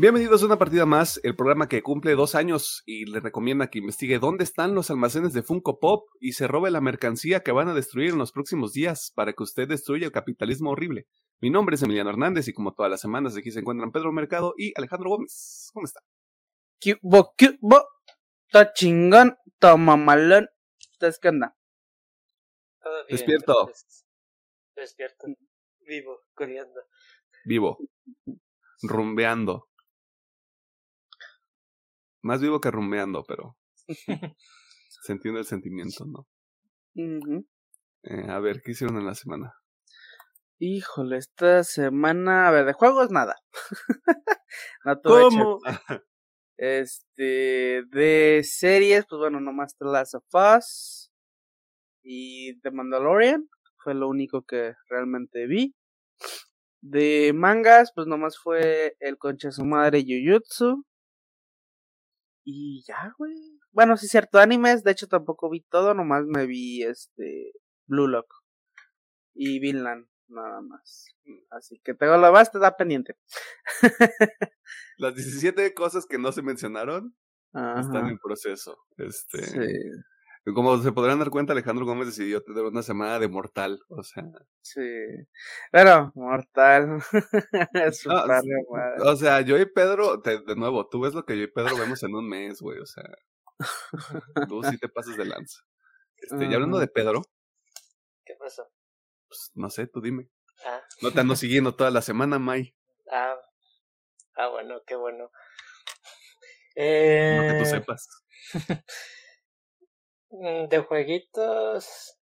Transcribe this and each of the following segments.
Bienvenidos a una partida más, el programa que cumple dos años y le recomienda que investigue dónde están los almacenes de Funko Pop y se robe la mercancía que van a destruir en los próximos días para que usted destruya el capitalismo horrible. Mi nombre es Emiliano Hernández y como todas las semanas aquí se encuentran Pedro Mercado y Alejandro Gómez. ¿Cómo está? Cubo, cubo, está chingón, está mamalón. ¿Ustedes qué onda? Todo bien, Despierto. gracias. Despierto. Vivo, corriendo. Vivo. Rumbeando. Más vivo que rumbeando, pero se entiende el sentimiento, ¿no? Eh, a ver, ¿qué hicieron en la semana? Híjole, esta semana, a ver, de juegos nada. no ¿Cómo? Este, de series, pues bueno, nomás The Last of Us y The Mandalorian, fue lo único que realmente vi. De mangas, pues nomás fue el concha su madre Jujutsu. Y ya, güey. Bueno, sí, cierto, animes, de hecho tampoco vi todo, nomás me vi este Blue Lock y Vinland, nada más. Así que tengo la basta, da pendiente. Las 17 cosas que no se mencionaron están en proceso. Este, sí, Como se podrán dar cuenta, Alejandro Gómez decidió tener una semana de mortal. O sea, sí. Pero, mortal. Su No, padre, madre. o sea, yo y Pedro, te- de nuevo, tú ves lo que yo y Pedro vemos en un mes, güey. O sea, tú sí te pasas de lanza. Este, y hablando de Pedro, ¿Qué pasó? pues no sé, tú dime. Ah, No te ando siguiendo toda la semana, May. ah, ah, bueno, qué bueno. No Eh, que tú sepas. mm, de jueguitos,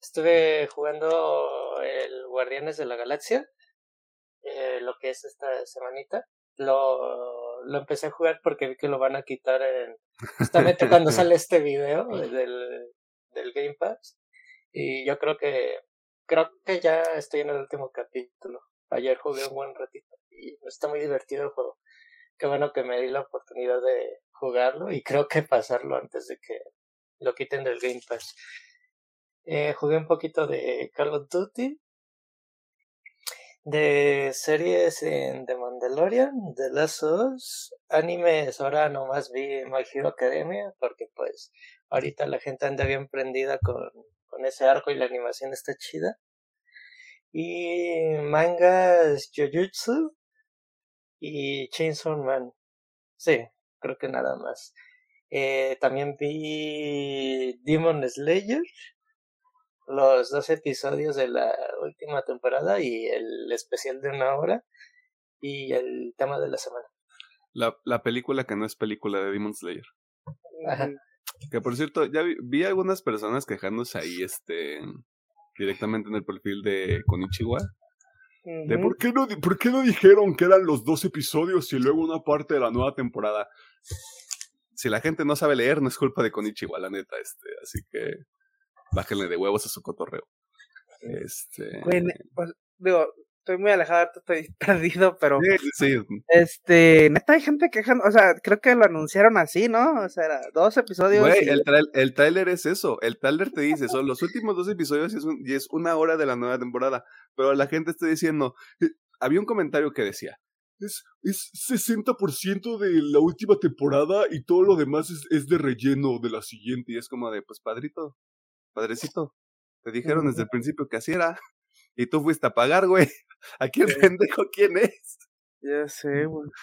estuve jugando el Guardianes de la Galaxia, eh, lo que es esta semanita. Lo, lo empecé a jugar porque vi que lo van a quitar en, justamente cuando sale este video del, del Game Pass. Y yo creo que creo que ya estoy en el último capítulo. Ayer jugué un buen ratito y está muy divertido el juego. Qué bueno que me di la oportunidad de jugarlo y creo que pasarlo antes de que lo quiten del Game Pass. Eh, jugué un poquito de Call of Duty, de series en The Mandalorian, The Last of animes, ahora nomás vi My Hero Academia, porque pues ahorita la gente anda bien prendida con, con ese arco y la animación está chida. Y mangas Jujutsu y Chainsaw Man. Sí, creo que nada más. Eh, también vi Demon Slayer, los dos episodios de la última temporada y el especial de una hora y el tema de la semana. La, la película que no es película de Demon Slayer. Ajá. Que por cierto, ya vi, vi algunas personas quejándose ahí, este, directamente en el perfil de Konichiwa. De. ¿por qué, no, ¿por qué no dijeron que eran los dos episodios y luego una parte de la nueva temporada? Si la gente no sabe leer, no es culpa de Konichiwa, la neta, este, así que bájenle de huevos a su cotorreo. Este. Pues, digo, estoy muy alejado, ahorita estoy perdido, pero sí, sí, este, neta hay gente quejando, o sea, creo que lo anunciaron así, ¿no? O sea, era dos episodios. Güey, y- el, el trailer es eso. El trailer te dice, son los últimos dos episodios y es, un- y es una hora de la nueva temporada. Pero la gente está diciendo, había un comentario que decía, es, es 60% de la última temporada y todo lo demás es, es de relleno de la siguiente. Y es como de, pues padrito, padrecito, te dijeron desde el principio que así era. Y tú fuiste a pagar, güey. Aquí el pendejo, ¿quién es? Ya sé, güey.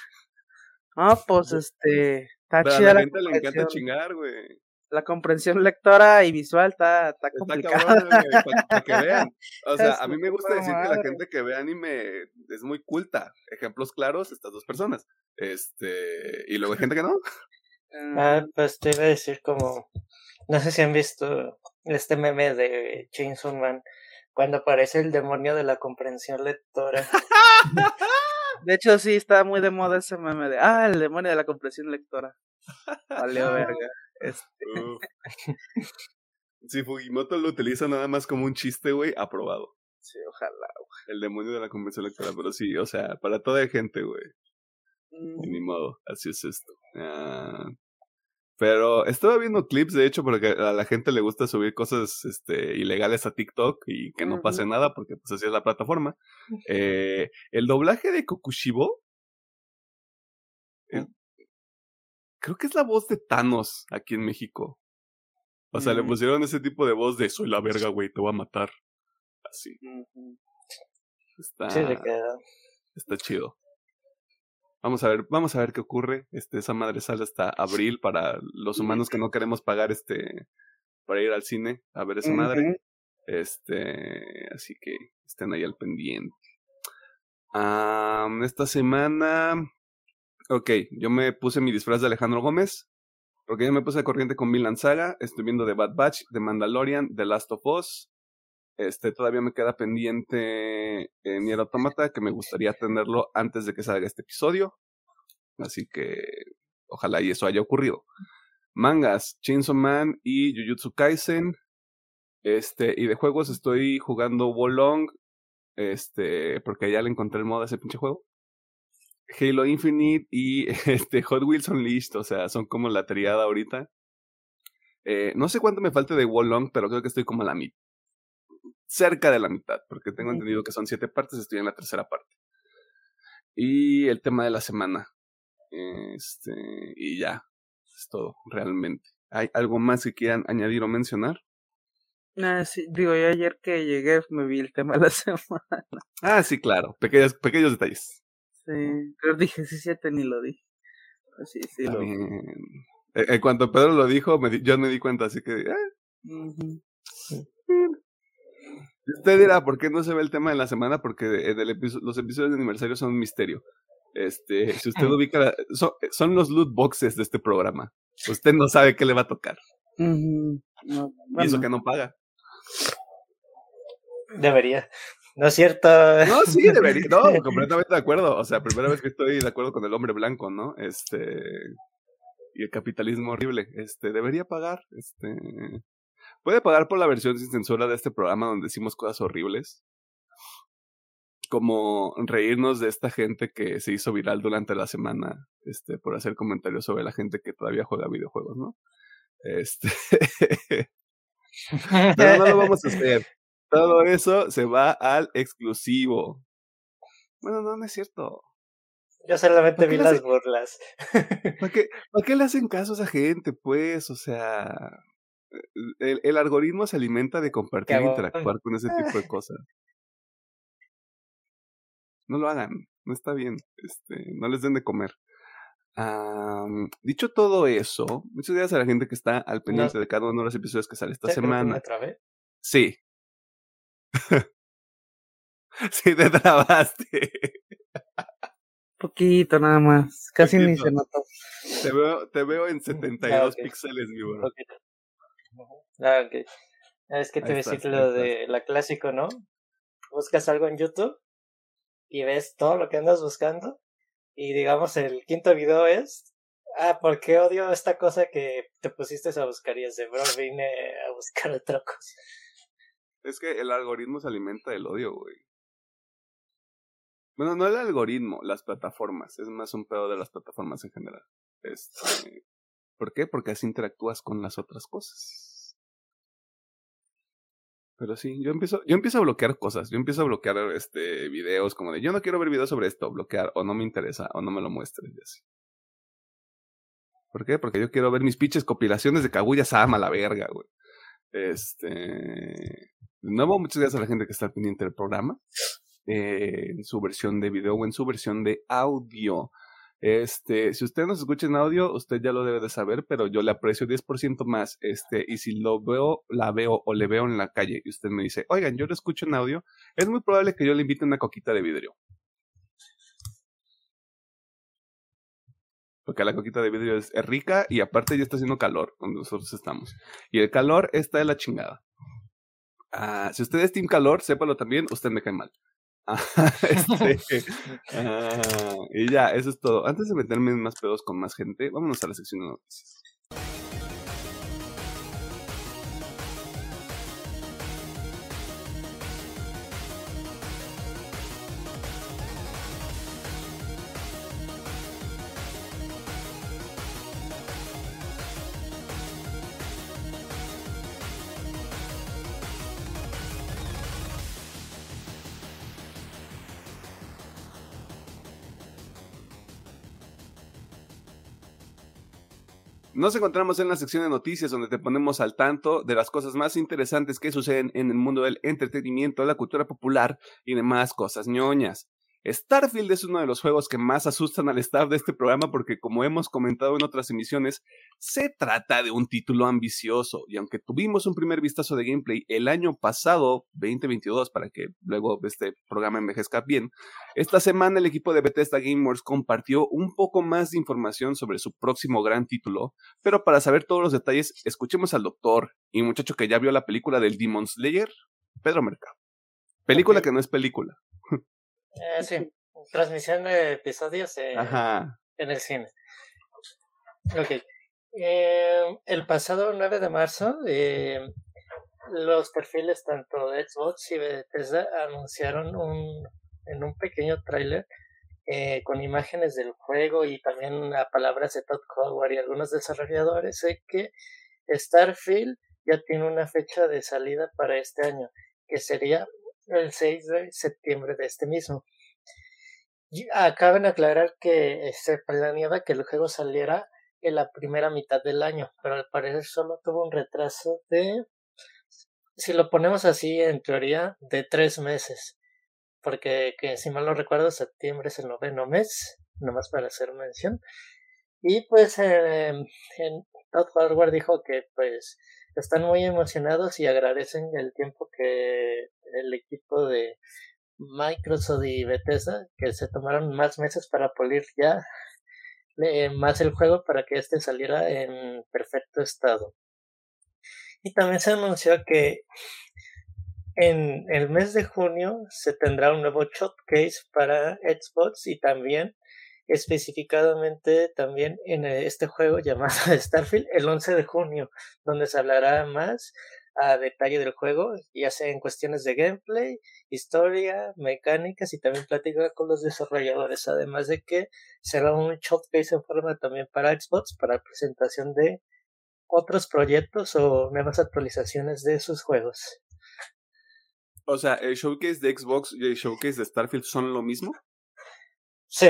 Ah, pues este, está chida la gente le encanta chingar, güey. La comprensión lectora y visual está, está Está complicada. cabrón, güey, para que vean. O sea, Es a mí me gusta decir que la gente que ve anime es muy culta. Ejemplos claros, estas dos personas. Este, y luego hay gente que no. Ah, pues te iba a decir como, no sé si han visto este meme de Chainsaw Man, cuando aparece el demonio de la comprensión lectora. De hecho, sí, está muy de moda ese meme de, ah, el demonio de la comprensión lectora. Valió verga. Este, Uf. Si Fujimoto lo utiliza nada más como un chiste, güey, aprobado. sí, ojalá. El demonio de la convención electoral, pero sí, o sea, para toda gente, güey. Mm, ni modo, así es esto. Ah, pero estaba viendo clips, de hecho, porque a la gente le gusta subir cosas este, ilegales a TikTok y que no pase nada, porque pues así es la plataforma. Eh, el doblaje de Kokushibo eh, creo que es la voz de Thanos aquí en México. O sea, le Mm. pusieron ese tipo de voz de soy la verga, güey, te voy a matar. Así. Está, Sí, le queda. está chido. Vamos a ver, vamos a ver qué ocurre. Este, esa madre sale hasta abril para los humanos que no queremos pagar este para ir al cine a ver esa madre. Este, así que estén ahí al pendiente. Am, esta semana, ok, yo me puse mi disfraz de Alejandro Gómez, porque yo me puse corriente con Vinland Saga, estoy viendo The Bad Batch, The Mandalorian, The Last of Us, este, todavía me queda pendiente eh, Nier Automata, que me gustaría tenerlo antes de que salga este episodio, así que ojalá y eso haya ocurrido. Mangas, Chainsaw Man y Jujutsu Kaisen, este, y de juegos estoy jugando Wolong, este, porque ya le encontré el modo a ese pinche juego. Halo Infinite y este Hot Wheels Unleashed, o sea, son como la triada ahorita. Eh, no sé cuánto me falte de Wolong, pero creo que estoy como a la mitad. Cerca de la mitad, porque tengo entendido que son siete partes, estoy en la tercera parte. Y el tema de la semana. Este, y ya, es todo, realmente. ¿Hay algo más que quieran añadir o mencionar? Ah, sí, digo, yo ayer que llegué me vi el tema de la semana. Ah, sí, claro, pequeños, pequeños detalles. Sí, pero dije 17 ni lo dije. Sí, sí Está lo bien. Eh, En cuanto Pedro lo dijo, me di- yo me di cuenta, así que... Ujú. Usted dirá, ¿por qué no se ve el tema de la semana? Porque en el episo- los episodios de aniversario son un misterio. Este, si usted ubica, la- son, son los loot boxes de este programa. Usted no sabe qué le va a tocar. No, Y eso que no paga. Debería. No es cierto. No, sí, debería. No, completamente de acuerdo. O sea, primera vez que estoy de acuerdo con el hombre blanco, ¿no? Este. Y el capitalismo horrible. Este, debería pagar. Este. Puede pagar por la versión sin censura de este programa donde decimos cosas horribles. Como reírnos de esta gente que se hizo viral durante la semana. Este, por hacer comentarios sobre la gente que todavía juega videojuegos, ¿no? Este. Pero no lo vamos a hacer. Todo eso se va al exclusivo. Bueno, no, no es cierto. Yo solamente ¿Por qué vi las burlas. ¿Para qué, ¿Para qué le hacen caso a esa gente, pues? O sea, el, el algoritmo se alimenta de compartir e interactuar con ese tipo de cosas. No lo hagan, no está bien. Este, no les den de comer. Dicho todo eso, muchas gracias a la gente que está al pendiente de cada uno de los episodios que sale esta semana. me trabé. Sí. sí, te trabaste. poquito nada más. Casi ni se notó. Te veo, te veo en 72 Ah, ok. píxeles, mi bro. Ah, ok. Es que te decir lo de la clásico, ¿no? Buscas algo en YouTube y ves todo lo que andas buscando y digamos el quinto video es ah, ¿por qué odio esta cosa que te pusiste a buscar? Y es de, bro, vine a buscar otra cosa. Es que el algoritmo se alimenta del odio, güey. Bueno, no el algoritmo, las plataformas. Es más un pedo de las plataformas en general. Este, ¿Por qué? Porque así interactúas con las otras cosas. Pero sí, yo empiezo, yo empiezo a bloquear cosas. Yo empiezo a bloquear este videos como de yo no quiero ver videos sobre esto, bloquear, o no me interesa, o no me lo muestres, y así. ¿Por qué? Porque yo quiero ver mis pinches compilaciones de Kaguya Sama, la verga, güey. Este. De nuevo, muchas gracias a la gente que está pendiente del programa. eh, en su versión de video o en su versión de audio. Este, si usted nos escucha en audio, usted ya lo debe de saber, pero yo le aprecio 10% más. Este, y si lo veo, la veo o le veo en la calle y usted me dice, oigan, yo lo escucho en audio, es muy probable que yo le invite una coquita de vidrio. Porque la coquita de vidrio es, rica y aparte ya está haciendo calor donde nosotros estamos. Y el calor está de la chingada. Ah, si usted es Team Calor, sépalo también, usted me cae mal. Ah, este, ah, y ya, eso es todo. Antes de meterme en más pedos con más gente, vámonos a la sección de noticias. Nos encontramos en la sección de noticias donde te ponemos al tanto de las cosas más interesantes que suceden en el mundo del entretenimiento, la cultura popular y demás cosas ñoñas. Starfield es uno de los juegos que más asustan al staff de este programa porque, como hemos comentado en otras emisiones, se trata de un título ambicioso y aunque tuvimos un primer vistazo de gameplay el año pasado, 2022, para que luego este programa envejezca bien, esta semana el equipo de Bethesda Gamers compartió un poco más de información sobre su próximo gran título, pero para saber todos los detalles, escuchemos al doctor y muchacho que ya vio la película del Demon Slayer, Pedro Mercado. Película que no es película. Eh, sí, transmisión de episodios en el cine. Ok. Eh, el pasado 9 de marzo, eh, los perfiles tanto de Xbox y Bethesda anunciaron un, en un pequeño tráiler eh, con imágenes del juego y también a palabras de Todd Howard y algunos desarrolladores de que Starfield ya tiene una fecha de salida para este año, que sería el 6 de septiembre de este mismo. Acaban de aclarar que se planeaba que el juego saliera en la primera mitad del año, pero al parecer solo tuvo un retraso de, si lo ponemos así en teoría, de tres meses, porque que si mal no recuerdo septiembre es el noveno mes, nomás para hacer mención. Y pues en Todd Hardware dijo que pues están muy emocionados y agradecen el tiempo que el equipo de Microsoft y Bethesda que se tomaron más meses para pulir ya más el juego para que este saliera en perfecto estado. Y también se anunció que en el mes de junio se tendrá un nuevo showcase para Xbox y también especificadamente también en este juego llamado Starfield el 11 de junio, donde se hablará más a detalle del juego, ya sea en cuestiones de gameplay, historia, mecánicas y también plática con los desarrolladores, además de que será un showcase en forma también para Xbox para presentación de otros proyectos o nuevas actualizaciones de sus juegos. O sea, ¿el showcase de Xbox y el showcase de Starfield son lo mismo? Sí,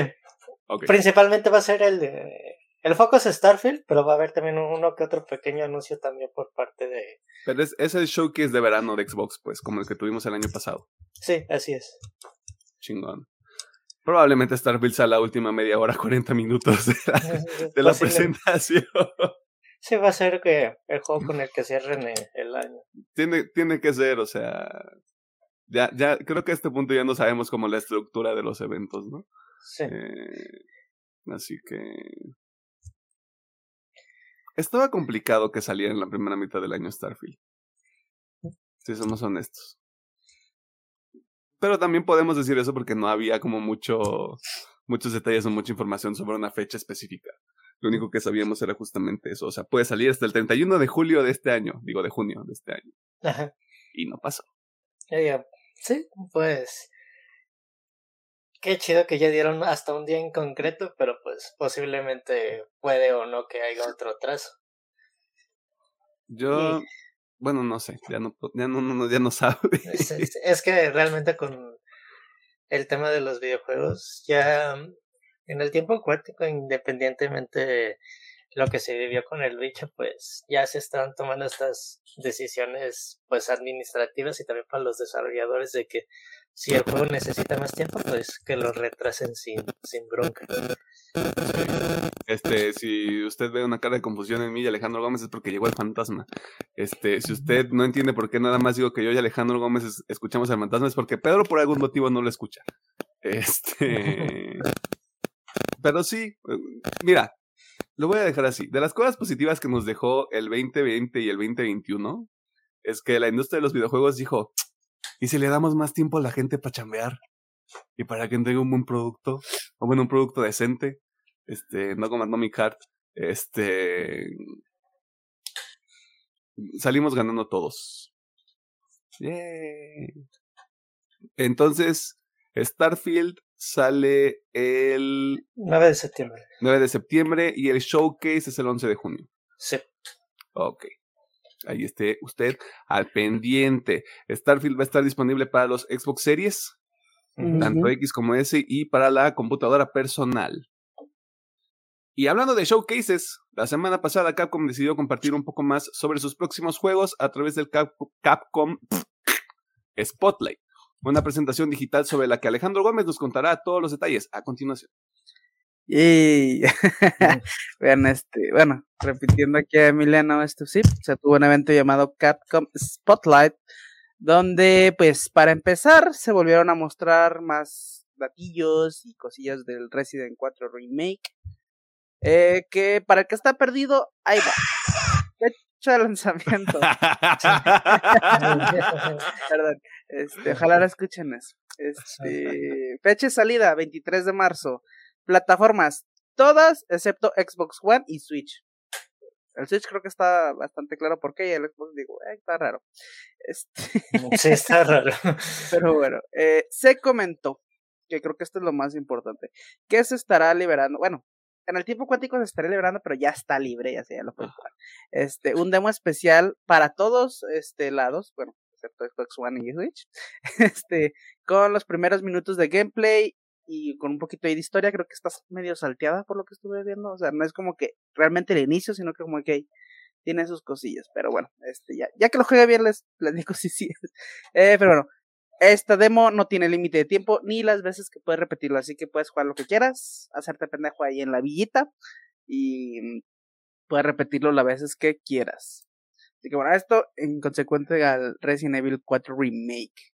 Principalmente va a ser el de. El foco es Starfield, pero va a haber también uno que otro pequeño anuncio también por parte de. Pero es, es el showcase de verano de Xbox, pues, como el que tuvimos el año pasado. Sí, así es. Chingón. Probablemente Starfield sea la última media hora, 40 minutos de la, presentación. Sí, va a ser que el juego con el que cierren el año. Tiene, tiene que ser, o sea. Ya, ya, creo que a este punto ya no sabemos como la estructura de los eventos, ¿no? Sí. Eh, así que. Estaba complicado que saliera en la primera mitad del año Starfield. Si somos honestos. Pero también podemos decir eso porque no había como mucho, muchos detalles o mucha información sobre una fecha específica. Lo único que sabíamos era justamente eso. O sea, puede salir hasta el 31 de julio de este año. Digo, de junio de este año. Ajá. Y no pasó. Sí, pues qué chido que ya dieron hasta un día en concreto, pero pues posiblemente puede o no que haya otro trazo. Yo, bueno, no sé, ya no, ya no, ya no sabe. Es, que realmente con el tema de los videojuegos, ya en el tiempo acuático, independientemente de lo que se vivió con el bicho, pues ya se están tomando estas decisiones pues administrativas y también para los desarrolladores de que si el juego necesita más tiempo, pues que lo retrasen sin, sin bronca. Este, si usted ve una cara de confusión en mí y Alejandro Gómez es porque llegó el fantasma. Este, si usted no entiende por qué nada más digo que yo y Alejandro Gómez escuchamos al fantasma es porque Pedro por algún motivo no lo escucha. Este, pero sí, mira, lo voy a dejar así. De las cosas positivas que nos dejó el 2020 y el 2021 es que la industria de los videojuegos dijo, y si le damos más tiempo a la gente para chambear y para que entregue un buen producto, o bueno, un producto decente, este, no como Atomic Heart, este, salimos ganando todos. Entonces, Starfield sale el 9 de septiembre. 9 de septiembre y el showcase es el 11 de junio. Sí. Ok ahí esté usted al pendiente. Starfield va a estar disponible para los Xbox Series, tanto X como S, y para la computadora personal. Y hablando de showcases, la semana pasada Capcom decidió compartir un poco más sobre sus próximos juegos a través del Capcom Spotlight, una presentación digital sobre la que Alejandro Gómez nos contará todos los detalles a continuación. Y vean este, bueno, repitiendo aquí a Emiliano, esto sí, se tuvo un evento llamado Capcom Spotlight, donde pues para empezar se volvieron a mostrar más datillos y cosillas del Resident 4 Remake. Eh, que para el que está perdido, ahí va. Fecha de lanzamiento. Perdón. Este, ojalá la escuchen eso. Este, fecha de salida, 23 de marzo. Plataformas, todas excepto Xbox One y Switch. El Switch creo que está bastante claro por qué, y el Xbox digo, eh, está raro. Este... Sí, está raro. Pero bueno, eh, se comentó, que creo que esto es lo más importante, que se estará liberando, bueno, en el tiempo cuántico se estará liberando, pero ya está libre, ya, se, ya lo pueden jugar. Este, un demo especial para todos este lados, bueno, excepto Xbox One y Switch, este, con los primeros minutos de gameplay y con un poquito de historia, creo que estás medio salteada por lo que estuve viendo, o sea, no es como que realmente el inicio, sino que como que tiene sus cosillas, pero bueno, este, ya, ya que lo juegue bien les, digo si sí, eh, pero bueno, esta demo no tiene límite de tiempo ni las veces que puedes repetirlo, así que puedes jugar lo que quieras, hacerte pendejo ahí en la villita y puedes repetirlo las veces que quieras. Así que bueno, esto en consecuencia al Resident Evil 4 Remake.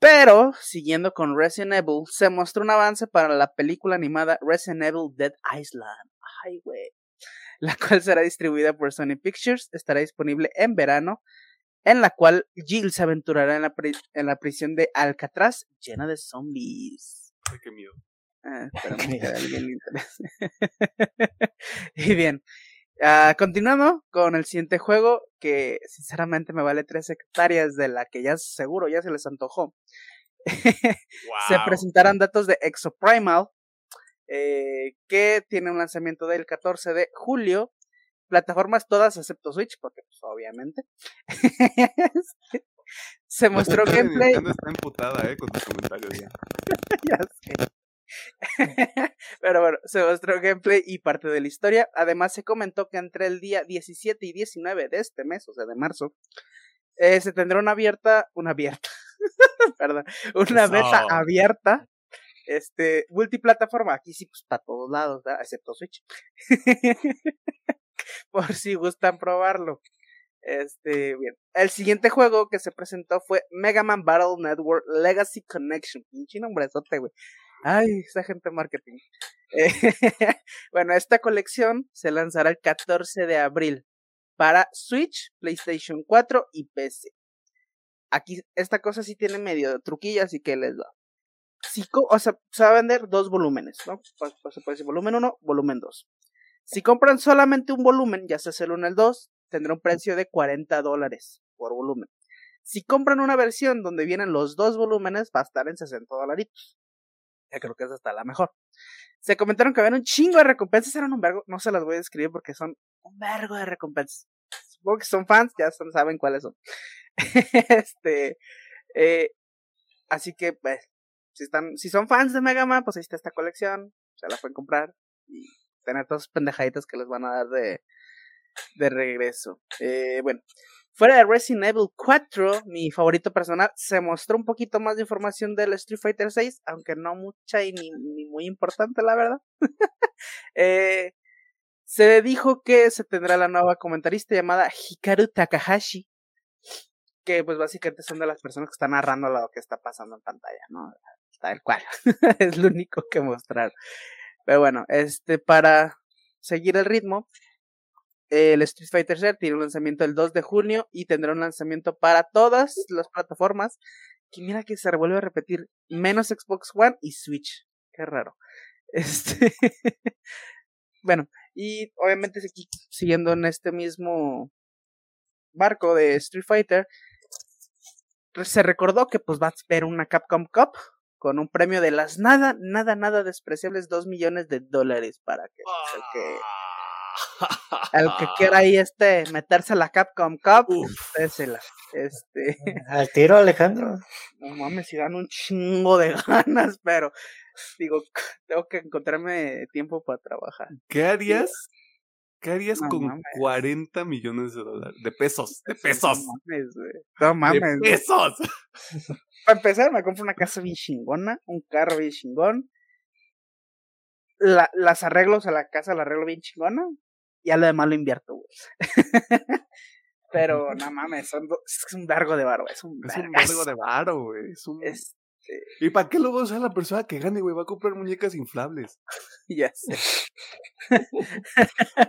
Pero, siguiendo con Resident Evil, se mostró un avance para la película animada Resident Evil Dead Island. Ay, güey. La cual será distribuida por Sony Pictures, estará disponible en verano en la cual Jill se aventurará en la, en la prisión de Alcatraz llena de zombies. Ay, qué miedo. Ah, que a alguien le y bien, uh, continuando con el siguiente juego, que sinceramente me vale tres hectáreas de la que ya seguro ya se les antojó. se presentarán datos de Exoprimal, eh, que tiene un lanzamiento del 14 de julio plataformas todas excepto Switch, porque pues obviamente. se mostró gameplay. está emputada, eh, con tus comentarios ya. ya sé. Pero bueno, se mostró gameplay y parte de la historia. Además, se comentó que entre el día 17 y 19 de este mes, o sea, de marzo, eh, se tendrá una abierta, una abierta, perdón, una beta abierta, este, multiplataforma. Aquí sí, pues para todos lados, excepto Switch. por si gustan probarlo. Este, bien. El siguiente juego que se presentó fue Mega Man Battle Network Legacy Connection. Pinche nombrezote, güey. Ay, esa gente marketing. bueno, esta colección se lanzará el 14 de abril para Switch, PlayStation 4 y PC. Aquí esta cosa sí tiene medio truquilla, así que les da. o sea, se va a vender dos volúmenes, ¿no? Pues, pues se puede decir volumen 1, volumen 2. Si compran solamente un volumen, ya sea el 1 o el 2, tendrá un precio de 40 dólares por volumen. Si compran una versión donde vienen los dos volúmenes, va a estar en 60 dolaritos. Ya creo que es hasta la mejor. Se comentaron que había un chingo de recompensas, eran un vergo, no se las voy a describir porque son un vergo de recompensas. Supongo que son fans, ya saben cuáles son. este, eh, así que, pues, si están, si son fans de Mega Man, pues ahí está esta colección, se la pueden comprar y tener todas las pendejaditas que les van a dar de, de regreso. Eh, bueno, fuera de Resident Evil 4, mi favorito personal, se mostró un poquito más de información del Street Fighter 6, aunque no mucha y ni, muy importante, la verdad. eh, se dijo que se tendrá la nueva comentarista llamada Hikaru Takahashi, que pues básicamente son de las personas que están narrando lo que está pasando en pantalla, ¿no? Tal cual. es lo único que mostrar. Pero bueno, este, para seguir el ritmo, el Street Fighter Z tiene un lanzamiento el 2 de junio y tendrá un lanzamiento para todas las plataformas. Que mira que se vuelve a repetir, menos Xbox One y Switch. Qué raro. Este. bueno, y obviamente siguiendo en este mismo barco de Street Fighter, se recordó que pues va a haber una Capcom Cup con un premio de las nada, nada, nada despreciables 2 millones de dólares para que, que quiera ahí este meterse a la Capcom Cup, la Este. Al tiro, Alejandro. No mames, si dan un chingo de ganas, pero digo, tengo que encontrarme tiempo para trabajar. ¿Qué harías? ¿Qué harías con 40 millones de dólares? De pesos, de pesos. No mames, güey. No mames. De pesos. Para empezar, me compro una casa bien chingona, un carro bien chingón. La, las arreglos a la casa la arreglo bien chingona. Y a lo demás lo invierto, güey. Pero no mames, son es un largo de varo, es un, es un largo de varo, güey. Es un... Este ¿Y para qué lo va a usar la persona que gane, güey? Va a comprar muñecas inflables. ya sé.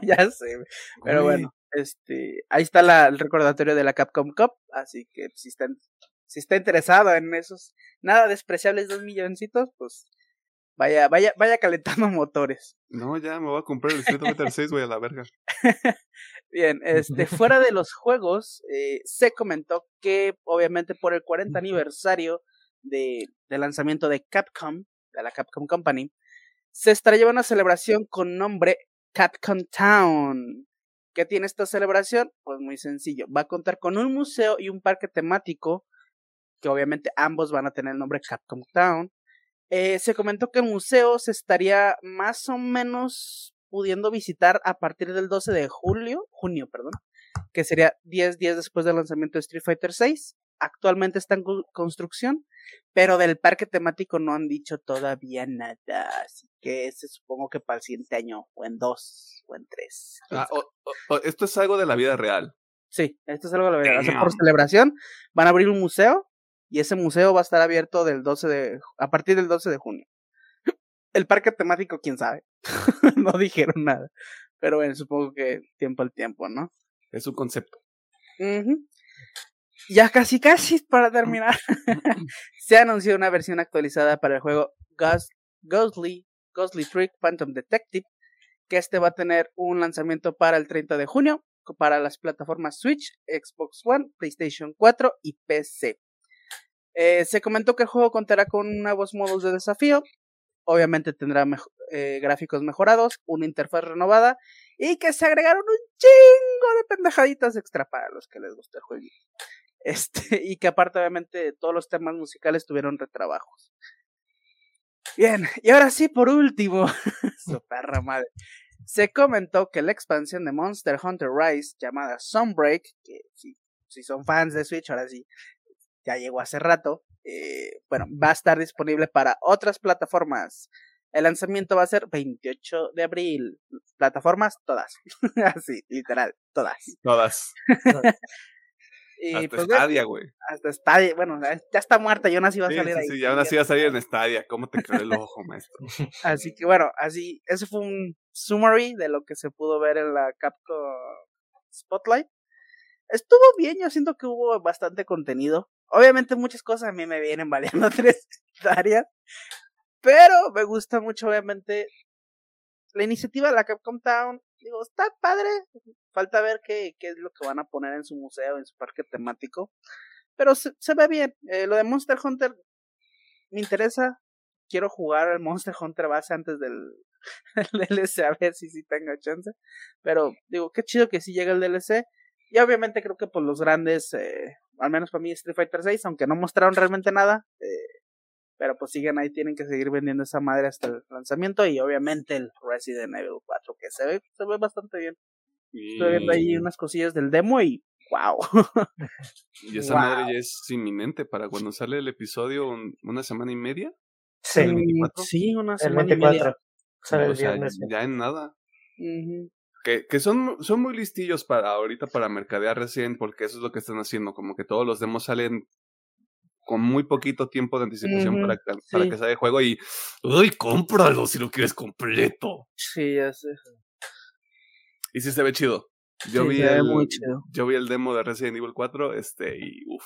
ya sé, Pero bueno, este, ahí está la, el recordatorio de la Capcom Cup, así que si están, si está interesado en esos nada despreciables dos milloncitos, pues vaya, vaya, vaya calentando motores. No, ya me voy a comprar el Street Fighter 6, güey, a la verga. Bien, este, fuera de los juegos, eh, se comentó que obviamente por el 40 aniversario de, de lanzamiento de Capcom, de la Capcom Company, se llevando una celebración con nombre Capcom Town. ¿Qué tiene esta celebración? Pues muy sencillo. Va a contar con un museo y un parque temático, que obviamente ambos van a tener el nombre Capcom Town. Eh, se comentó que el museo se estaría más o menos pudiendo visitar a partir del 12 de julio, junio, perdón, que sería 10 días después del lanzamiento de Street Fighter VI. Actualmente está en construcción pero del parque temático no han dicho todavía nada, así que se supongo que para el siguiente año, o en dos, o en tres. Ah, esto es algo de la vida real. Sí, esto es algo de la vida real. por celebración van a abrir un museo y ese museo va a estar abierto del 12 de, a partir del 12 de junio. El parque temático, quién sabe. no dijeron nada. Pero bueno, supongo que tiempo al tiempo, ¿no? Es un concepto. Ya casi casi para terminar. se anunció una versión actualizada para el juego Ghost, Ghostly, Ghostly Trick Phantom Detective, que este va a tener un lanzamiento para el 30 de junio para las plataformas Switch, Xbox One, PlayStation 4 y PC. Eh, se comentó que el juego contará con nuevos modos de desafío, obviamente tendrá eh, gráficos mejorados, una interfaz renovada y que se agregaron un chingo de pendejaditas extra para los que les guste el juego. Este, y que aparte, obviamente, todos los temas musicales tuvieron retrabajos. Bien, y ahora sí, por último, su perra madre. Se comentó que la expansión de Monster Hunter Rise, llamada Sunbreak, que si son fans de Switch, ahora sí, ya llegó hace rato, eh, bueno, va a estar disponible para otras plataformas. El lanzamiento va a ser 28 de abril. Plataformas todas. Así, literal, todas. Todas. hasta pues, Stadia, güey. Hasta Stadia, bueno, ya está muerta, yo nací iba a salir ahí. Sí, ya nací iba a salir en Stadia, ¿cómo te quedó el ojo, maestro? así que bueno, así, eso fue un summary de lo que se pudo ver en la Capcom Spotlight. Estuvo bien, yo siento que hubo bastante contenido. Obviamente muchas cosas a mí me vienen valiendo tres áreas, pero me gusta mucho, obviamente, la iniciativa de la Capcom Town. Digo, está padre, Falta ver qué, qué es lo que van a poner en su museo, en su parque temático. Pero se, se ve bien. Eh, lo de Monster Hunter me interesa. Quiero jugar al Monster Hunter base antes del, DLC, a ver si sí tengo chance. Pero digo, qué chido que sí llega el DLC. Y obviamente creo que por los grandes, eh, al menos para mí Street Fighter 6, aunque no mostraron realmente nada, eh, pero pues siguen ahí, tienen que seguir vendiendo esa madre hasta el lanzamiento. Y obviamente el Resident Evil 4, que se ve, se ve bastante bien. Estoy viendo ahí unas cosillas del demo y wow. y esa madre ya es inminente para cuando sale el episodio, una semana y media. Sí, sí una semana y media. o sea, ya en nada. Que, que son, son muy listillos para ahorita para mercadear recién, porque eso es lo que están haciendo, como que todos los demos salen con muy poquito tiempo de anticipación para, para que salga el juego y ¡Uy, cómpralo si lo quieres completo! Sí, ya sé. Y sí se ve chido. Yo, vi el, yo vi el demo de Resident Evil 4 este, y uff.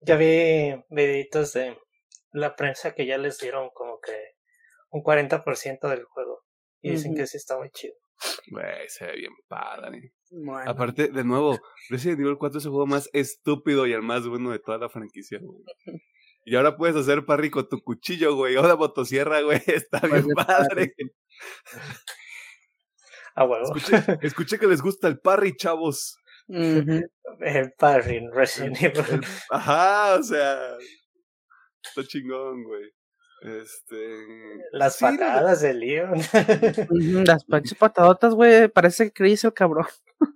Ya vi videitos de la prensa que ya les dieron como que un 40% del juego. Y dicen que sí está muy chido. Güey, se ve bien padre. Aparte, de nuevo, Resident Evil 4 es el juego más estúpido y el más bueno de toda la franquicia, Y ahora puedes hacer parry con tu cuchillo, güey. Ahora motosierra, güey. Está bien padre. Huevo. Escuché, escuché que les gusta el parry, chavos. El parry en Resident Evil. El- ajá, o sea. Está chingón, güey. Este. Las sí, patadas de Leon. Las pinches patadotas, güey. Parece que Chris el cabrón.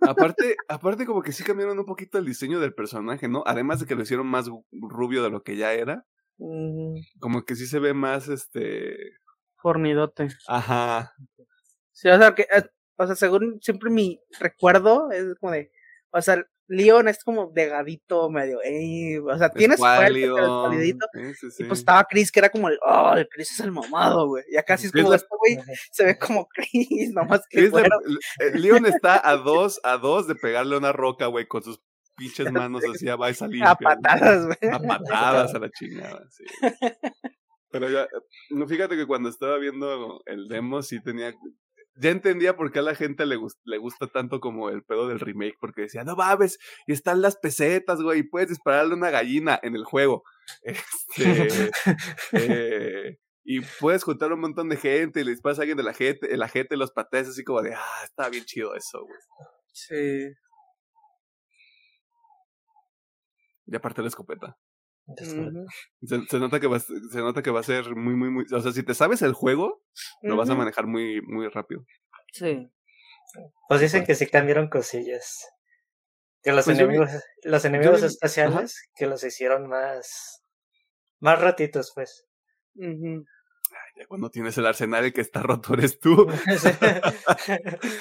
Aparte, aparte, como que sí cambiaron un poquito el diseño del personaje, ¿no? Además de que lo hicieron más rubio de lo que ya era. Mm, Como que sí se ve más, este. Fornidote. Ajá. Sí, o sea, que, eh, o sea, según siempre mi recuerdo es como de, o sea, Leon es como delgadito, medio, ey, o sea, tienes escualidito. Sí, sí, Y pues estaba Chris, que era como el, oh, el Chris es el mamado, güey. Y acá sí es como, la- este güey se ve como Chris, nomás que fuera. eh, Leon está a dos, a dos de pegarle una roca, güey, con sus pinches manos así va y salir. a patadas, güey. A patadas a la chingada, sí. Pero ya, no, fíjate que cuando estaba viendo el demo sí tenía... Ya entendía por qué a la gente le, le gusta tanto como el pedo del remake, porque decía, no mames, y están las pesetas, güey, y puedes dispararle a una gallina en el juego. Este, eh, y puedes juntar un montón de gente y le disparas a alguien de la gente, la gente los pateas así como de, ah, está bien chido eso, güey. Sí. Y aparte la escopeta. Se, se nota que va, a ser- se nota que va a ser muy, muy, muy. O sea, si te sabes el juego, lo vas a manejar muy, muy rápido. Sí. Pues dicen que sí cambiaron cosillas. Que los Pues vi- enemigos, los enemigos especiales, que los hicieron más, más ratitos, pues. Ya cuando tienes el arsenal, el que está roto eres tú.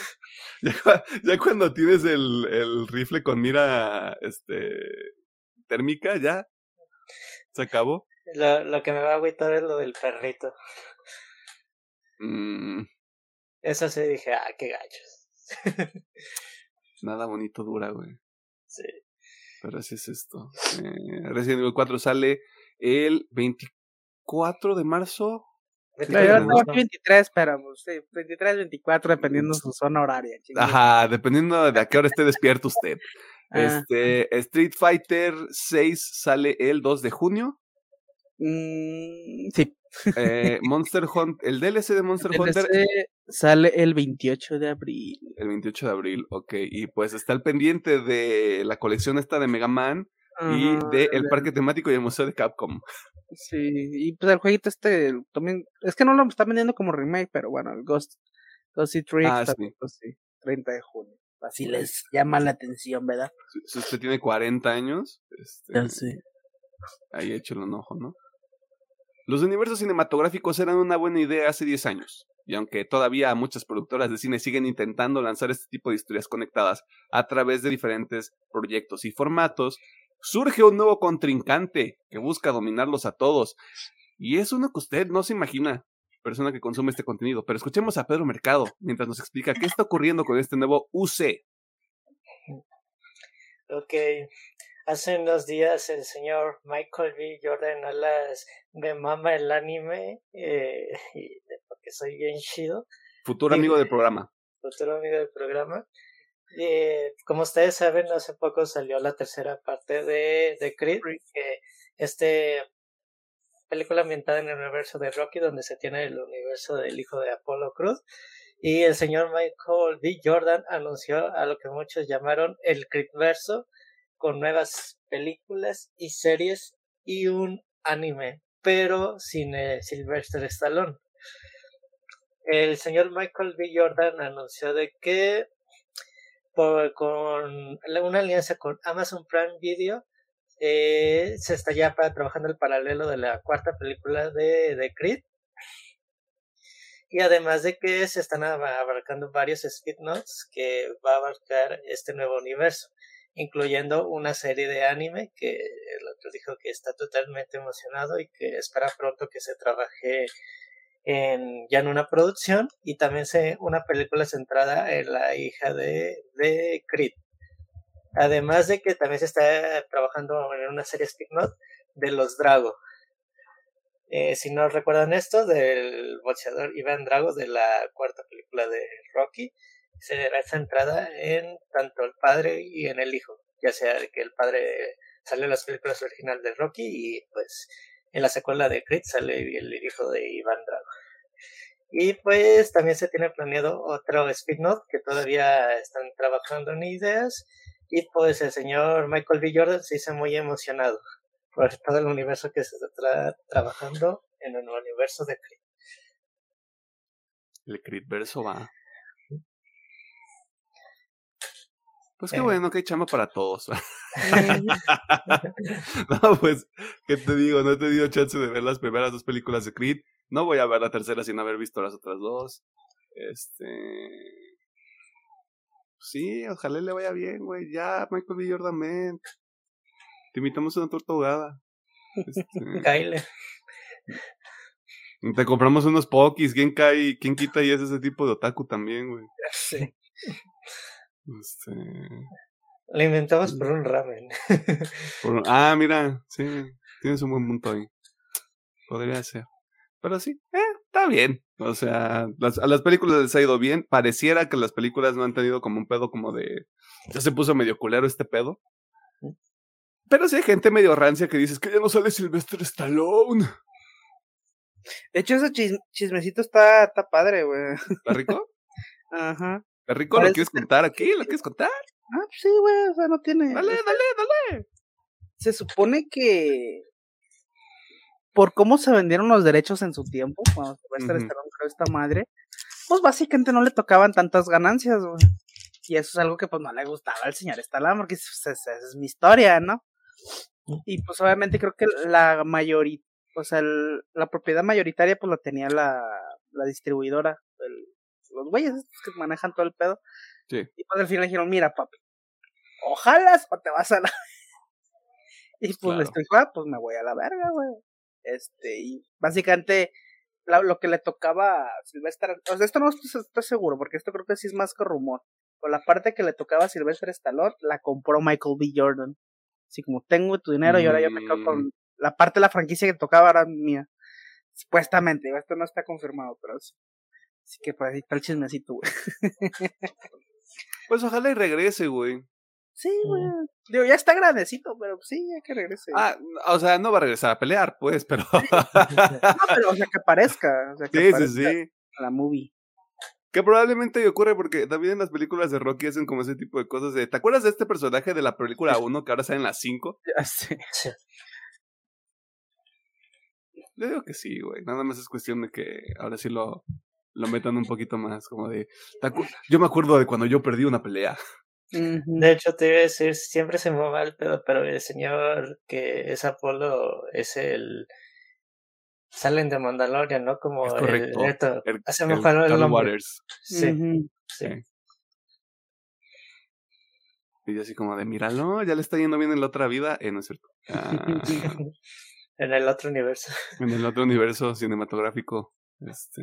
Ya, ya cuando tienes el, el rifle con mira este térmica, ya se acabó. lo, lo que me va a agüitar es lo del perrito. Mm, Eso sí dije, ah, qué gachos. nada bonito dura, güey. Sí. Pero así es esto. Eh, Resident Evil 4 sale el 24 de marzo. Vete Sí, No, con yo claro, el tengo gusto. 23, pero pues, sí, 23, 24, dependiendo de su zona horaria. chingue. Ajá, dependiendo de a qué hora esté despierto usted. Ah, Este, Street Fighter 6 sale el 2 de junio. mm, sí. Eh, Monster Hunter, el DLC de Monster Hunter sale el 28 de abril. el 28 de abril, ok. Y pues está el pendiente de la colección esta de Mega Man y de el parque temático y el museo de Capcom. Sí, y pues el jueguito este también, es que no lo están vendiendo como remake, pero bueno, el Ghost, Ghost y Tricks Ah, pues sí, 30 de junio. Así les llama la atención, ¿verdad? Si, usted tiene 40 años, este, Ya sé. ahí échale un ojo, ¿no? Los universos cinematográficos eran una buena idea hace 10 años, y aunque todavía muchas productoras de cine siguen intentando lanzar este tipo de historias conectadas a través de diferentes proyectos y formatos, surge un nuevo contrincante que busca dominarlos a todos. Y es uno que usted no se imagina, persona que consume este contenido. Pero escuchemos a Pedro Mercado mientras nos explica qué está ocurriendo con este nuevo UC. Ok. Hace unos días el señor Michael B. Jordan Alas me mama el anime eh, y- porque soy bien chido. Futuro amigo del programa. futuro amigo del programa. Eh, como ustedes saben, hace poco salió la tercera parte de, de Creed, que este película ambientada en el universo de Rocky, donde se tiene el universo del hijo de Apollo Cruz. Y el señor Michael B. Jordan anunció a lo que muchos llamaron el Creedverso, con nuevas películas y series y un anime, pero sin eh, Sylvester Stallone el señor Michael B. Jordan anunció de que por, con una alianza con Amazon Prime Video eh, se está ya para, trabajando el paralelo de la cuarta película de, de Creed y además de que se están ab- abarcando varios spin-offs que va a abarcar este nuevo universo incluyendo una serie de anime que el otro dijo que está totalmente emocionado y que espera pronto que se trabaje ya en una producción y también se, una película centrada en la hija de, de Creed. Además de que también se está trabajando en una serie spin-off de los Drago. Eh, si no recuerdan esto, del boxeador Iván Drago de la cuarta película de Rocky, será centrada en tanto el padre y en el hijo, ya sea que el padre sale en las películas originales de Rocky y pues en la secuela de Creed sale el hijo de Iván Drago. Y pues también se tiene planeado otro spin-off que todavía están trabajando en ideas. Y pues el señor Michael B. Jordan se hizo muy emocionado por todo el universo que se está trabajando en el universo de Creed. El Creed verso va. Pues qué eh. bueno que hay chamba para todos. no, pues, ¿qué te digo? No he tenido chance de ver las primeras dos películas de Creed. No voy a ver la tercera sin haber visto las otras dos. Este. Sí, ojalá le vaya bien, güey. Ya, Michael B. Jordan, man. Te invitamos a una torta ahogada. Este... Te compramos unos pokis. ¿Quién cae? ¿Quién quita y es ese tipo de otaku también, güey? Sí. Este... Lo inventamos por un ramen. Ah, mira, sí, tienes un buen punto ahí. Podría ser. Pero sí, eh, está bien. O sea, las, a las películas les ha ido bien. Pareciera que las películas no han tenido como un pedo como de... Ya se puso medio culero este pedo. Pero sí hay gente medio rancia que dice que ya no sale Sylvester Stallone. De hecho, ese chismecito está, está padre, güey. ¿Está rico? Ajá. ¿Está rico? ¿Lo quieres contar aquí? ¿Lo quieres contar? Ah, pues sí, güey, o sea, no tiene. Dale, dale, dale. Se supone que por cómo se vendieron los derechos en su tiempo, cuando uh -huh. esta madre, pues básicamente no le tocaban tantas ganancias, güey. Y eso es algo que pues no le gustaba al señor Stallone, porque esa es, mi historia, ¿no? Y pues obviamente creo que la mayoría, o sea, el, la propiedad mayoritaria pues la tenía la, la distribuidora, el, los güeyes que manejan todo el pedo. Sí. Y pues al final dijeron, mira papi, ojalá o te vas a la... y pues claro. le estoy pues me voy a la verga, güey. Este, y básicamente la, lo que le tocaba a Sylvester, o sea, esto no estoy, estoy, seguro, porque esto creo que sí es más que rumor. Pero la parte que le tocaba a Sylvester Stallone la compró Michael B. Jordan. Así como tengo tu dinero mm. y ahora yo me quedo con la parte de la franquicia que tocaba era mía. Supuestamente, esto no está confirmado, pero sí. Así que pues ahí está el chismecito, güey. pues ojalá y regrese, güey. Sí, güey. Digo, ya está grandecito, pero sí, hay que regrese. Ah, o sea, no va a regresar a pelear, pues, pero. no, pero, o sea, que aparezca. O sea, que sí, aparezca sí, sí. La movie. Que probablemente ocurre porque también en las películas de Rocky hacen como ese tipo de cosas de. ¿Te acuerdas de este personaje de la película 1 que ahora sale en las 5? Ya sé. Le digo que sí, güey. Nada más es cuestión de que ahora sí lo, lo metan un poquito más, como de. Yo me acuerdo de cuando yo perdí una pelea. De hecho, te iba a decir, siempre se me va el pedo, pero el señor que es Apolo es el. Salen de Mandalorian, ¿no? Como es correcto. el. Esto, el, el, mejor el, el Waters. Sí, uh -huh. sí. sí. Y yo así como de, míralo, ya le está yendo bien en la otra vida. Eh, no es cierto. Ah, en el otro universo. En el otro universo cinematográfico. Este.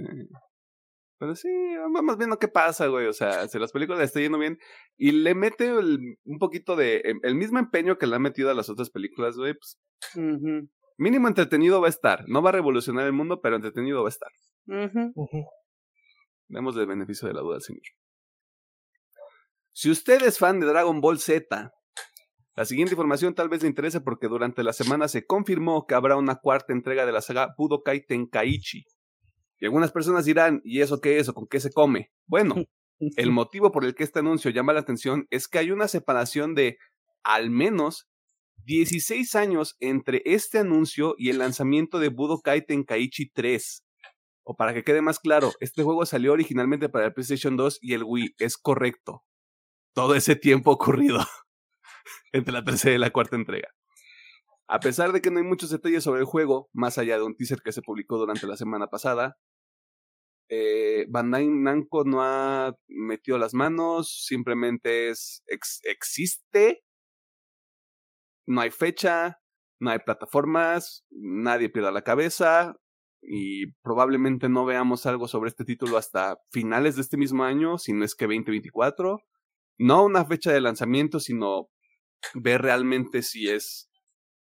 Pero sí, vamos viendo qué pasa, güey. O sea, si las películas le está yendo bien y le mete el, un poquito de. El mismo empeño que le ha metido a las otras películas, güey, pues. Uh -huh. Mínimo entretenido va a estar. No va a revolucionar el mundo, pero entretenido va a estar. Uh -huh. Uh -huh. Demos el beneficio de la duda al señor. Si usted es fan de Dragon Ball Z, la siguiente información tal vez le interese porque durante la semana se confirmó que habrá una cuarta entrega de la saga Budokai Tenkaichi. Y algunas personas dirán, ¿y eso qué es o con qué se come? Bueno, el motivo por el que este anuncio llama la atención es que hay una separación de al menos 16 años entre este anuncio y el lanzamiento de Budokai Tenkaichi 3. O para que quede más claro, este juego salió originalmente para el PlayStation 2 y el Wii, es correcto. Todo ese tiempo ocurrido entre la tercera y la cuarta entrega. A pesar de que no hay muchos detalles sobre el juego, más allá de un teaser que se publicó durante la semana pasada, eh, Bandai Namco no ha metido las manos, simplemente es ex, existe, no hay fecha, no hay plataformas, nadie pierda la cabeza y probablemente no veamos algo sobre este título hasta finales de este mismo año, si no es que 2024. No una fecha de lanzamiento, sino ver realmente si es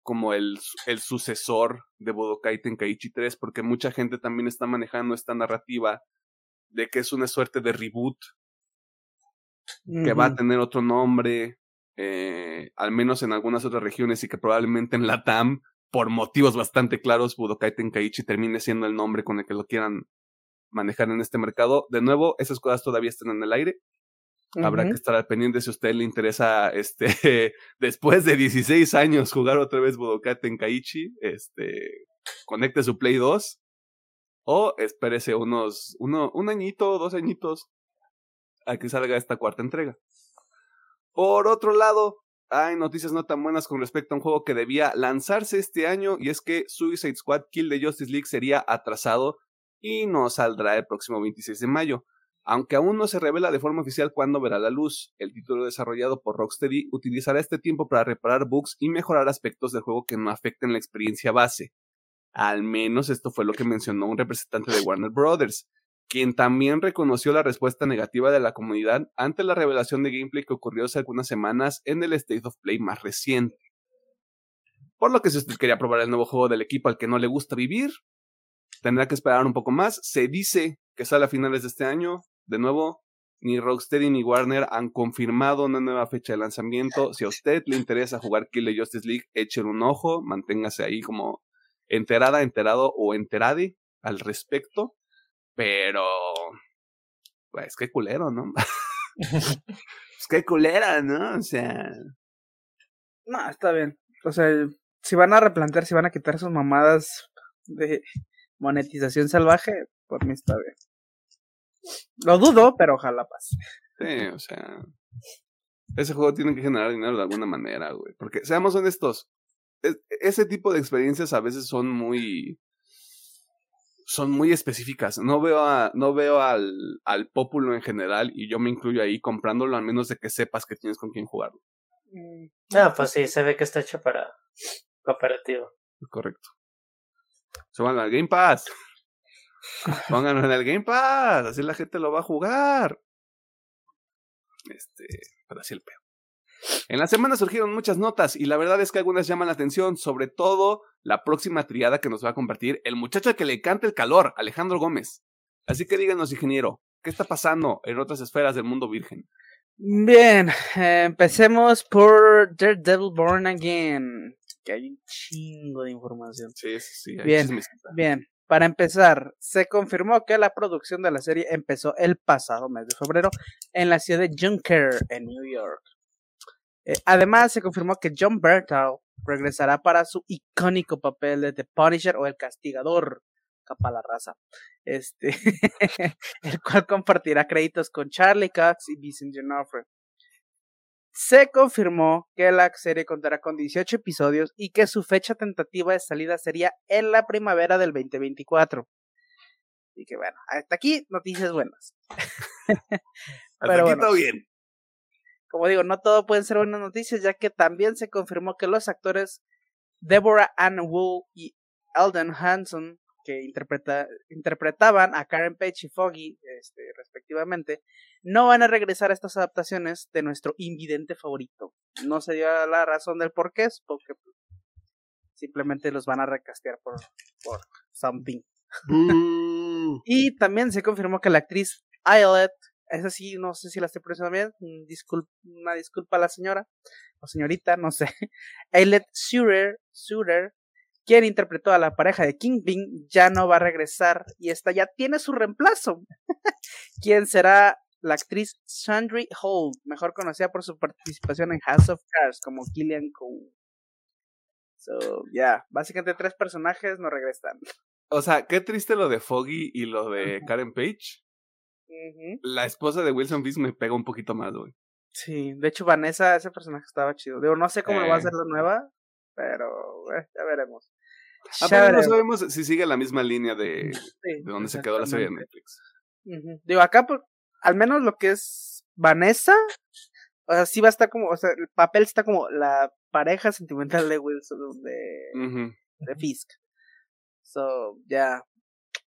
como el, el sucesor de Budokai Tenkaichi 3, porque mucha gente también está manejando esta narrativa de que es una suerte de reboot, uh -huh. que va a tener otro nombre, eh, al menos en algunas otras regiones, y que probablemente en la TAM, por motivos bastante claros, Budokai Tenkaichi termine siendo el nombre con el que lo quieran manejar en este mercado. De nuevo, esas cosas todavía están en el aire. Habrá que estar al pendiente si a usted le interesa, este, después de 16 años jugar otra vez Budokai Tenkaichi, este, conecte su Play 2 o espérese unos, uno, un añito, dos añitos a que salga esta cuarta entrega. Por otro lado, hay noticias no tan buenas con respecto a un juego que debía lanzarse este año y es que Suicide Squad Kill the Justice League sería atrasado y no saldrá el próximo 26 de mayo. Aunque aún no se revela de forma oficial cuándo verá la luz, el título desarrollado por Rocksteady utilizará este tiempo para reparar bugs y mejorar aspectos del juego que no afecten la experiencia base. Al menos esto fue lo que mencionó un representante de Warner Brothers, quien también reconoció la respuesta negativa de la comunidad ante la revelación de gameplay que ocurrió hace algunas semanas en el State of Play más reciente. Por lo que si usted quería probar el nuevo juego del equipo al que no le gusta vivir, tendrá que esperar un poco más. Se dice que sale a finales de este año, de nuevo, ni Rocksteady ni Warner han confirmado una nueva fecha de lanzamiento. Si a usted le interesa jugar Kill the Justice League, échele un ojo, manténgase ahí como enterada, enterado o enterade al respecto. Pero, pues qué culero, ¿no? pues qué culera, ¿no? O sea... No, está bien. O sea, si van a replantear, si van a quitar sus mamadas de monetización salvaje, por mí está bien. Lo dudo, pero ojalá pase. Sí, o sea. Ese juego tiene que generar dinero de alguna manera, güey. Porque, seamos honestos, ese tipo de experiencias a veces son muy. Son muy específicas. No veo, a, no veo al, al pópulo en general, y yo me incluyo ahí comprándolo, a menos de que sepas que tienes con quién jugarlo. Mm. Ah, pues sí, se ve que está hecho para cooperativo. Correcto. Suban al Game Pass. Pónganlo en el Game Pass, así la gente lo va a jugar. Este, pero así el peor. En la semana surgieron muchas notas y la verdad es que algunas llaman la atención, sobre todo la próxima triada que nos va a compartir el muchacho que le canta el calor, Alejandro Gómez. Así que díganos, ingeniero, ¿qué está pasando en otras esferas del mundo virgen? Bien, eh, empecemos por Daredevil Born Again, que hay un chingo de información. Sí, sí, sí. Bien, bien. Para empezar, se confirmó que la producción de la serie empezó el pasado mes de febrero en la ciudad de Junker, en New York. Eh, además, se confirmó que John Bertal regresará para su icónico papel de The Punisher o el Castigador, capa la raza, este, el cual compartirá créditos con Charlie Cox y Vincent D'Onofrio se confirmó que la serie contará con 18 episodios y que su fecha tentativa de salida sería en la primavera del 2024. Así que bueno, hasta aquí noticias buenas. Pero aquí todo bien. Como digo, no todo pueden ser buenas noticias, ya que también se confirmó que los actores Deborah Ann Wool y Alden Hanson que interpreta, interpretaban a Karen Page y Foggy, este, respectivamente, no van a regresar a estas adaptaciones de nuestro invidente favorito. No se dio la razón del por qué, porque pues, simplemente los van a recastear por, por something. y también se confirmó que la actriz Eyelet, esa sí, no sé si la estoy pronunciando bien, una disculpa a la señora o señorita, no sé. Eyelet Suter, Suter quien interpretó a la pareja de Kingpin, ya no va a regresar y esta ya tiene su reemplazo, quien será la actriz Sandry Holt, mejor conocida por su participación en House of Cards como Killian Cole. So, ya, básicamente tres personajes no regresan. O sea, qué triste lo de Foggy y lo de Karen Page. La esposa de Wilson Fisk me pega un poquito más, güey. Sí, de hecho Vanessa, ese personaje estaba chido. Digo, no sé cómo lo va a hacer la nueva, pero ya veremos. Ah, no sabemos si sigue la misma línea de, de donde se quedó la serie de Netflix. Digo, acá, pues, al menos lo que es Vanessa, o sea, sí va a estar como, o sea, el papel está como la pareja sentimental de Wilson, de, de Fisk. So, ya,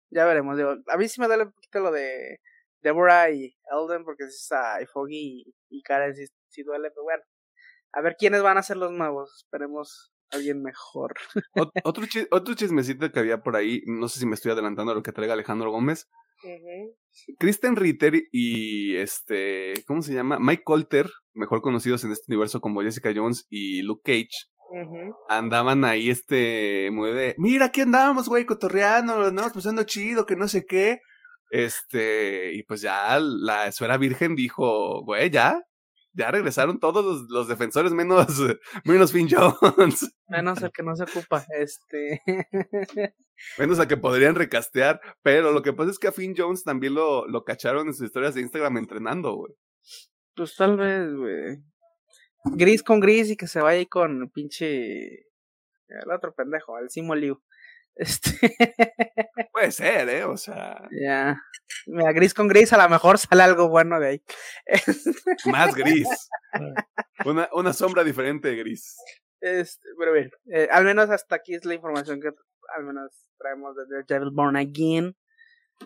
ya veremos. Digo, a mí sí me duele un poquito lo de Deborah y Elden, porque es y Foggy y, y Karen sí duele, pero bueno. A ver quiénes van a ser los nuevos. Esperemos alguien mejor. otro, otro chismecito que había por ahí, no sé si me estoy adelantando a lo que traiga Alejandro Gómez. Kristen Ritter y este, ¿cómo se llama? Mike Colter, mejor conocidos en este universo como Jessica Jones y Luke Cage, andaban ahí este, muy de, mira, aquí andábamos, güey, cotorreando, nos andábamos pasando chido, que no sé qué. Este, y pues ya la esfera virgen dijo, güey, ya, ya regresaron todos los, los, defensores menos, menos Finn Jones. Menos el que no se ocupa, este. menos a que podrían recastear, pero lo que pasa es que a Finn Jones también lo, lo cacharon en sus historias de Instagram entrenando, güey. Pues tal vez, güey. Gris con gris y que se vaya ahí con pinche. El otro pendejo, el Simo Liu. Este. Puede ser, ¿eh? O sea. Ya. Mira, gris con gris, a lo mejor sale algo bueno de ahí. Más gris. una, una sombra diferente de gris. Este, pero bien, eh, al menos hasta aquí es la información que al menos traemos de The Devil Born Again.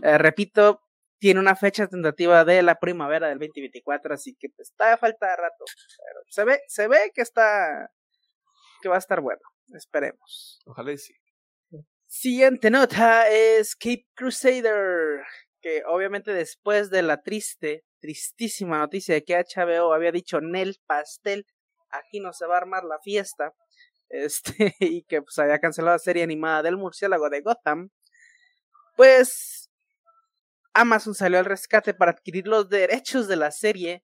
Eh, repito, tiene una fecha tentativa de la primavera del 2024, así que pues está falta de rato. Pero se ve, se ve que está, que va a estar bueno. Esperemos. Ojalá y sí. Siguiente nota es Cape Crusader, que obviamente después de la triste, tristísima noticia de que HBO había dicho Nel Pastel, aquí no se va a armar la fiesta, este, y que pues había cancelado la serie animada del murciélago de Gotham, pues Amazon salió al rescate para adquirir los derechos de la serie,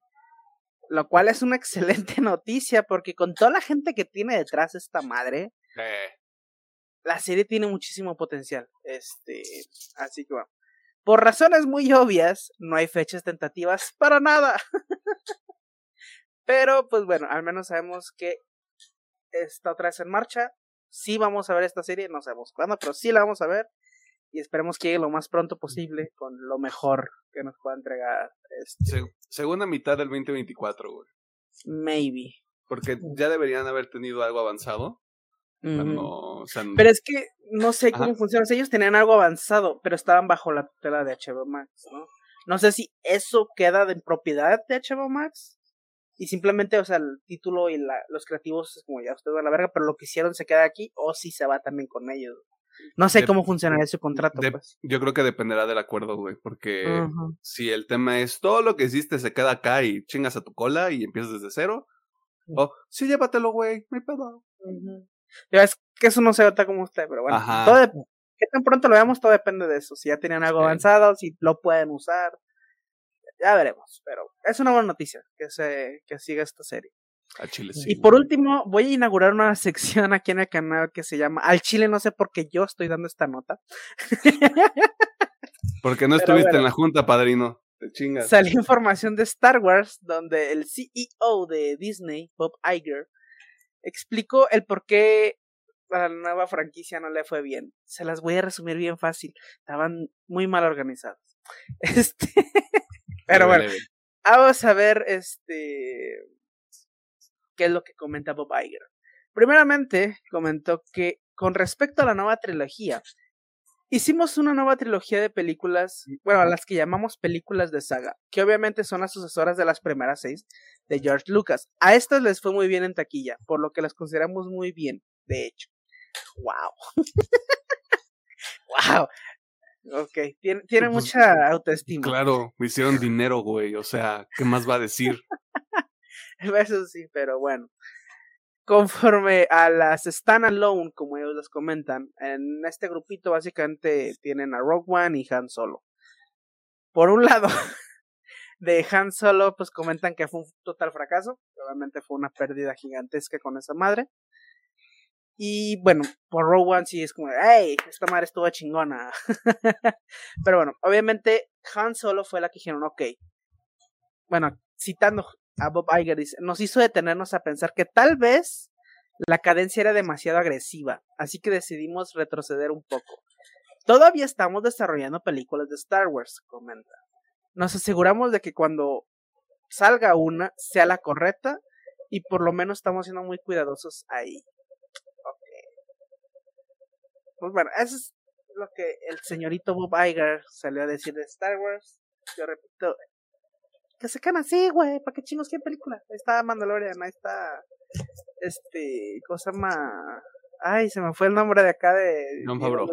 lo cual es una excelente noticia porque con toda la gente que tiene detrás esta madre. La serie tiene muchísimo potencial. Este, así que bueno. Por razones muy obvias, no hay fechas tentativas para nada. Pero, pues bueno, al menos sabemos que está otra vez en marcha. Sí vamos a ver esta serie, no sabemos cuándo, pero sí la vamos a ver. Y esperemos que llegue lo más pronto posible con lo mejor que nos pueda entregar. Este... segunda mitad del 2024, güey. Maybe. Porque ya deberían haber tenido algo avanzado. Pero es que no sé cómo funciona. ellos tenían algo avanzado, pero estaban bajo la tutela de HBO Max, ¿no? No sé si eso queda en propiedad de HBO Max y simplemente, o sea, el título y la, los creativos es como ya ustedes van a la verga, pero lo que hicieron se queda aquí o si se va también con ellos. No sé cómo funcionará ese contrato. pues. Yo creo que dependerá del acuerdo, güey, porque si el tema es todo lo que hiciste se queda acá y chingas a tu cola y empiezas desde cero, o sí, llévatelo, güey, hay pedo. Ya es que eso no se nota como usted, pero bueno. Todo que tan pronto lo veamos, todo depende de eso. Si ya tenían algo avanzado, si lo pueden usar. Ya veremos. Pero es una buena noticia que se que siga esta serie. Chile, y por último, voy a inaugurar una sección aquí en el canal que se llama Al Chile, no sé por qué yo estoy dando esta nota. Porque no estuviste en la junta, padrino. Te chingas. Salió información de Star Wars, donde el CEO de Disney, Bob Iger, explicó el por qué a la nueva franquicia no le fue bien. Se las voy a resumir bien fácil. Estaban muy mal organizados. Este. Pero bueno. Vamos a ver este. qué es lo que comenta Bob Iger. Primeramente, comentó que con respecto a la nueva trilogía, hicimos una nueva trilogía de películas, bueno, a las que llamamos películas de saga, que obviamente son las sucesoras de las primeras seis de George Lucas. A estas les fue muy bien en taquilla, por lo que las consideramos muy bien, de hecho. ¡Wow! ¡Wow! Ok, tiene, tiene pues, mucha autoestima. Claro, me hicieron dinero, güey, o sea, ¿qué más va a decir? Eso sí, pero bueno. Conforme a las standalone, como ellos les comentan, en este grupito básicamente tienen a Rogue One y Han Solo. Por un lado, de Han Solo, pues comentan que fue un total fracaso. Obviamente fue una pérdida gigantesca con esa madre. Y bueno, por Rogue One sí es como, hey, esta madre estuvo chingona. Pero bueno, obviamente Han Solo fue la que dijeron, ok. Bueno, citando a Bob Iger, dice, nos hizo detenernos a pensar que tal vez la cadencia era demasiado agresiva, así que decidimos retroceder un poco. Todavía estamos desarrollando películas de Star Wars, comenta. Nos aseguramos de que cuando salga una sea la correcta y por lo menos estamos siendo muy cuidadosos ahí. Pues bueno, eso es lo que el señorito Bob Iger salió a decir de Star Wars. Yo repito, que se can así, güey, ¿para qué chingos qué película? Ahí está Mandalorian, ahí está este, cosa más Ay, se me fue el nombre de acá de No, Diego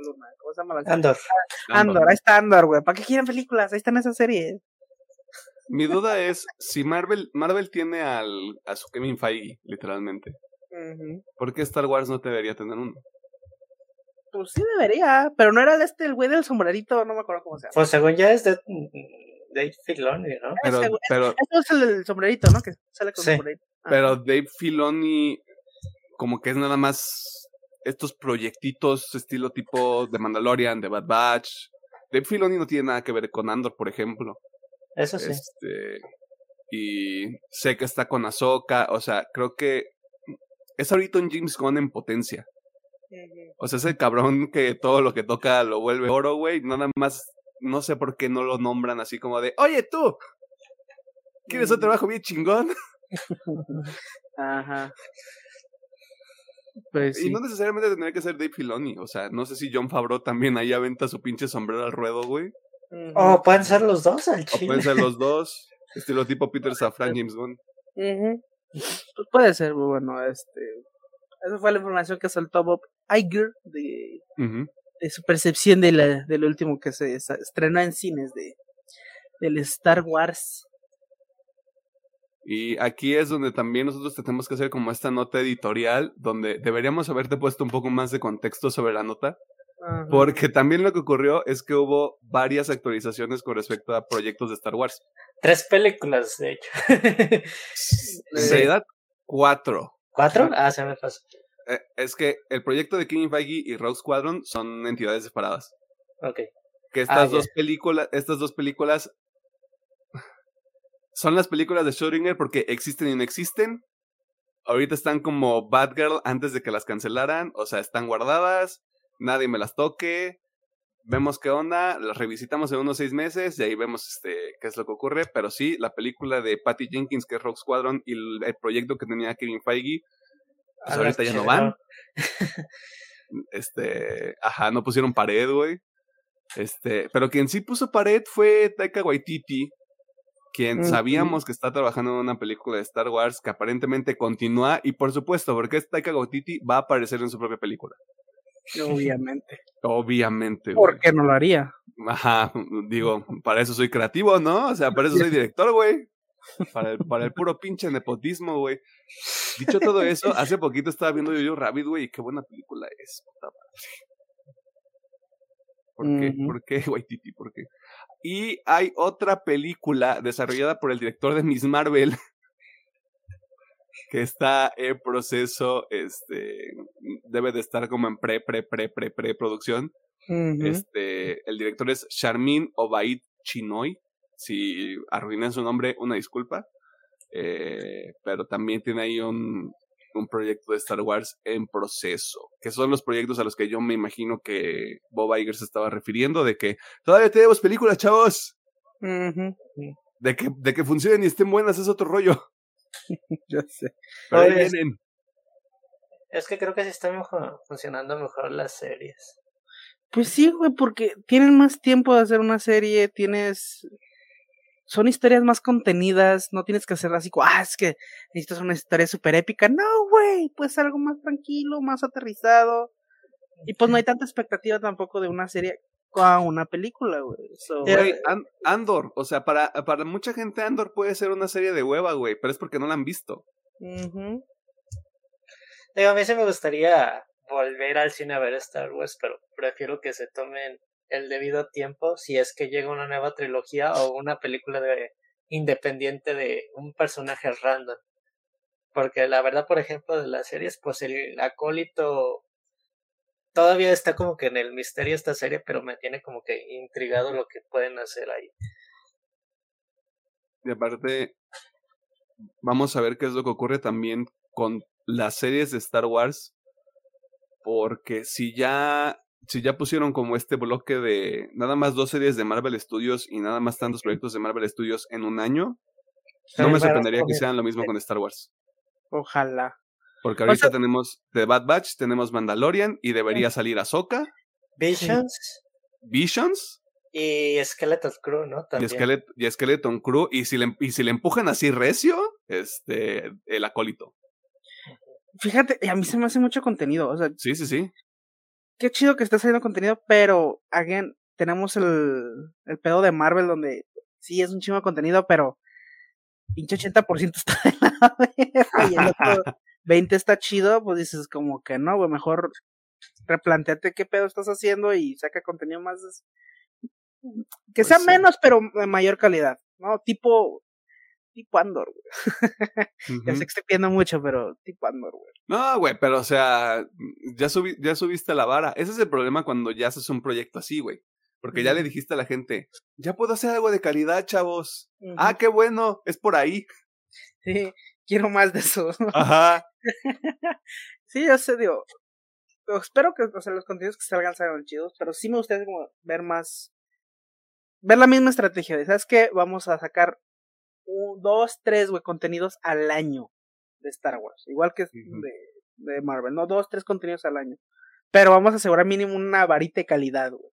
Luna. ¿cómo se llama la Andor. Andor, ahí está Andor, güey. ¿Para qué quieren películas? Ahí están esas series. Mi duda es si Marvel Marvel tiene al a su Kevin Feige, literalmente. ¿Por qué Star Wars no debería tener uno? Pues sí debería, pero no era el este, el güey del sombrerito, no me acuerdo cómo se llama. Pues según ya es de Dave Filoni, ¿no? Pero, Ese güey- pero, Ese es el del sombrerito, ¿no? Que sale con Sí. sombrerito. Ah. pero Dave Filoni como que es nada más estos proyectitos estilo tipo de Mandalorian, de Bad Batch. Dave Filoni no tiene nada que ver con Andor, por ejemplo. Eso sí. Este, y sé que está con Ahsoka, o sea, creo que es ahorita un James Gunn en potencia. O sea, ese cabrón que todo lo que toca lo vuelve oro, güey. Nada más, no sé por qué no lo nombran así como de, oye tú, ¿quieres un trabajo bien chingón? Ajá. Pues Y sí. no necesariamente tendría que ser Dave Filoni. O sea, no sé si John Favreau también ahí aventa su pinche sombrero al ruedo, güey. Ujú. O pueden ser los dos al O chile. pueden ser los dos. Estilo tipo Peter Safran, James. Ujú. Pues puede ser, muy bueno, este. Esa fue la información que soltó Bob Iger de, de su percepción de la, del último que se estrenó en cines de del Star Wars. Y aquí es donde también nosotros tenemos que hacer como esta nota editorial, donde deberíamos haberte puesto un poco más de contexto sobre la nota, Ajá. porque también lo que ocurrió es que hubo varias actualizaciones con respecto a proyectos de Star Wars. Tres películas, de hecho. En realidad, cuatro. ¿Cuatro? Ah, se me pasó. Eh, es que el proyecto de Kevin Feige y Rogue Squadron son entidades separadas. Ok. Que estas Ah, dos películas, estas dos películas son las películas de Schrödinger porque existen y no existen. Ahorita están como Batgirl antes de que las cancelaran, o sea, están guardadas, nadie me las toque. Vemos qué onda, las revisitamos en unos seis meses y ahí vemos este qué es lo que ocurre. Pero sí, la película de Patty Jenkins, que es Rogue Squadron, y el, el proyecto que tenía Kevin Feige, pues A ahorita ya no van. Este, ajá, no pusieron pared, güey. Este, pero quien sí puso pared fue Taika Waititi, quien sabíamos que está trabajando en una película de Star Wars que aparentemente continúa y por supuesto, porque es Taika Waititi, va a aparecer en su propia película. Obviamente. Obviamente. ¿Por qué no lo haría? Ajá, digo, para eso soy creativo, ¿no? O sea, para eso soy director, güey. Para el, para el puro pinche nepotismo, güey. Dicho todo eso, hace poquito estaba viendo Yo-Yo Rabbit, güey, y qué buena película es. puta madre. ¿Por qué? ¿Por qué, Waititi? ¿Por qué? Y hay otra película desarrollada por el director de Miss Marvel que está en proceso, este, debe de estar como en pre, pre, pre, pre, pre producción. Este, el director es Charmin Obaid Chinoy. Si arruiné su nombre, una disculpa. Eh, pero también tiene ahí un, un proyecto de Star Wars en proceso. Que son los proyectos a los que yo me imagino que Bob Iger se estaba refiriendo. De que todavía tenemos películas, chavos. De que, de que funcionen y estén buenas es otro rollo. Yo sé. Pero ahí vienen. Es que creo que sí están mejor- funcionando mejor las series. Pues sí, güey, porque tienen más tiempo de hacer una serie, tienes... Son historias más contenidas, no tienes que hacer así como, ah, es que necesitas una historia súper épica. No, güey, pues algo más tranquilo, más aterrizado. Y pues no hay tanta expectativa tampoco de una serie con una película, güey. So, An- Andor, o sea, para, para mucha gente Andor puede ser una serie de hueva, güey, pero es porque no la han visto. Digo, a mí sí me gustaría volver al cine a ver Star Wars, pero prefiero que se tomen el debido tiempo si es que llega una nueva trilogía o una película de independiente de un personaje random. Porque la verdad, por ejemplo, de las series, pues el acólito todavía está como que en el misterio esta serie, pero me tiene como que intrigado lo que pueden hacer ahí. Y aparte, vamos a ver qué es lo que ocurre también con las series de Star Wars. Porque si ya, si ya pusieron como este bloque de nada más dos series de Marvel Studios y nada más tantos proyectos de Marvel Studios en un año, no me sorprendería que sean lo mismo con Star Wars. Ojalá. Porque ahorita sea- tenemos The Bad Batch, tenemos Mandalorian y debería salir Ahsoka, Visions Visions y Skeleton Crew, ¿no? y, También. Skelet- y Skeleton Crew. Y si, le, y si le empujan así recio, este, el acólito. Fíjate, a mí se me hace mucho contenido. O sea, Sí, sí, sí. Qué chido que esté saliendo contenido, pero, again, tenemos el, el pedo de Marvel donde sí es un chingo de contenido, pero pinche 80% está de la verga y el otro 20 está chido, pues dices como que no, güey, mejor replanteate qué pedo estás haciendo y saca contenido más. Que Pues sea menos, pero de mayor calidad, ¿no? Tipo. Tipo Andor, güey. Ya sé que estoy pidiendo mucho, pero tipo Andor, güey. No, güey, pero o sea, ya, subi ya subiste la vara. Ese es el problema cuando ya haces un proyecto así, güey. Porque ya le dijiste a la gente, ya puedo hacer algo de calidad, chavos. Ah, qué bueno, es por ahí. Sí, quiero más de eso. Ajá. sí, ya sé, digo. pero Espero que o sea, los contenidos que salgan salgan chidos, pero sí me gustaría como ver más. Ver la misma estrategia de, ¿sabes qué? Vamos a sacar un, dos, tres, güey, contenidos al año de Star Wars. Igual que de, de Marvel, ¿no? Dos, tres contenidos al año. Pero vamos a asegurar mínimo una varita de calidad, güey.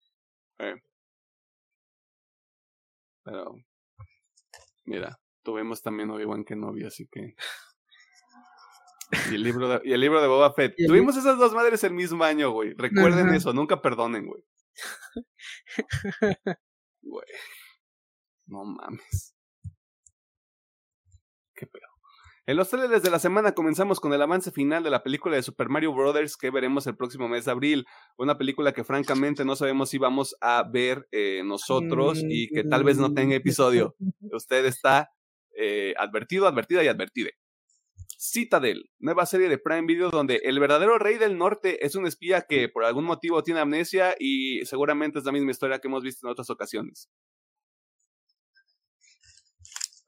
Pero, mira, tuvimos también Obi-Wan Kenobi, así que... Y el libro de, y el libro de Boba Fett. Tuvimos esas dos madres el mismo año, güey. Recuerden eso, nunca perdonen, güey. Güey. No mames. Qué pedo. En los trailers de la semana comenzamos con el avance final de la película de Super Mario Bros. que veremos el próximo mes de abril. Una película que francamente no sabemos si vamos a ver eh, nosotros y que tal vez no tenga episodio. Usted está eh, advertido, advertida y advertide. Citadel, nueva serie de Prime Video donde el verdadero rey del norte es un espía que por algún motivo tiene amnesia y seguramente es la misma historia que hemos visto en otras ocasiones.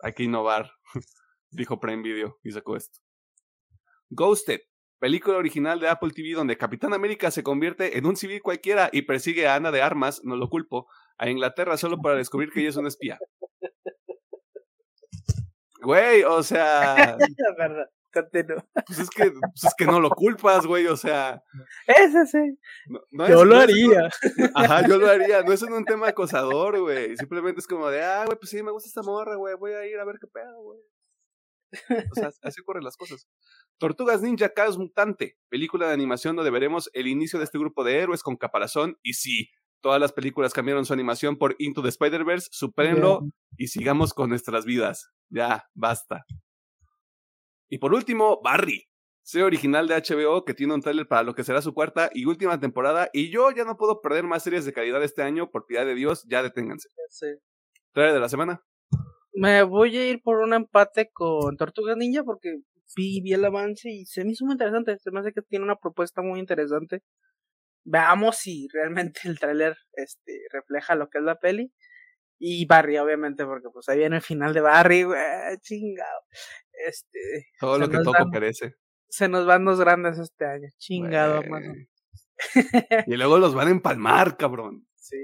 Hay que innovar, dijo Prime Video y sacó esto. Ghosted, película original de Apple TV donde Capitán América se convierte en un civil cualquiera y persigue a Ana de Armas, no lo culpo, a Inglaterra solo para descubrir que ella es una espía. Güey, o sea, continúo. pues es que, pues es que no lo culpas, güey, o sea, Ese sí. no, no Yo es- lo no es- haría. Ajá, yo lo haría, no es un tema acosador, güey, simplemente es como de, ah, güey, pues sí, me gusta esta morra, güey, voy a ir a ver qué pedo, güey. O sea, así ocurren las cosas. Tortugas Ninja Caos Mutante, película de animación donde veremos el inicio de este grupo de héroes con caparazón. Y sí, todas las películas cambiaron su animación por Into the Spider-Verse, supérenlo y sigamos con nuestras vidas. Ya, basta. Y por último, Barry, serie original de HBO que tiene un trailer para lo que será su cuarta y última temporada. Y yo ya no puedo perder más series de calidad este año, por piedad de Dios, ya deténganse. Sí. Trailer de la semana. Me voy a ir por un empate con Tortugas Ninja porque vi, vi el avance y se me hizo muy interesante. Se me hace que tiene una propuesta muy interesante. Veamos si realmente el tráiler este, refleja lo que es la peli. Y Barry, obviamente, porque pues ahí viene el final de Barry, güey, chingado. Este, Todo lo que toco dan- perece. se nos van dos grandes este año. Chingado, mano. Y luego los van a empalmar, cabrón. Sí.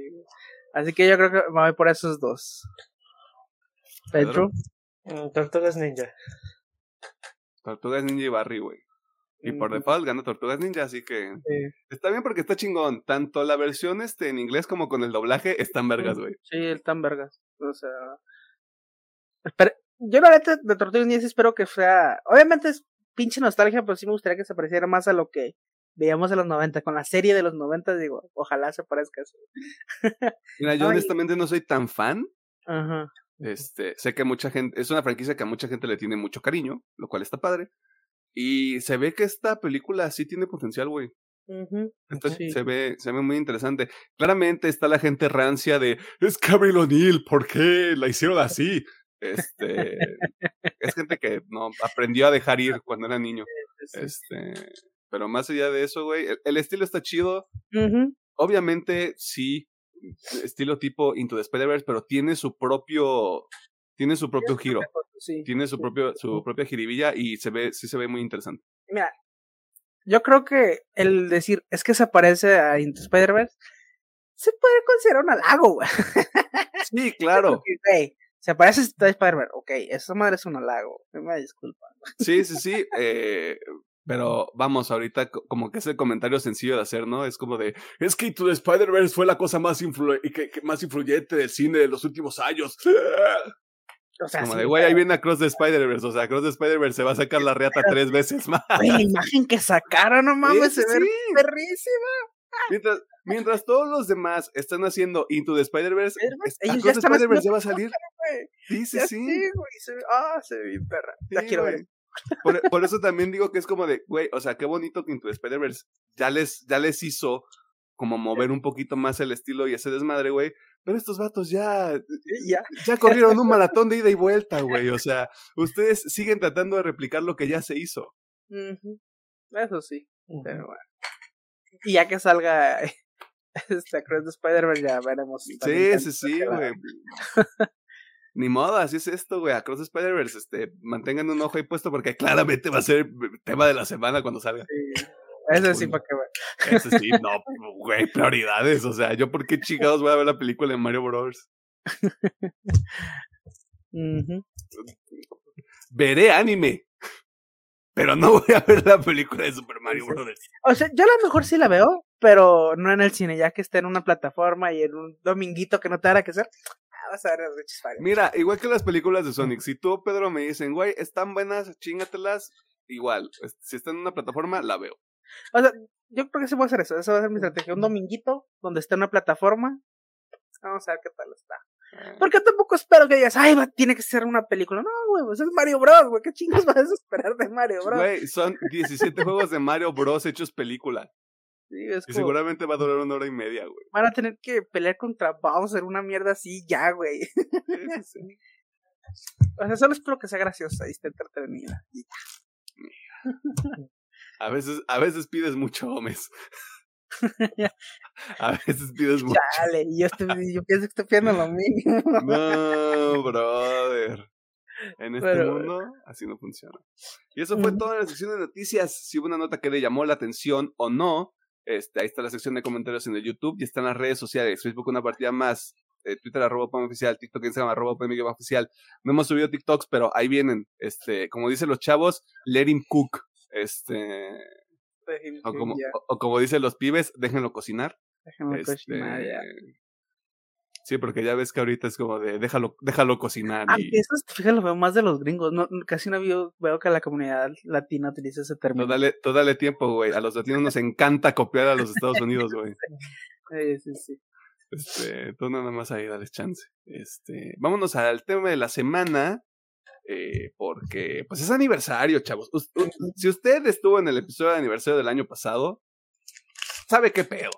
Así que yo creo que me voy por esos dos. Pedro. Pedro. Mm, Tortugas Ninja. Tortugas Ninja y Barry, güey. Y por Ujú. default gana Tortugas Ninja, así que Sí. está bien porque está chingón. Tanto la versión este en inglés como con el doblaje están vergas, güey. Sí, el tan vergas. O sea. Espera, yo la neta de Tortugas Ninja espero que sea. Obviamente es pinche nostalgia, pero sí me gustaría que se pareciera más a lo que veíamos en los 90. Con la serie de los 90, digo, ojalá se parezca a eso. Mira, yo Ay. honestamente no soy tan fan. Ajá. Este, sé que mucha gente, es una franquicia que a mucha gente le tiene mucho cariño, lo cual está padre. Y se ve que esta película sí tiene potencial, güey. Entonces Sí. se ve, se ve muy interesante. Claramente está la gente rancia de es Gabriel O'Neill, ¿por qué la hicieron así? Este es gente que no aprendió a dejar ir cuando era niño. Este, pero más allá de eso, güey, el, el estilo está chido. Obviamente, sí, estilo tipo Into the Spider-Verse, pero tiene su propio, tiene su propio giro, Sí. tiene su propio, su propia jiribilla y se ve, sí se ve muy interesante. Mira, yo creo que el decir es que se parece a Into Spider-Verse se puede considerar un halago, güey. Sí, claro. Güey, se parece a Spider-Man. Ok, esa madre es un halago. Me disculpa. Sí, sí, sí. eh, pero vamos, ahorita co- como que es el comentario sencillo de hacer, ¿no? Es como de, es que Into the Spider-Verse fue la cosa más, influ que, que más influyente del cine de los últimos años. O sea, Como sí, de, güey, ahí viene Across the Spider-Verse. O sea, Across the Spider-Verse se va a sacar la reata tres veces más. güey, la imagen que sacaron, no mames, Sí, se ve sí. perrísima. Mientras, mientras todos los demás están haciendo Into the Spider-Verse, ya the Spider-Verse ya va a salir. Sí, sí, Ya sí. ah, se ve bien perra. Sí, quiero ver. Por, por, eso también digo que es como de, güey, o sea, qué bonito que Into Spider-Verse ya les, ya les hizo como mover un poquito más el estilo y ese desmadre, güey. Pero estos vatos ya, ya, ya corrieron un maratón de ida y vuelta, güey. O sea, ustedes siguen tratando de replicar lo que ya se hizo. Eso sí, pero bueno. Y ya que salga este Cross de Spider-Man, ya veremos. Sí, sí, sí, güey. Ni modo, así es esto, güey. Across Spider-Verse, este, mantengan un ojo ahí puesto porque claramente va a ser tema de la semana cuando salga. Sí. Ese sí, para que güey. Ese sí, no, güey, prioridades. O sea, yo por qué chingados voy a ver la película de Mario Bros. Veré anime. Pero no voy a ver la película de Super Mario Bros. O sea, yo a lo mejor sí la veo, pero no en el cine, ya que esté en una plataforma y en un dominguito que no te hará que hacer. Ah, vas a ver las Mira, igual que las películas de Sonic, si tú, Pedro, me dicen, güey, están buenas, chingatelas, igual. Si está en una plataforma, la veo. O sea, yo creo que sí voy a hacer eso. Esa va a ser mi estrategia. Un dominguito donde esté una plataforma. Vamos a ver qué tal está. Porque tampoco espero que digas, ay, va, tiene que ser una película. No, güey, pues es Mario Bros, güey. ¿Qué chingos vas a esperar de Mario Bros? Güey, son 17 juegos de Mario Bros hechos película. Sí, es y seguramente va a durar una hora y media, güey. Van a tener que pelear contra Bowser, una mierda así, ya, güey. o sea, solo espero que sea graciosa y esté entretenida. Y ya. A veces, a veces pides mucho, Gómez. a veces pides mucho. Chale, yo, estoy, yo pienso que estoy pidiendo lo mismo. no, brother. En este mundo así no funciona. Y eso fue toda la sección de noticias. Si hubo una nota que le llamó la atención o no, este, ahí está la sección de comentarios en el YouTube y están las redes sociales. Facebook una partida más, eh, Twitter arroba oficial, TikTok Instagram arroba oficial. No hemos subido TikToks, pero ahí vienen. Este, como dicen los chavos, let him cook. Este. O como, o, como dicen los pibes, déjenlo cocinar. Déjenlo cocinar, ya. Este, sí, porque ya ves que ahorita es como de déjalo, déjalo cocinar. Ah, y... eso fíjate, lo veo más de los gringos. No, casi no veo, veo que la comunidad latina utiliza ese término. No, dale, tú dale tiempo, güey. A los latinos nos encanta copiar a los Estados Unidos, güey. Sí, sí, sí. Este, tú nada más ahí dale chance. Este, vámonos al tema de la semana. Eh, porque pues es aniversario, chavos. si usted estuvo en el episodio de aniversario del año pasado, sabe qué pedo.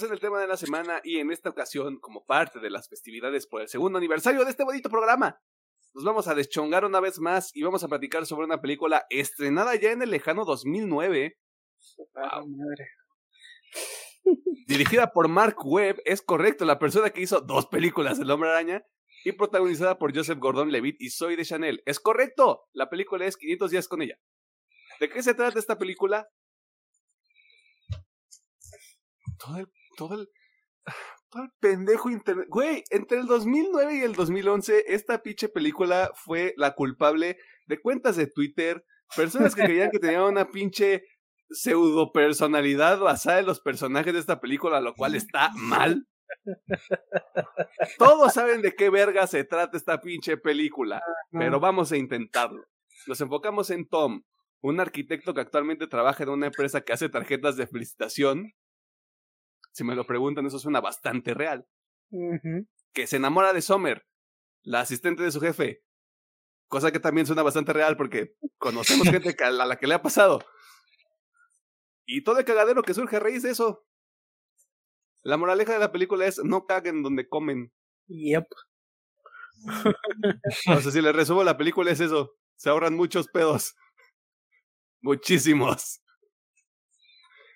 Encontramos en el tema de la semana y en esta ocasión, como parte de las festividades por el segundo aniversario de este bonito programa, nos vamos a deschongar una vez más y vamos a platicar sobre una película estrenada ya en el lejano 2009. Dirigida por Mark Webb, es correcto, la persona que hizo dos películas El Hombre Araña y protagonizada por Joseph Gordon-Levitt y Zoe de Chanel. Es correcto, la película es 500 días con ella. ¿De qué se trata esta película? todo el, todo el, todo el pendejo internet. Güey, entre el 2009 y el 2011, esta pinche película fue la culpable de cuentas de Twitter, personas que creían que tenían una pinche pseudo personalidad basada en los personajes de esta película, lo cual está mal. Todos saben de qué verga se trata esta pinche película, pero vamos a intentarlo. Nos enfocamos en Tom, un arquitecto que actualmente trabaja en una empresa que hace tarjetas de felicitación si me lo preguntan, eso suena bastante real. Que se enamora de Sommer, la asistente de su jefe. Cosa que también suena bastante real porque conocemos gente a la que le ha pasado. Y todo el cagadero que surge a raíz de eso. La moraleja de la película es no caguen donde comen. Yep. o sea, si le resumo la película es eso. Se ahorran muchos pedos. Muchísimos.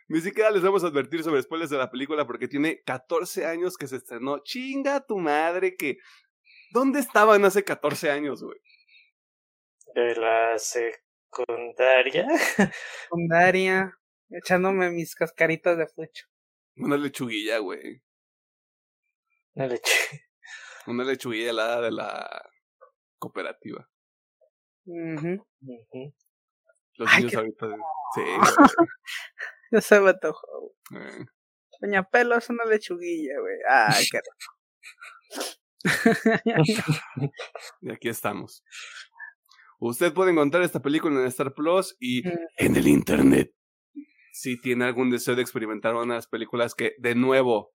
Ni siquiera les vamos a advertir sobre spoilers de la película porque tiene 14 años que se estrenó. Chinga tu madre que... ¿Dónde estaban hace 14 años, güey? De la secundaria. Secundaria. Echándome mis cascaritas de flecho. Una lechuguilla, güey. Una lechuguilla. Una lechuguilla helada de la cooperativa. Ujú. Ujú. Los Ay, niños qué- ahorita. Sí, Ya se me antojó. Eh, Doña Pelo es una lechuguilla, güey. Ay, qué Y aquí estamos. Usted puede encontrar esta película en Star Plus y Mm. en el Internet. Si tiene algún deseo de experimentar una de las películas que, de nuevo,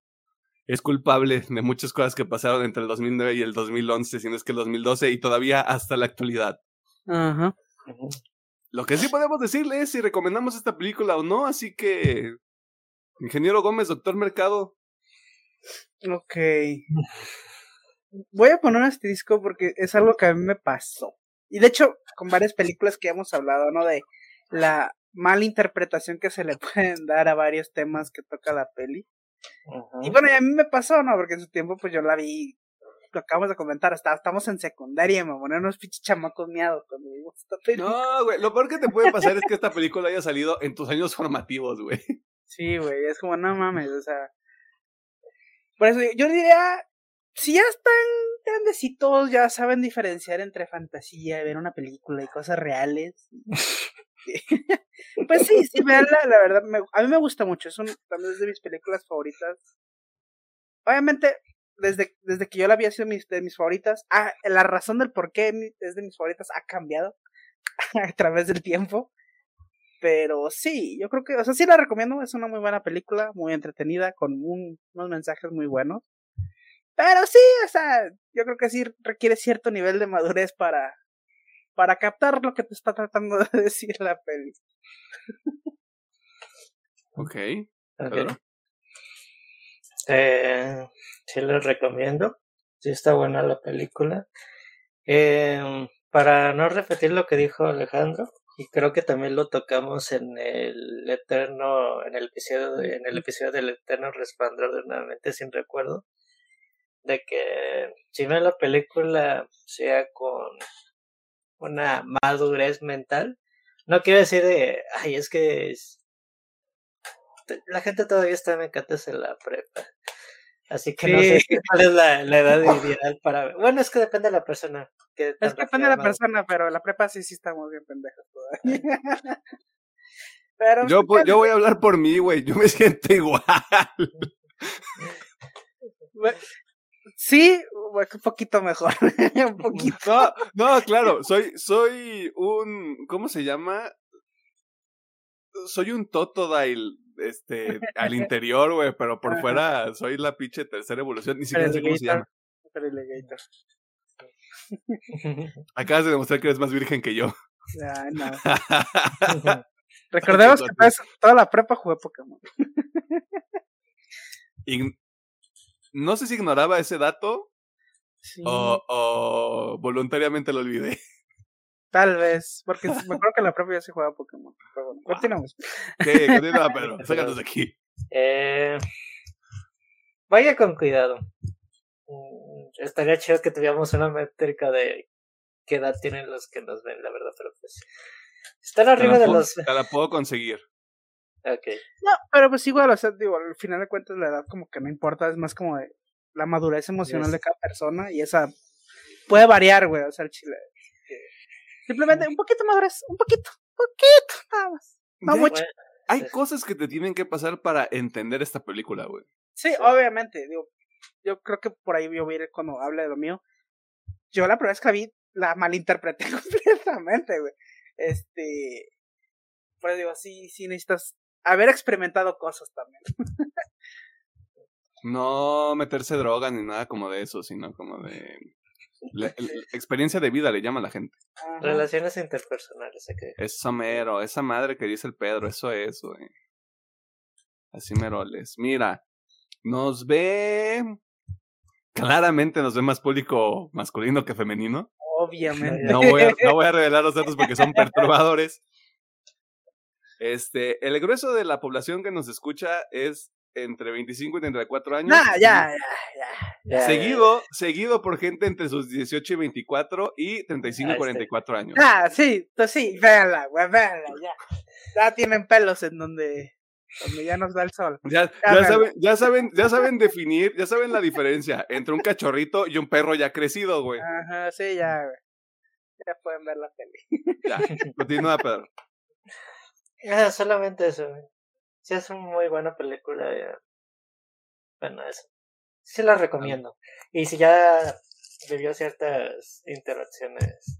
es culpable de muchas cosas que pasaron entre el 2009 y el 2011, si no es que el 2012 y todavía hasta la actualidad. Ajá. Ujú. Lo que sí podemos decirle es si recomendamos esta película o no, así que... Ingeniero Gómez, doctor Mercado. Ok. Voy a poner un asterisco porque es algo que a mí me pasó. Y de hecho, con varias películas que hemos hablado, ¿no? De la mala interpretación que se le pueden dar a varios temas que toca la peli. Y bueno, y a mí me pasó, ¿no? Porque en su tiempo, pues yo la vi, lo acabamos de comentar, hasta, estamos en secundaria, me ponían unos pinches chamacos miados cuando vimos esta peli. No, güey, lo peor que te puede pasar es que esta película haya salido en tus años formativos, güey. Sí, güey, es como, no mames, o sea. Por eso yo diría, si ya están grandecitos, ya saben diferenciar entre fantasía, ver una película y cosas reales. pues sí, sí, veanla, la verdad, me- a mí me gusta mucho, es, un, también es de mis películas favoritas. Obviamente, desde, desde que yo la vi ha sido mis, de mis favoritas. Ah, la razón del por qué es de mis favoritas ha cambiado a través del tiempo. Pero sí, yo creo que, o sea, sí la recomiendo, es una muy buena película, muy entretenida, con un- unos mensajes muy buenos. Pero sí, o sea, yo creo que sí requiere cierto nivel de madurez para, para captar lo que te está tratando de decir la peli. Ok. Ok. Eh, sí les recomiendo. Sí está buena la película. Eh, para no repetir lo que dijo Alejandro, y creo que también lo tocamos en el eterno, en el episodio, en el episodio del eterno resplandor de una mente sin recuerdo, de que si ven la película sea con una madurez mental, no quiero decir de, ay, es que la gente todavía está en mecates en la prepa. Así que no sé cuál es la, la edad ideal para Bueno, es que depende de la persona. Es que depende de la persona, pero la prepa sí, sí estamos bien pendejos todavía. pero Yo, voy a hablar por mí, güey. Yo me siento igual. Sí, un poquito mejor. un poquito. No, no, claro. Soy, soy un. ¿Cómo se llama? Soy un Totodile, este, al interior, güey, pero por fuera soy la pinche tercera evolución. Ni siquiera sé cómo se llama. Acabas de demostrar que eres más virgen que yo. No. Recordemos que toda, toda la prepa jugué Pokémon. Ign- no sé si ignoraba ese dato Sí, o, o voluntariamente lo olvidé. Tal vez. Porque me acuerdo que en la prepa ya se jugaba Pokémon. Pero bueno, continuamos. ¿Qué? Continúa, Pedro. Sácanos de aquí. Eh, vaya con cuidado. Mm, Estaría chido que tuviéramos una métrica de qué edad tienen los que nos ven, la verdad, pero pues. Están arriba la de puedo- los. Te la puedo conseguir. Ok. No, pero pues igual, o sea, digo, al final de cuentas la edad como que no importa, es más como de la madurez emocional Yes. de cada persona y esa puede variar, güey, o sea, el chile. Simplemente un poquito madurez, un poquito, poquito, nada más. No mucho. Bueno, Hay Sí. cosas que te tienen que pasar para entender esta película, güey. Sí, obviamente, digo, yo creo que por ahí yo voy a ir cuando hable de lo mío. Yo la primera vez que la vi, la malinterpreté completamente, güey. Este, pues digo, sí, sí necesitas haber experimentado cosas también. No meterse droga ni nada como de eso, sino como de... el- experiencia de vida le llama a la gente. Ajá. relaciones interpersonales, ok. Eso mero, esa madre que dice el Pedro, eso es, güey. Así meroles. Mira, nos ve... Claramente nos ve más público masculino que femenino. Obviamente. No voy, a, no voy a revelar los datos porque son perturbadores. Este, el grueso de la población que nos escucha es entre 25 y 34 años. Nah, ya, ya, ya. Ya, Seguido, seguido por gente entre sus 18 y 24 y 35 y Ah, este. 44 años. Ah, sí, pues sí, véanla, güey, véanla, ya. Ya tienen pelos en donde, donde ya nos da el sol. Ya, Ya, ya bueno. saben, ya saben, ya saben definir, ya saben la diferencia entre un cachorrito y un perro ya crecido, güey. Ajá, sí, ya, güey. Ya pueden ver la peli. Ya, continúa, Pedro. Ah, solamente eso. güey. Sí, es una muy buena película. ya. Bueno, eso. Sí la recomiendo. Y si ya vivió ciertas interacciones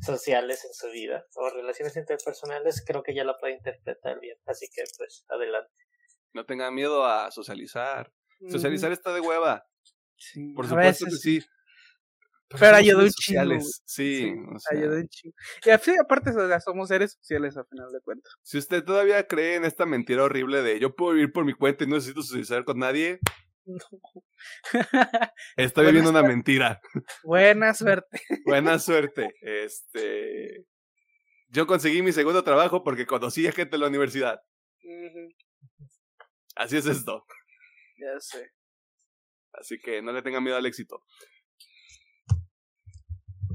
sociales en su vida o relaciones interpersonales, creo que ya la puede interpretar bien. Así que, pues, adelante. No tengan miedo a socializar. Socializar está de hueva. Sí, Por supuesto veces que sí. Pero ayudó un chingo, sociales. Sí, Sí, o sea, ayudó un chingo. Y así, aparte, o sea, somos seres sociales a final de cuentas. si usted todavía cree en esta mentira horrible de yo puedo vivir por mi cuenta y no necesito socializar con nadie, está Buena viviendo una mentira. Buena suerte. Buena suerte. Este. Yo conseguí mi segundo trabajo porque conocí a gente en la universidad. Así es esto. ya sé. Así que no le tengan miedo al éxito.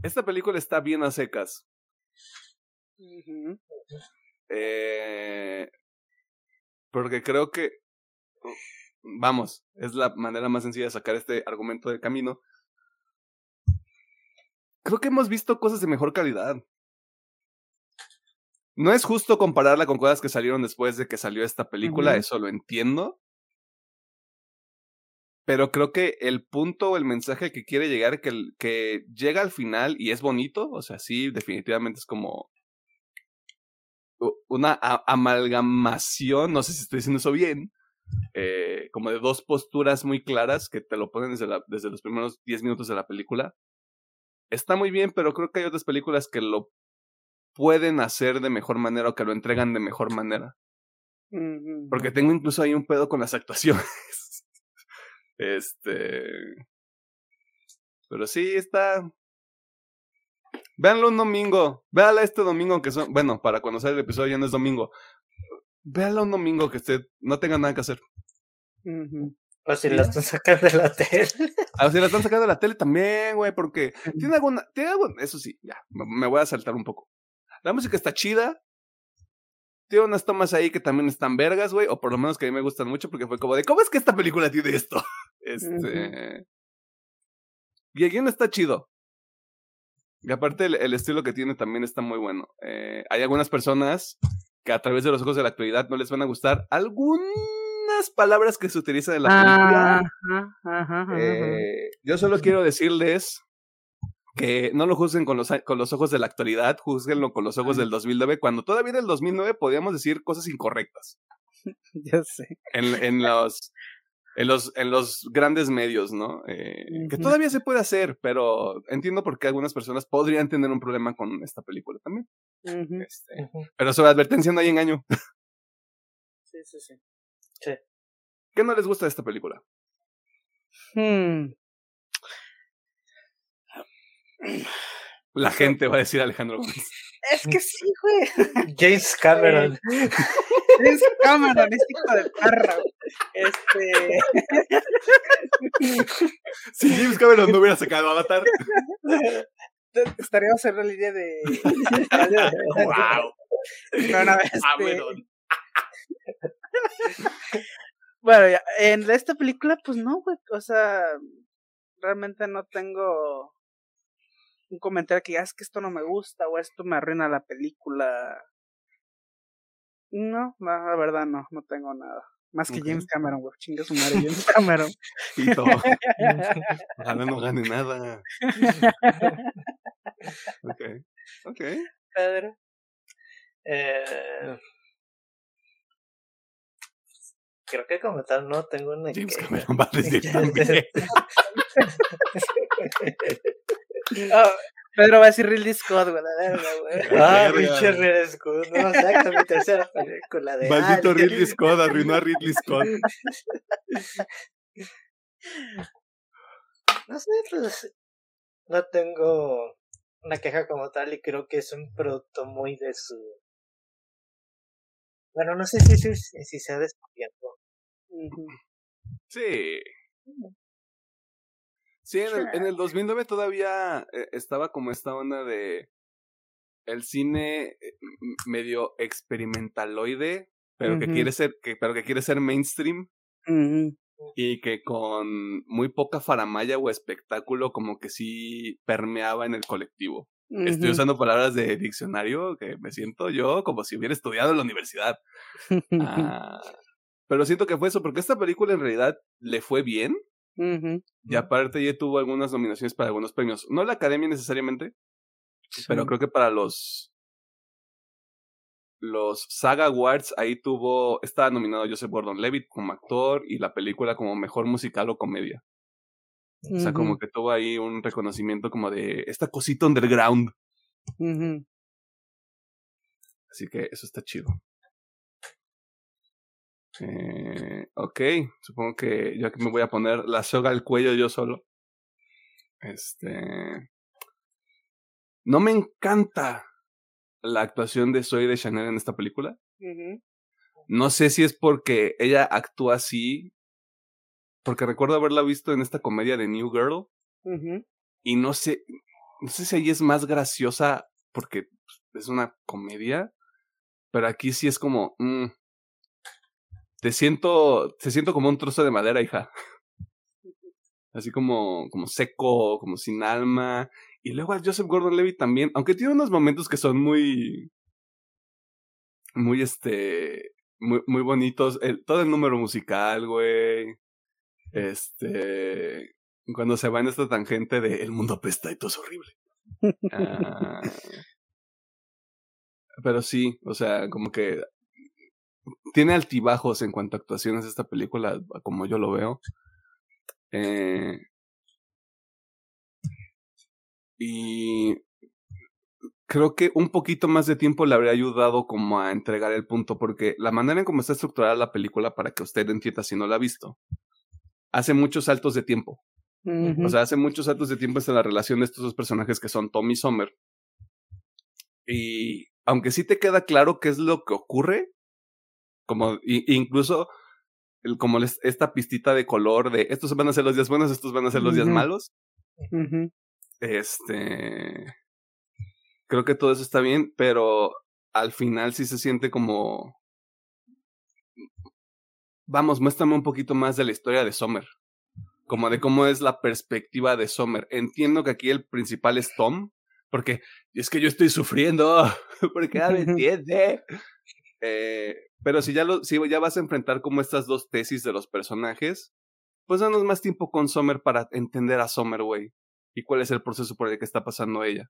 Esta película está bien a secas. Eh, porque creo que. Vamos, es la manera más sencilla de sacar este argumento del camino. Creo que hemos visto cosas de mejor calidad. No es justo compararla con cosas que salieron después de que salió esta película, eso lo entiendo. Pero creo que el punto o el mensaje que quiere llegar, que, que llega al final y es bonito, o sea, sí, definitivamente es como una amalgamación, no sé si estoy diciendo eso bien, eh, como de dos posturas muy claras que te lo ponen desde, la- desde los primeros 10 minutos de la película. Está muy bien, pero creo que hay otras películas que lo pueden hacer de mejor manera o que lo entregan de mejor manera. Ujú. Porque tengo incluso ahí un pedo con las actuaciones. Este. Pero sí, está. Véanlo un domingo. Véala este domingo que son. Bueno, para cuando sale el episodio ya no es domingo. Véala un domingo que usted no tenga nada que hacer. Ujú. O si Sí. la están sacando de la tele. Ah, si la están sacando de la tele también, güey, porque tiene alguna. Tiene. Eso sí, ya. Me, me voy a saltar un poco. La música está chida. Tiene unas tomas ahí que también están vergas, güey. O por lo menos que a mí me gustan mucho porque fue como de, ¿cómo es que esta película tiene esto? Este. Y el guion está chido. Y aparte el, el estilo que tiene también está muy bueno. Eh, hay algunas personas que a través de los ojos de la actualidad no les van a gustar algunas palabras que se utilizan en la película. Ajá, ajá, ajá. Eh, yo solo quiero decirles que no lo juzguen con los, con los ojos de la actualidad, juzguenlo con los ojos del 2009, cuando todavía en el 2009 podíamos decir cosas incorrectas Ya sé. en, en los... En los, en los grandes medios, ¿no? Eh, Que todavía se puede hacer, pero entiendo por qué algunas personas podrían tener un problema con esta película también. Este, pero sobre advertencia no hay engaño. Sí, sí, sí. ¿Qué no les gusta de esta película? Hmm. La gente va a decir Alejandro Gómez. Es que sí, güey. James Cameron. Es Cameron, es hijo de perra. Este. Si James Cameron no hubiera sacado Avatar. Estaríamos en la línea de. ¡Wow! No, no, este, Cameron. Bueno, ya, en esta película, pues no, güey. O sea, realmente no tengo un comentario que diga, "Ah, es que esto no me gusta o esto me arruina la película. No, no, la verdad no, no tengo nada. Más que Ok. James Cameron, güey. Chinga su madre, James Cameron. Pito. Ojalá no gane nada. Ok. Ok. Pedro. Eh, creo que como tal no tengo una James queja. Cameron va a decir también. Ah, Pedro va a decir Ridley Scott, güey, la verga, güey. Ah, Verga. pinche Ridley Scott. No, saca mi tercera película de Maldito Alien. Ridley Scott arruinó a Ridley Scott. No sé, pues no tengo una queja como tal y creo que es un producto muy de su... Bueno, no sé si, si, si se ha descubierto. Ujú. Sí. Sí, en el, en el 2009 todavía eh, estaba como esta onda de el cine eh, medio experimentaloide, pero que quiere ser, que, pero que quiere ser mainstream y que con muy poca faramaya o espectáculo como que sí permeaba en el colectivo. Estoy usando palabras de diccionario que me siento yo como si hubiera estudiado en la universidad. Ah, pero siento que fue eso, porque esta película en realidad le fue bien. Y aparte ya tuvo algunas nominaciones para algunos premios. No la academia necesariamente, pero creo que para los los Saga Awards ahí tuvo, estaba nominado Joseph Gordon-Levitt como actor y la película como mejor musical o comedia. O sea, como que tuvo ahí un reconocimiento como de esta cosita underground. Así que eso está chido. Eh, ok, supongo que yo aquí me voy a poner la soga al cuello yo solo. Este. No me encanta la actuación de Zoe de Chanel en esta película. No sé si es porque ella actúa así, porque recuerdo haberla visto en esta comedia de New Girl. Y no sé, no sé si ahí es más graciosa porque pues, es una comedia, pero aquí sí es como, mm, te siento, te siento como un trozo de madera, hija. Así como, como seco, como sin alma. Y luego a Joseph Gordon Levy también, aunque tiene unos momentos que son muy. Muy este. Muy, muy bonitos. El, todo el número musical, güey. Este. Cuando se va en esta tangente de el mundo apesta y todo es horrible. Ah, pero sí, o sea, como que tiene altibajos en cuanto a actuaciones esta película, como yo lo veo. Eh, y creo que un poquito más de tiempo le habría ayudado como a entregar el punto, porque la manera en cómo está estructurada la película, para que usted entienda si no la ha visto, hace muchos saltos de tiempo. O sea, hace muchos saltos de tiempo en la relación de estos dos personajes que son Tommy y Sommer. Y aunque sí te queda claro qué es lo que ocurre, como incluso como esta pistita de color de estos van a ser los días buenos, estos van a ser los días malos. Este. Creo que todo eso está bien, pero al final sí se siente como. Vamos, muéstrame un poquito más de la historia de Sommer. Como de cómo es la perspectiva de Sommer. Entiendo que aquí el principal es Tom, porque es que yo estoy sufriendo, porque ya me entiende. Eh, pero si ya, lo, si ya vas a enfrentar como estas dos tesis de los personajes, pues danos más tiempo con Summer para entender a Summer, güey. Y cuál es el proceso por el que está pasando ella.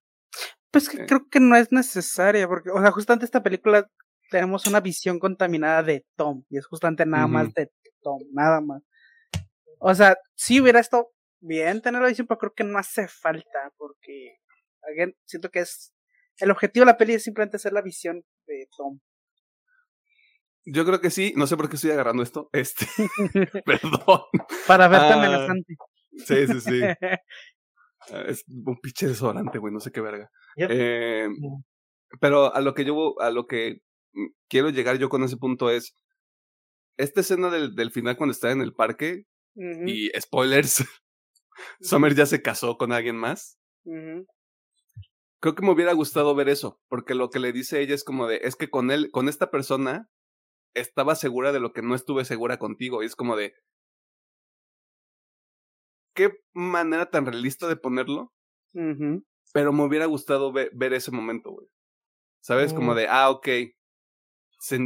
Pues que eh. creo que no es necesaria, porque, o sea, justamente esta película tenemos una visión contaminada de Tom, y es justamente nada más de Tom, nada más. O sea, si hubiera estado bien tener la visión, pero creo que no hace falta, porque, again, siento que es, el objetivo de la peli es simplemente ser la visión de Tom. Yo creo que sí, no sé por qué estoy agarrando esto. Este, perdón. Para verte ah, amenazante. Sí, sí, sí. Ah, es un pinche desodorante, güey, no sé qué verga. Eh, pero a lo que yo, a lo que quiero llegar yo con ese punto es, esta escena del, del final cuando está en el parque, y spoilers, Summer ya se casó con alguien más. Creo que me hubiera gustado ver eso, porque lo que le dice ella es como de, es que con él, con esta persona, estaba segura de lo que no estuve segura contigo. Y es como de. Qué manera tan realista de ponerlo. Pero me hubiera gustado ver, ese momento, güey. ¿Sabes? Como mm. de, ah, ok. Se,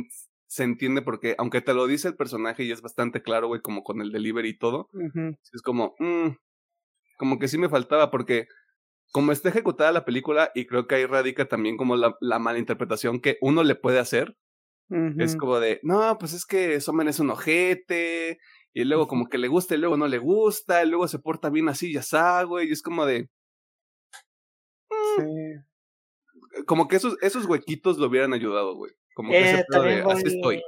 se entiende porque, aunque te lo dice el personaje y es bastante claro, güey, como con el delivery y todo, es como, mm, como que sí me faltaba porque como está ejecutada la película y creo que ahí radica también como la, la mala interpretación que uno le puede hacer es como de, no, pues es que Somen es un ojete, y luego como que le gusta y luego no le gusta, y luego se porta bien así, ya sabe, güey, y es como de... Mm". Como que esos, esos huequitos lo hubieran ayudado, güey. Como que eh, de, así estoy.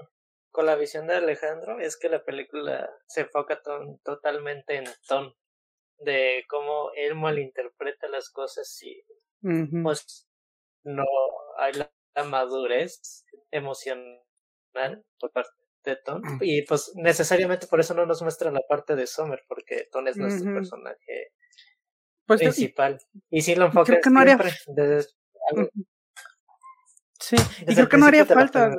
Con la visión de Alejandro es que la película se enfoca totalmente en Tom, de cómo él malinterpreta las cosas y pues no hay la la madurez emocional por parte de Tom. Y pues necesariamente por eso no nos muestra la parte de Summer, porque Tom es nuestro personaje pues, principal. Y, si lo enfoca no haría... Sí, y creo que no haría falta.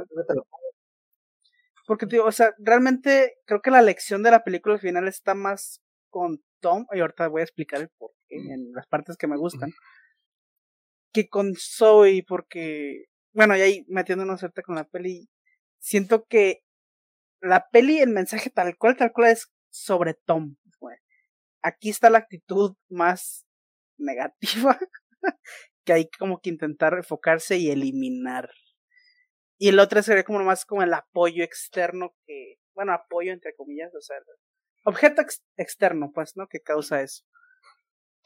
Porque, tío, o sea, realmente creo que la lección de la película al final está más con Tom, y ahorita voy a explicar el por qué en las partes que me gustan que con Zoe, porque, bueno, y ahí metiéndonos ahorita con la peli, siento que la peli, el mensaje tal cual, tal cual es sobre Tom. Aquí está la actitud más negativa que hay como que intentar enfocarse y eliminar. Y el otro sería como más como el apoyo externo que, bueno, apoyo entre comillas, o sea, objeto externo, pues, ¿no? Que causa eso.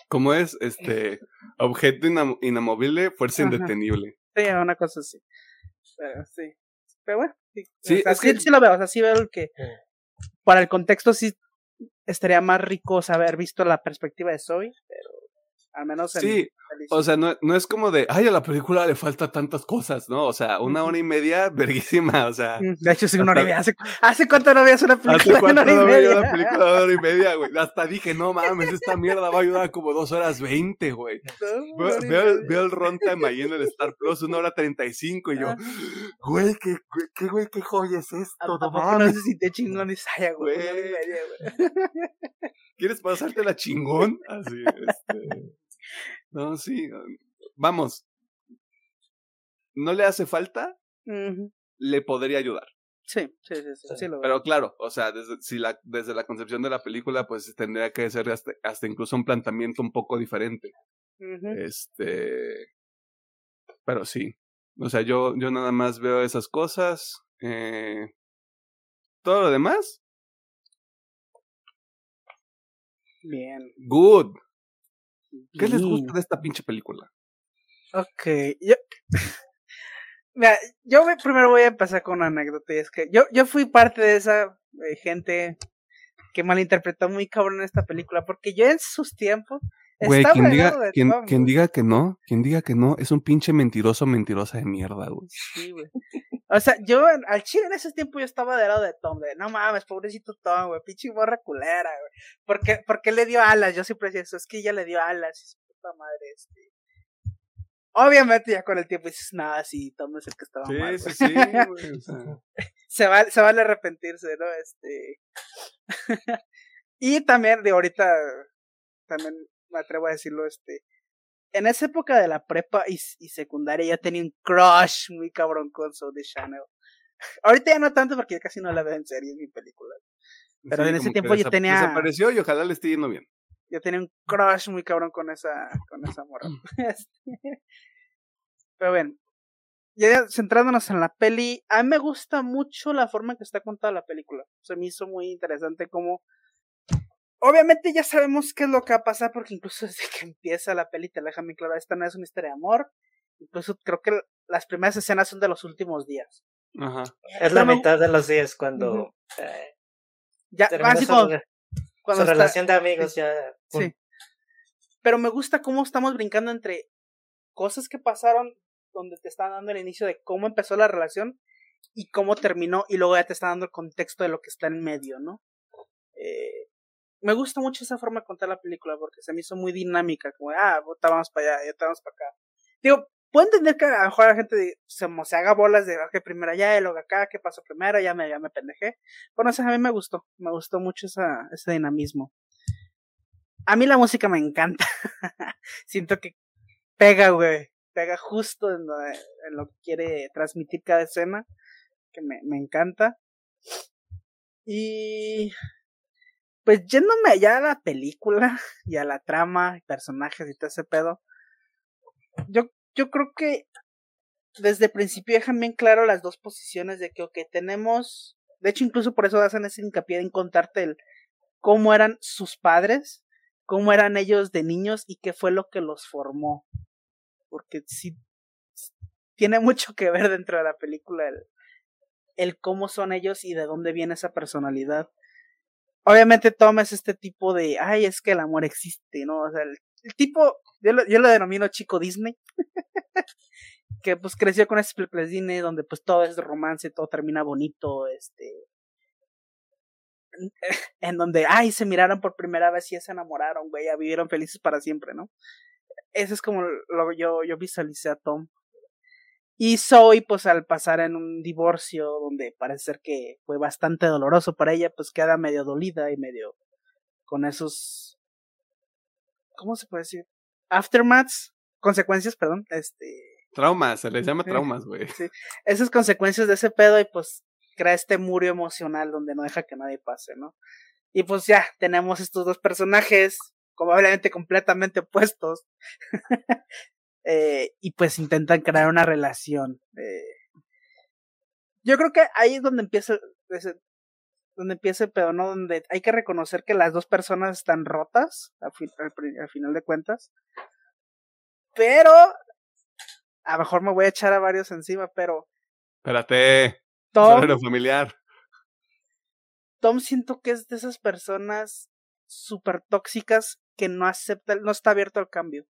¿Cómo es? Este, objeto inamovible, fuerza indetenible. Sí, una cosa así. Pero sí. Pero bueno, sí. sí, lo veo, o sea, sí veo el que para el contexto sí estaría más rico saber visto la perspectiva de Zoe, pero al menos en, sí, o sea, no, no, es como de, ay, a la película le falta tantas cosas, ¿no? O sea, una hora y media, verguísima, o sea. De hecho, sí, una hora y media. ¿Hace, ¿hace cuánto no veías una película ¿Hace cuánto no veía una película de una hora y media, güey? Hasta dije, no mames, esta mierda va a ayudar como dos horas veinte, güey. veo, veo, el runtime ahí en el Star Plus, una hora treinta y cinco, y yo, güey, ¿qué, qué, güey, qué joya es esto? No mames. No sé si te chingón y saya, güey. ¿Quieres pasarte la chingón? Así, este. No, sí. Vamos. No le hace falta, le podría ayudar. Sí, sí, sí, sí, Pero claro, o sea, desde, si la, desde la concepción de la película, pues tendría que ser hasta, hasta incluso un planteamiento un poco diferente. Este. Pero sí. O sea, yo, yo nada más veo esas cosas. Eh, todo lo demás. Bien. Good. ¿Qué les gusta de esta pinche película? Ok, yo... Mira, yo primero voy a empezar con una anécdota. Y es que yo, yo fui parte de esa eh, gente que malinterpretó muy cabrón esta película. Porque yo en sus tiempos. Güey, quien diga, quien, quien diga que no, quien diga que no, es un pinche mentiroso, mentirosa de mierda, güey. Sí, güey. O sea, yo al chile en ese tiempo yo estaba del lado de Tom, de no mames, pobrecito Tom, güey, pinche morra culera, güey. ¿Por qué, ¿Por qué le dio alas? Yo siempre decía eso, es que ella le dio alas, y su puta madre, este. Obviamente ya con el tiempo dices, nada, sí, Tom es el que estaba mal. Sí, sí, sí, güey. se, vale, se vale arrepentirse, ¿no? Este. y también de ahorita, también me atrevo a decirlo, este en esa época de la prepa y, secundaria ya tenía un crush muy cabrón con Soul the Channel. Ahorita ya no tanto porque ya casi no la veo en series ni películas. Pero en ese tiempo yo tenía. Desapareció y ojalá le esté yendo bien. Yo tenía un crush muy cabrón con esa, con esa morra. Mm. Este, pero bueno, ya centrándonos en la peli, a mí me gusta mucho la forma en que está contada la película. Se me hizo muy interesante cómo Obviamente ya sabemos qué es lo que va a pasar porque incluso desde que empieza la peli te deja muy claro, esta no es una historia de amor. Incluso creo que las primeras escenas son de los últimos días. Ajá. Es la mitad de los días cuando... Eh, ya. Cuando, relación de amigos ya... Sí. Pero me gusta cómo estamos brincando entre cosas que pasaron donde te están dando el inicio de cómo empezó la relación y cómo terminó y luego ya te está dando el contexto de lo que está en medio, ¿no? Eh, me gusta mucho esa forma de contar la película porque se me hizo muy dinámica, como, ah, vamos para allá, ya vamos para acá. Digo, puedo entender que a lo mejor la gente se, se haga bolas de, que primero allá y luego acá, ¿qué pasó primero? Ya me, ya me pendejé. Bueno, o a mí me gustó, me gustó mucho esa, ese dinamismo. A mí la música me encanta. Siento que pega, güey. Pega justo en lo, en que quiere transmitir cada escena. Que me encanta. Y pues yéndome allá a la película y a la trama, personajes y todo ese pedo, yo, yo creo que desde el principio dejan bien claro las dos posiciones de que, ok, tenemos, de hecho incluso por eso hacen ese hincapié en contarte el cómo eran sus padres, cómo eran ellos de niños y qué fue lo que los formó. Porque sí, tiene mucho que ver dentro de la película el, el cómo son ellos y de dónde viene esa personalidad obviamente tomas este tipo de, ay, es que el amor existe, ¿no? O sea, el, tipo, yo lo, yo lo denomino chico Disney, que pues creció con esas películas Disney donde pues todo es romance, todo termina bonito, este, en donde, ay, se miraron por primera vez y se enamoraron, güey, ya vivieron felices para siempre, ¿no? Eso es como lo yo, yo visualicé a Tom. Y Zoe, pues al pasar en un divorcio donde parece ser que fue bastante doloroso para ella, pues queda medio dolida y medio con esos... ¿Cómo se puede decir? Aftermaths consecuencias, perdón, este... Traumas, se les llama traumas, güey. Sí, esas consecuencias de ese pedo y pues crea este muro emocional donde no deja que nadie pase, ¿no? Y pues ya, tenemos estos dos personajes, probablemente completamente opuestos, eh, y pues intentan crear una relación. Eh. Yo creo que ahí es donde empieza ese, donde empieza el pedo, ¿no? Donde hay que reconocer que las dos personas están rotas, al, al, final de cuentas. Pero, a lo mejor me voy a echar a varios encima, pero... Espérate. Tom, familiar. Tom siento que es de esas personas súper tóxicas que no acepta, no está abierto al cambio.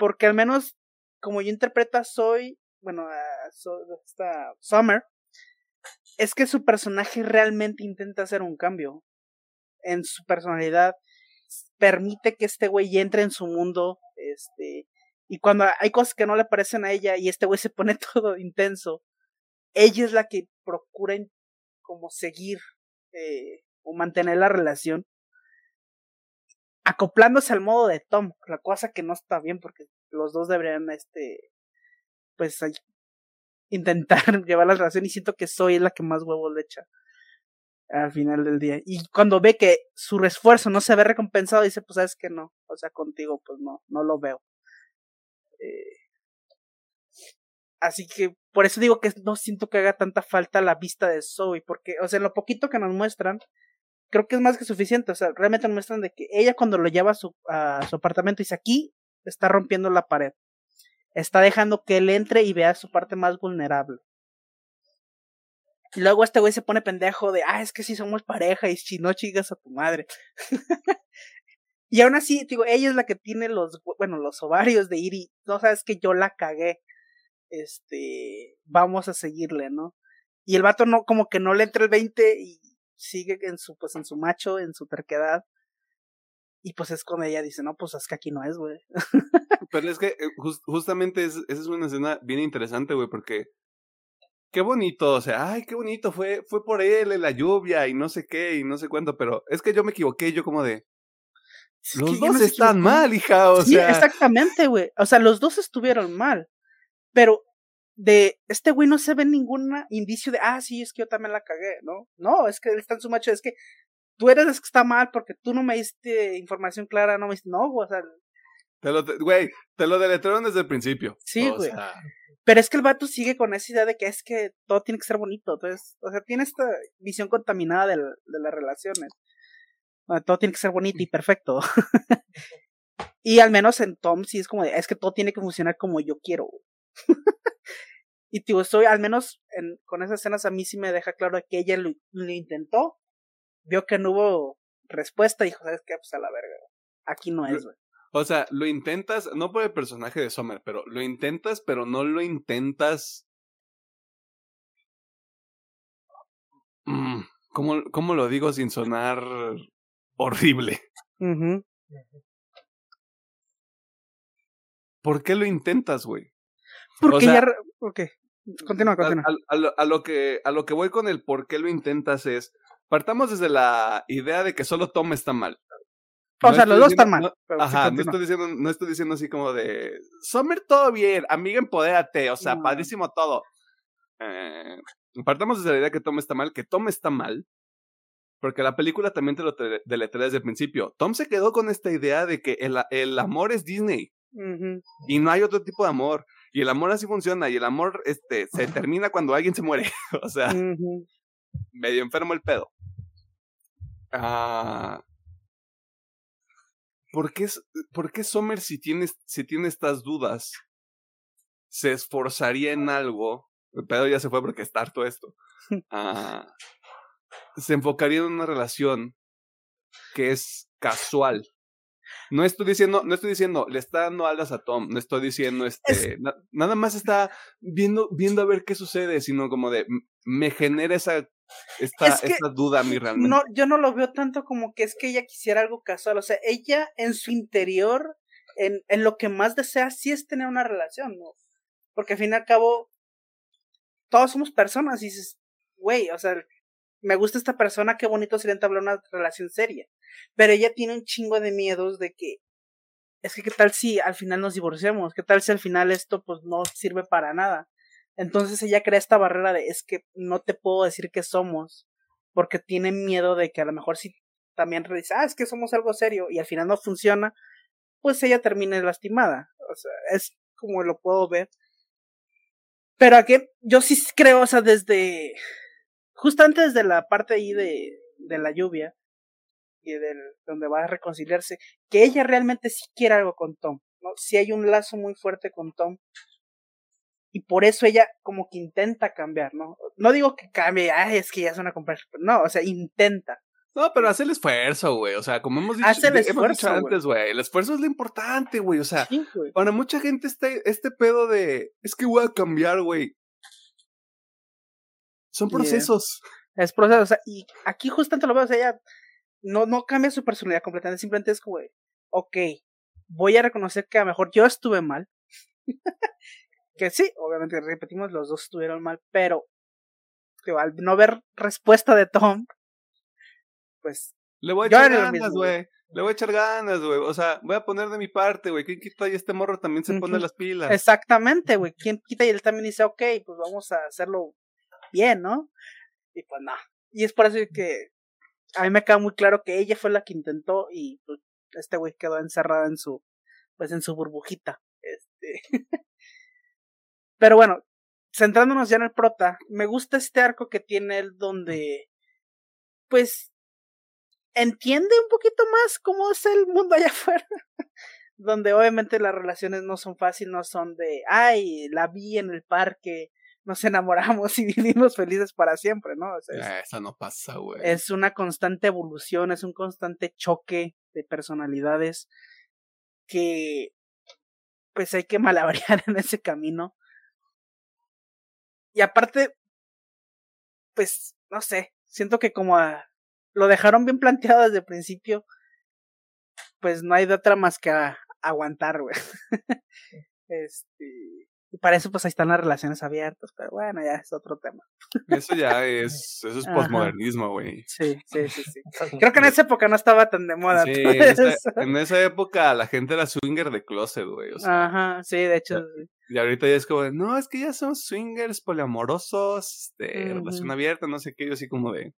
Porque al menos, como yo interpreto Soy, bueno, esta Summer, es que su personaje realmente intenta hacer un cambio en su personalidad, permite que este güey entre en su mundo, este, y cuando hay cosas que no le parecen a ella y este güey se pone todo intenso, ella es la que procura como seguir eh, o mantener la relación acoplándose al modo de Tom, la cosa que no está bien porque los dos deberían este pues intentar llevar la relación y siento que soy la que más huevos le echa al final del día. Y cuando ve que su esfuerzo no se ve recompensado, dice, pues sabes que no, o sea, contigo pues no, no lo veo. Eh, así que por eso digo que no siento que haga tanta falta la vista de Zoe, porque, o sea, lo poquito que nos muestran, creo que es más que suficiente, o sea, realmente muestran de que ella cuando lo lleva a su, a su apartamento dice, aquí está rompiendo la pared está dejando que él entre y vea su parte más vulnerable. Y luego este güey se pone pendejo de, ah, es que si somos pareja y si no chingas a tu madre. y aún así, digo, ella es la que tiene los, bueno, los ovarios de ir y, no sabes que yo la cagué. Este, vamos a seguirle, ¿no? Y el vato no, como que no le entra el 20 y sigue en su, pues en su macho, en su terquedad. Y pues es cuando ella dice, no, pues es que aquí no es, güey. Pero es que eh, justamente es, esa es una escena bien interesante, güey, porque qué bonito, o sea, ay, qué bonito, fue, fue por él en la lluvia y no sé qué y no sé cuánto, pero es que yo me equivoqué, yo como de... Los dos están mal, hija, o sí, sea. exactamente, güey. O sea, los dos estuvieron mal. Pero de este güey no se ve ningún indicio de, ah, sí, es que yo también la cagué, ¿no? No, es que él está en su macho, es que tú eres el que está mal porque tú no me diste información clara, no me diste, no, o sea. Te lo, güey, te lo deletraron desde el principio. Sí, güey. Pero es que el vato sigue con esa idea de que es que todo tiene que ser bonito. Entonces, o sea, tiene esta visión contaminada de, de las relaciones. todo tiene que ser bonito y perfecto. y al menos en Tom sí es como de, es que todo tiene que funcionar como yo quiero. y tío, estoy, al menos en, con esas escenas a mí sí me deja claro que ella lo intentó vio que no hubo respuesta y dijo, ¿sabes qué? Pues a la verga. Aquí no es, güey. O sea, lo intentas, no por el personaje de Summer, pero lo intentas, pero no lo intentas. Mm, ¿cómo, ¿Cómo lo digo sin sonar horrible? ¿Por qué lo intentas, güey? Porque ya. Ok. Continúa, continúa. a, lo que, a lo que voy con el por qué lo intentas es Partamos desde la idea de que solo Tom está mal. O sea, los dos están mal. ajá, no estoy, diciendo, no estoy diciendo así como de. Summer, todo bien, amiga, empodérate, o sea, padrísimo todo. Eh, partamos desde la idea que Tom está mal, que Tom está mal, porque la película también te lo deletrea desde el principio. Tom se quedó con esta idea de que el, el amor es Disney. Y no hay otro tipo de amor. Y el amor así funciona. Y el amor este, se termina cuando alguien se muere. o sea, medio enfermo el pedo. Ah, ¿por, qué, ¿Por qué Sommer, si tiene, si tiene estas dudas, se esforzaría en algo? El pedo ya se fue porque está harto esto. Ah, se enfocaría en una relación que es casual. No estoy diciendo, no estoy diciendo, le está dando alas a Tom, no estoy diciendo este, nada más está viendo, viendo a ver qué sucede, sino como de, me genera esa esta, esta duda a mí realmente. No, yo no lo veo tanto como que es que ella quisiera algo casual. O sea, ella en su interior, en, en lo que más desea, sí es tener una relación, ¿no? Porque al fin y al cabo, todos somos personas y dices, güey, o sea, me gusta esta persona, qué bonito sería entablar una relación seria. Pero ella tiene un chingo de miedos de que es que qué tal si al final nos divorciamos, qué tal si al final esto pues no sirve para nada. Entonces ella crea esta barrera de es que no te puedo decir que somos, porque tiene miedo de que a lo mejor si también dice, ah, es que somos algo serio y al final no funciona, pues ella termine lastimada. O sea, es como lo puedo ver. Pero aquí yo sí creo, o sea, desde, justo antes de la parte ahí de, de la lluvia, y del, donde va a reconciliarse, que ella realmente sí quiere algo con Tom, ¿no? Si hay un lazo muy fuerte con Tom. Y por eso ella como que intenta cambiar, ¿no? No digo que cambie, ay, es que ya es una comparación, no, o sea, intenta. No, pero hace el esfuerzo, güey. O sea, como hemos dicho, Hace el esfuerzo, antes, güey. El esfuerzo es lo importante, güey. O sea, para mucha gente este, este pedo de es que voy a cambiar, güey. Son procesos. Es proceso, o sea, y aquí justamente lo veo, o sea, ella no, no cambia su personalidad completamente, simplemente es como, ok, voy a reconocer que a lo mejor yo estuve mal. que sí, obviamente repetimos, los dos estuvieron mal, pero al no ver respuesta de Tom, pues... Le voy a echar ganas, güey. Le voy a echar ganas, güey. O sea, voy a poner de mi parte, güey. ¿Quién quita y este morro también se pone las pilas? Exactamente, güey. ¿Quién quita y él también dice, ok, pues vamos a hacerlo bien, ¿no? Y pues no. Y es por eso que a mí me queda muy claro que ella fue la que intentó y pues, este güey quedó encerrado en su, pues en su burbujita. Este. Pero bueno, centrándonos ya en el prota, me gusta este arco que tiene él donde, pues, entiende un poquito más cómo es el mundo allá afuera. donde obviamente las relaciones no son fáciles, no son de, ay, la vi en el parque, nos enamoramos y vivimos felices para siempre, ¿no? O sea, Eso no pasa, güey. Es una constante evolución, es un constante choque de personalidades que pues hay que malabarear en ese camino. Y aparte, pues, no sé, siento que como lo dejaron bien planteado desde el principio, pues no hay de otra más que aguantar, güey. este, y para eso, pues ahí están las relaciones abiertas, pero bueno, ya es otro tema. Eso ya es, eso es posmodernismo, güey. Sí, sí, sí, sí. Creo que en esa época no estaba tan de moda. Sí, en esa, época la gente era swinger de closet, güey. Ajá, sí, de hecho. Y ahorita ya es como, no, es que ya son swingers poliamorosos, de este, relación abierta, no sé qué, yo así como de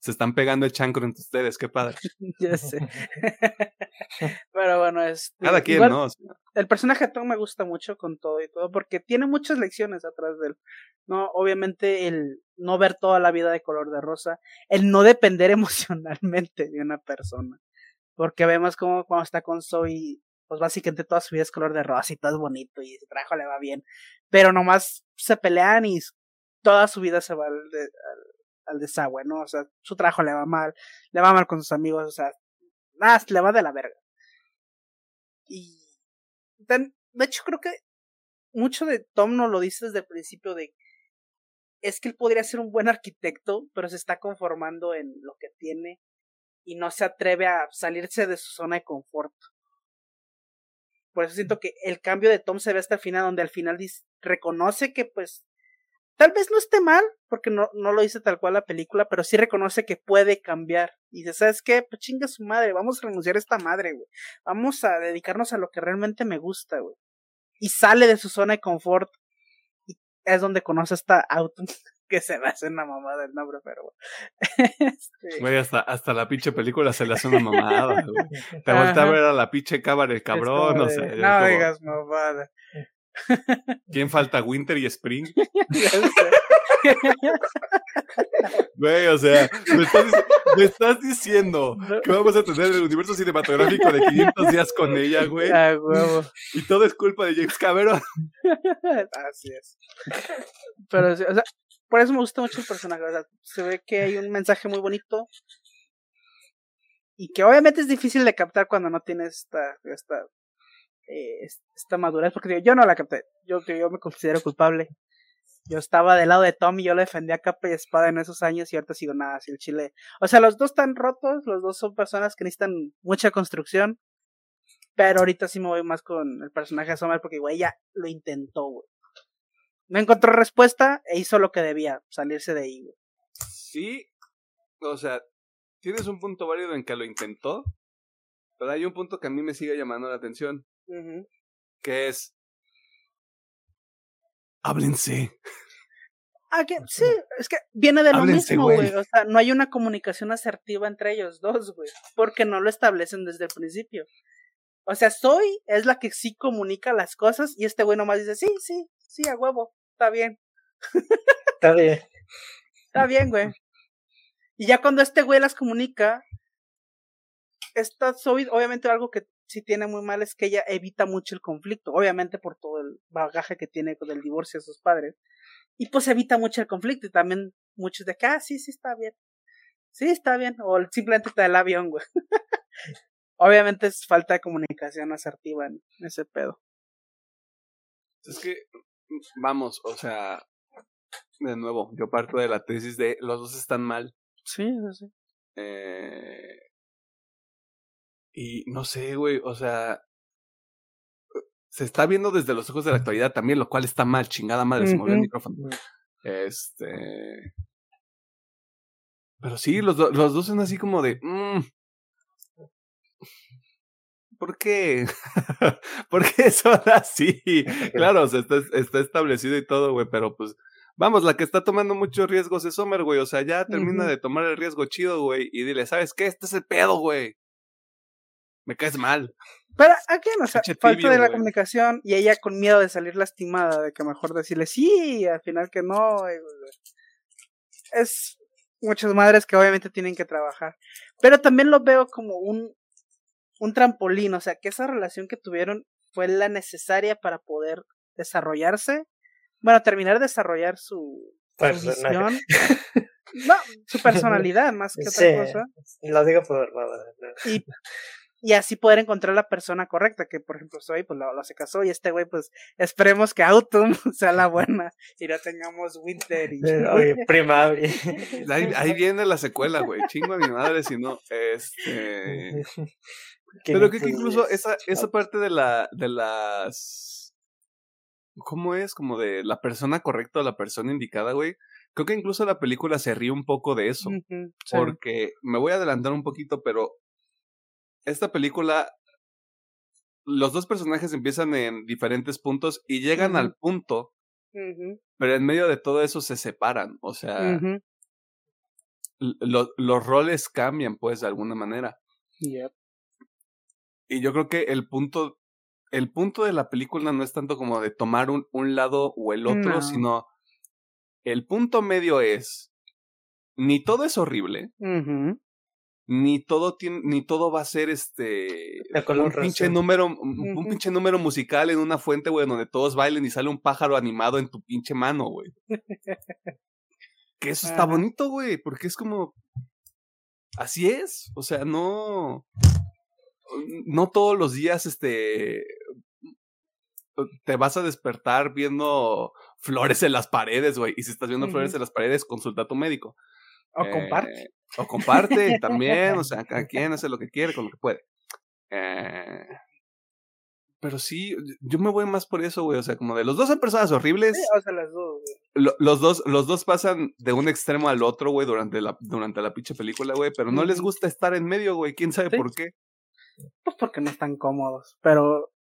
se están pegando el chancro entre ustedes, qué padre. ya sé. Pero bueno, es. Cada quien, ¿no? El personaje de Tom me gusta mucho con todo y todo, porque tiene muchas lecciones atrás de él. ¿no? Obviamente, el no ver toda la vida de color de rosa, el no depender emocionalmente de una persona. Porque vemos como cuando está con Zoe, pues básicamente toda su vida es color de rosa y todo es bonito y su trabajo le va bien. Pero nomás se pelean y toda su vida se va al, al desagüe, ¿no? O sea, su trabajo le va mal, le va mal con sus amigos, o sea, nada, le va de la verga. Y de hecho creo que mucho de Tom no lo dice desde el principio de es que él podría ser un buen arquitecto, pero se está conformando en lo que tiene y no se atreve a salirse de su zona de confort. Por eso siento que el cambio de Tom se ve hasta el final, donde al final dice, reconoce que pues Tal vez no esté mal, porque no, no lo dice tal cual la película, pero sí reconoce que puede cambiar. Y dice, ¿sabes qué? Pues chinga su madre, vamos a renunciar a esta madre, güey. Vamos a dedicarnos a lo que realmente me gusta, güey. Y sale de su zona de confort. Y es donde conoce esta auto que se va a hacer una mamada el nombre, pero bueno. Este güey, hasta, hasta la pinche película se le hace una mamada, güey. Te voltea a ver a la pinche cámara el cabrón, no sé. No digas mamada. ¿Quién falta? ¿Winter y Spring? Güey, o sea, me estás, diciendo que vamos a tener el universo cinematográfico de 500 días con ella, güey. Ah, huevo. Y todo es culpa de James Cameron. Así es. Pero, o sea, por eso me gusta mucho el personaje. O sea, se ve que hay un mensaje muy bonito. Y que obviamente es difícil de captar cuando no tienes esta, esta eh, esta madurez, porque yo no la capté, yo, yo me considero culpable. Yo estaba del lado de Tom y yo le defendía capa y espada en esos años y ahorita sigo nada, así el chile. O sea, los dos están rotos, los dos son personas que necesitan mucha construcción, pero ahorita sí me voy más con el personaje de Sommer porque, güey, ella lo intentó, güey. No encontró respuesta e hizo lo que debía, salirse de ahí. Sí, o sea, tienes un punto válido en que lo intentó, Pero hay un punto que a mí me sigue llamando la atención, Que es... Háblense. Ah, que, sí, es que viene de lo Háblense, mismo, güey. güey. O sea, no hay una comunicación asertiva entre ellos dos, güey. Porque no lo establecen desde el principio. O sea, Soy es la que sí comunica las cosas y este güey nomás dice, sí, sí, sí, a huevo, está bien, Está bien. está bien, güey. Y ya cuando este güey las comunica, esta Zoe, obviamente algo que sí tiene muy mal es que ella evita mucho el conflicto, obviamente por todo el bagaje que tiene con el divorcio de sus padres. Y pues evita mucho el conflicto y también muchos de que, ah, sí, sí, está bien. Sí, está bien. O simplemente te da el avión, güey. obviamente es falta de comunicación asertiva en ese pedo. Es que, vamos, o sea, de nuevo, yo parto de la tesis de los dos están mal. Sí, sí. Eh, y no sé, güey, o sea, se está viendo desde los ojos de la actualidad también, lo cual está mal, chingada madre, se movió el micrófono. Este. Pero sí, los, do- los dos son así como de. mm, ¿Por qué? ¿Por qué son así? Claro, o sea, está, está establecido y todo, güey, pero pues. Vamos, la que está tomando muchos riesgos es Homer, güey. O sea, ya termina de tomar el riesgo chido, güey. Y dile, ¿sabes qué? Este es el pedo, güey. Me caes mal. Pero o sea, Pinche falta tibio, de la güey. comunicación y ella con miedo de salir lastimada, de que mejor decirle sí, al final que no. Es muchas madres que obviamente tienen que trabajar. Pero también lo veo como un, un trampolín, o sea, que esa relación que tuvieron fue la necesaria para poder desarrollarse. Bueno, terminar de desarrollar su, su visión. No, su personalidad más que otra Sí, cosa. lo digo por no. y, y así poder encontrar la persona correcta, que por ejemplo Zoe pues lo, lo se casó y este güey pues esperemos que Autumn sea la buena y no tengamos Winter y Oye, primavera. Ahí, ahí viene la secuela, güey. Chingo a mi madre si no. Este. Pero creo que incluso esa, esa parte de la, de las. ¿Cómo es? Como de la persona correcta o la persona indicada, güey. Creo que incluso la película se ríe un poco de eso. Sí. Porque me voy a adelantar un poquito, pero esta película, los dos personajes empiezan en diferentes puntos y llegan al punto, pero en medio de todo eso se separan. O sea, lo- los roles cambian, pues, de alguna manera. Yep. Y yo creo que el punto, el punto de la película no es tanto como de tomar un, un lado o el otro, No. sino el punto medio es ni todo es horrible, ni todo tiene, ni todo va a ser este un pinche número, un, pinche número musical en una fuente, güey, donde todos bailen y sale un pájaro animado en tu pinche mano, güey. que eso está bonito, güey, porque es como así es, o sea, no no todos los días este te vas a despertar viendo flores en las paredes, güey, y si estás viendo flores en las paredes, consulta a tu médico. O Eh, comparte. O comparte también, o sea, cada quien hace lo que quiere con lo que puede. Eh, pero sí, yo me voy más por eso, güey. O sea, como de los dos son personas horribles. Sí, o sea, las dos. güey. lo- los dos, los dos pasan de un extremo al otro, güey, durante la, durante la pinche película, güey. Pero no les gusta estar en medio, güey. ¿Quién sabe Sí. por qué? Pues porque no están cómodos. Pero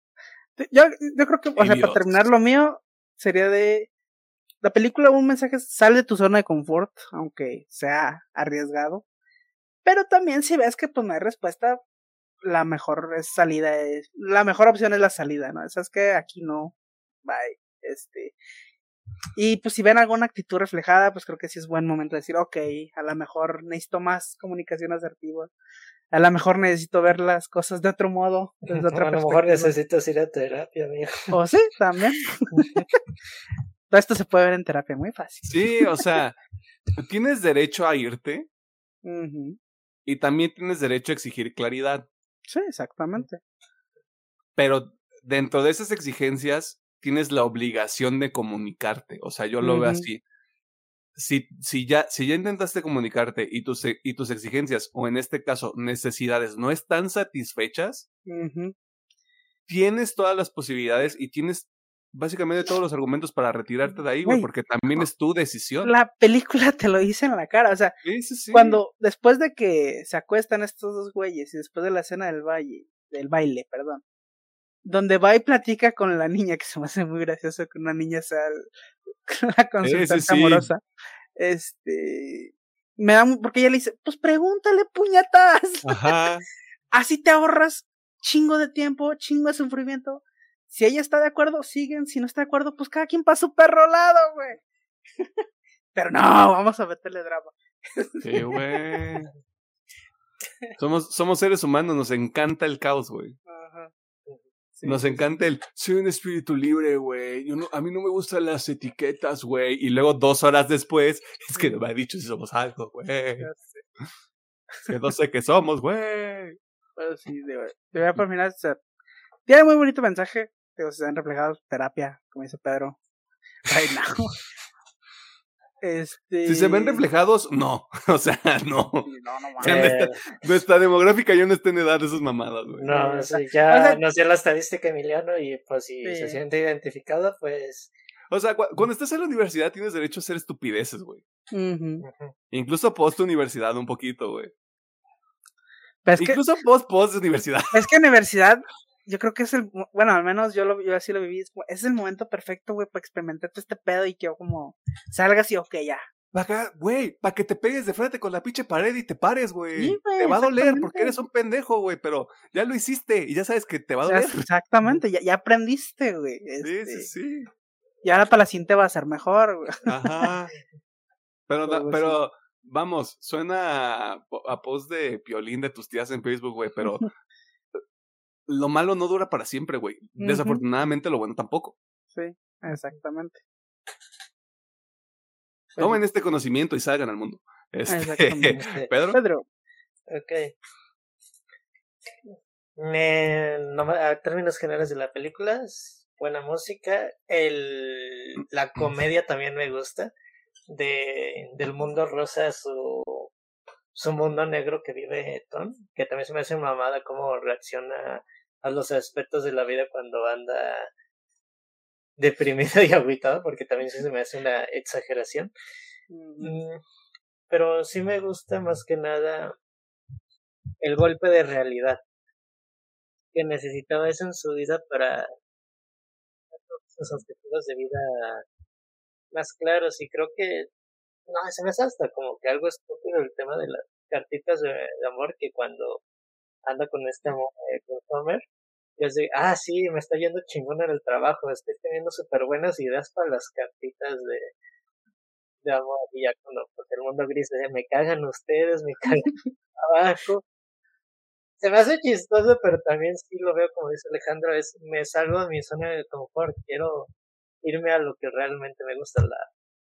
yo, yo creo que, o sea, para terminar lo mío, sería de la película un mensaje es, sal de tu zona de confort, aunque sea arriesgado. Pero también si ves que pues no hay respuesta, la mejor salida es, la mejor opción es la salida, ¿no? Esa es que aquí no, bye, este. Y pues si ven alguna actitud reflejada, pues creo que sí es buen momento de decir, ok, a lo mejor necesito más comunicación asertiva. A lo mejor necesito ver las cosas de otro modo, desde otra a lo mejor necesitas ir a terapia, amigo. O sí, también. Todo esto se puede ver en terapia muy fácil. Sí, o sea, tienes derecho a irte y también tienes derecho a exigir claridad. Sí, exactamente. Pero dentro de esas exigencias tienes la obligación de comunicarte. O sea, yo lo veo así. Si, si, ya, si ya intentaste comunicarte y tus, e- y tus exigencias, o en este caso necesidades, no están satisfechas, tienes todas las posibilidades y tienes básicamente todos los argumentos para retirarte de ahí, güey, porque también es tu decisión. La película te lo dice en la cara, o sea, Sí, sí, sí. cuando después de que se acuestan estos dos güeyes y después de la escena del valle, del baile, perdón, donde va y platica con la niña, que se me hace muy gracioso que una niña sea el- la consultante amorosa, este, me da, porque ella le dice, pues pregúntale puñetas, Ajá. así te ahorras chingo de tiempo, chingo de sufrimiento. Si ella está de acuerdo, siguen. Si no está de acuerdo, pues cada quien para su perro lado, güey. Pero no, vamos a meterle drama. Sí, güey. Somos, somos seres humanos, nos encanta el caos, güey. Ajá. Nos encanta el soy un espíritu libre, güey. Yo no, a mí no me gustan las etiquetas, güey. Y luego dos horas después, es que no me ha dicho si somos algo, güey. Es que no sé qué somos, güey. Pero sí, de, de verdad, por final, tiene muy bonito mensaje. Digo, se han reflejado terapia, como dice Pedro. Right now. Este. Si se ven reflejados, no. O sea, no. No, no no Eh, Nuestra demográfica ya no está en edad de esas mamadas, güey. no, o sí, sea, ya o sea- nos dio la estadística Emiliano y pues si se siente identificado, pues O sea, cu- cuando estás en la universidad tienes derecho a hacer estupideces, güey. Incluso post universidad un poquito, güey. Pero es que, Incluso post post de universidad. es que universidad, yo creo que es el. Bueno, al menos yo, lo, yo así lo viví. Es, el momento perfecto, güey, para experimentar todo este pedo y que yo como salgas y ok, ya. Pa' acá, güey, para que te pegues de frente con la pinche pared y te pares, güey. Sí, güey, te va a doler porque eres un pendejo, güey, pero ya lo hiciste y ya sabes que te va a doler. exactamente, ya, ya aprendiste, güey. Sí, este, sí, sí. Y ahora para la siguiente va a ser mejor, güey. Ajá. Pero, da- Algo pero, vamos, suena a, a post de piolín de tus tías en Facebook, güey, pero lo malo no dura para siempre, güey. Desafortunadamente lo bueno tampoco. Sí, exactamente. Tomen este conocimiento y salgan al mundo. Este, Exactamente. Pedro. Pedro, Ok. Me, no a términos generales de la película, buena música. El, la comedia también me gusta. De, del mundo rosa, su, su mundo negro que vive Tom, que también se me hace mamada cómo reacciona a los aspectos de la vida cuando anda deprimido y agüitado, porque también sí se me hace una exageración. mm, pero sí me gusta más que nada el golpe de realidad que necesitaba eso en su vida para sus objetivos de vida más claros y creo que no se me hace hasta como que algo estúpido el tema de las cartitas de, de amor que cuando anda con este eh, con Homer y es de ah sí me está yendo chingón en el trabajo estoy teniendo súper buenas ideas para las cartitas de de amor y ya cuando pues, el mundo gris de me cagan ustedes, me cagan abajo. Se me hace chistoso, pero también sí lo veo como dice Alejandro, es me salgo de mi zona de confort, quiero irme a lo que realmente me gusta, la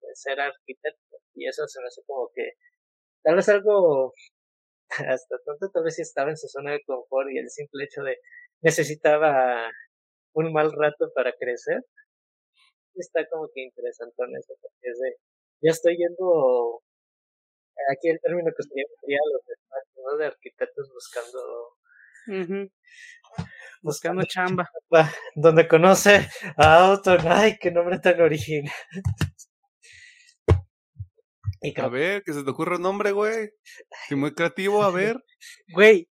de ser arquitecto, y eso se me hace como que tal vez algo hasta tanto tal vez sí estaba en su zona de confort y el simple hecho de necesitaba un mal rato para crecer está como que interesante en eso porque es de ya estoy yendo aquí el término que sería sería los ¿no? de arquitectos buscando buscando chamba. Donde conoce a Auton ay qué nombre tan original y A ver, que se te ocurra un nombre, güey. Sí, muy creativo, a ver. Güey,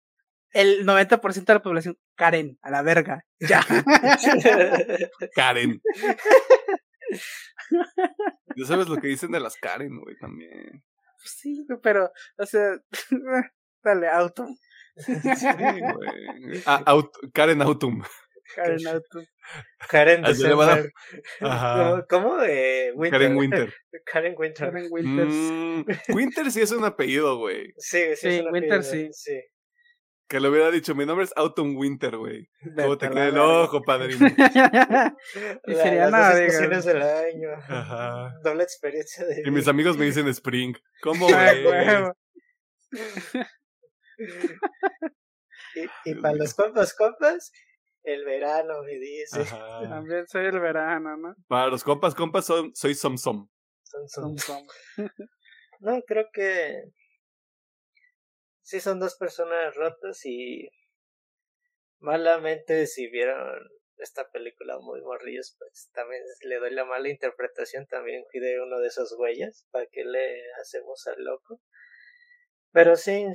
el 90% de la población, Karen, a la verga. Ya. Karen. Ya sabes lo que dicen de las Karen, güey, también. sí, güey, pero, o sea, dale, auto. Sí, güey. Ah, aut- Karen Autumn. Karen, auto. Karen va a dar- December Ajá. ¿cómo? Eh, Winter. Karen Winter. Karen Winter Karen Winters. Mm, Winter sí es un apellido, güey. sí sí, Sí, es una Winter piedra, sí. Que le hubiera dicho, mi nombre es Autumn Winter, güey. ¿Cómo te queda el ojo, padrino? y sería las nada, estaciones del año. Ajá. Doble experiencia de Y mis amigos me dicen Spring. ¿Cómo, Ay, güey? Y, y para los compas, compas, el verano me dice. Ajá. También soy el verano, ¿no? Para los compas, compas, son, soy Som Som. Som, som. No, creo que sí son dos personas rotas y malamente decidieron esta película muy morrillos, pues también le doy la mala interpretación, también fui de uno de esos huellas, ¿para qué le hacemos al loco? Pero sí,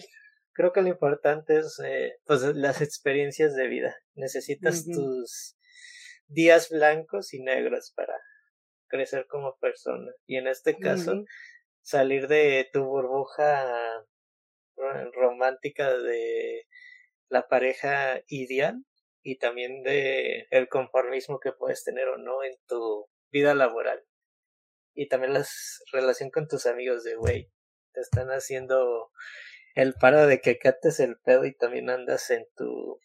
creo que lo importante es eh, pues las experiencias de vida. Necesitas tus días blancos y negros para crecer como persona. Y en este caso, salir de tu burbuja romántica de la pareja ideal y también de el conformismo que puedes tener o no en tu vida laboral. Y también la relación con tus amigos de, güey, te están haciendo el paro de que cates el pedo y también andas en tu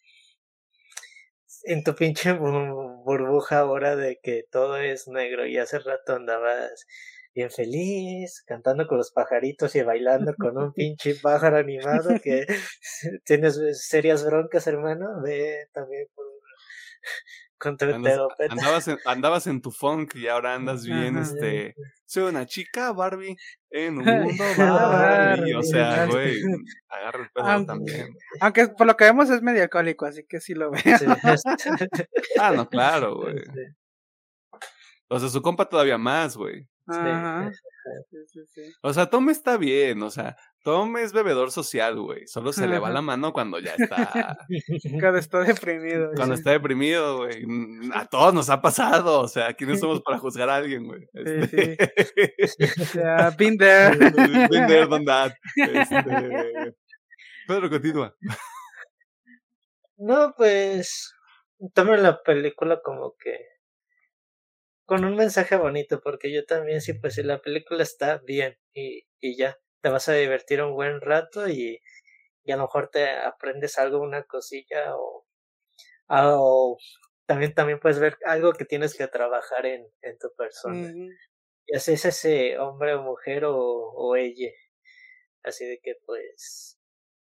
en tu pinche burbuja ahora de que todo es negro y hace rato andabas bien feliz, cantando con los pajaritos y bailando con un pinche pájaro animado que tienes serias broncas, hermano, ve también por andabas, en, andabas en tu funk y ahora andas bien, este, soy una chica Barbie en un mundo Barbie, o sea, güey, agarra el pedo también. Aunque por lo que vemos es medio alcohólico, así que sí lo veo. ah, no, claro, güey. O sea, su compa todavía más, güey. Ajá. O sea, Tom está bien, o sea, Tom es bebedor social, güey. Solo se le va la mano cuando ya está. cuando está deprimido. Cuando está deprimido, güey. Mm, a todos nos ha pasado. O sea, ¿quiénes somos para juzgar a alguien, güey? Este... o sea, been there. been there, that. Este... Pedro, continúa. No, pues. Tomen la película como que con un mensaje bonito, porque yo también sí, pues si la película está bien y, y ya, te vas a divertir un buen rato y, y a lo mejor te aprendes algo, una cosilla o, o también, también puedes ver algo que tienes que trabajar en, en tu persona. Y así es ese hombre o mujer o, o ella. Así de que pues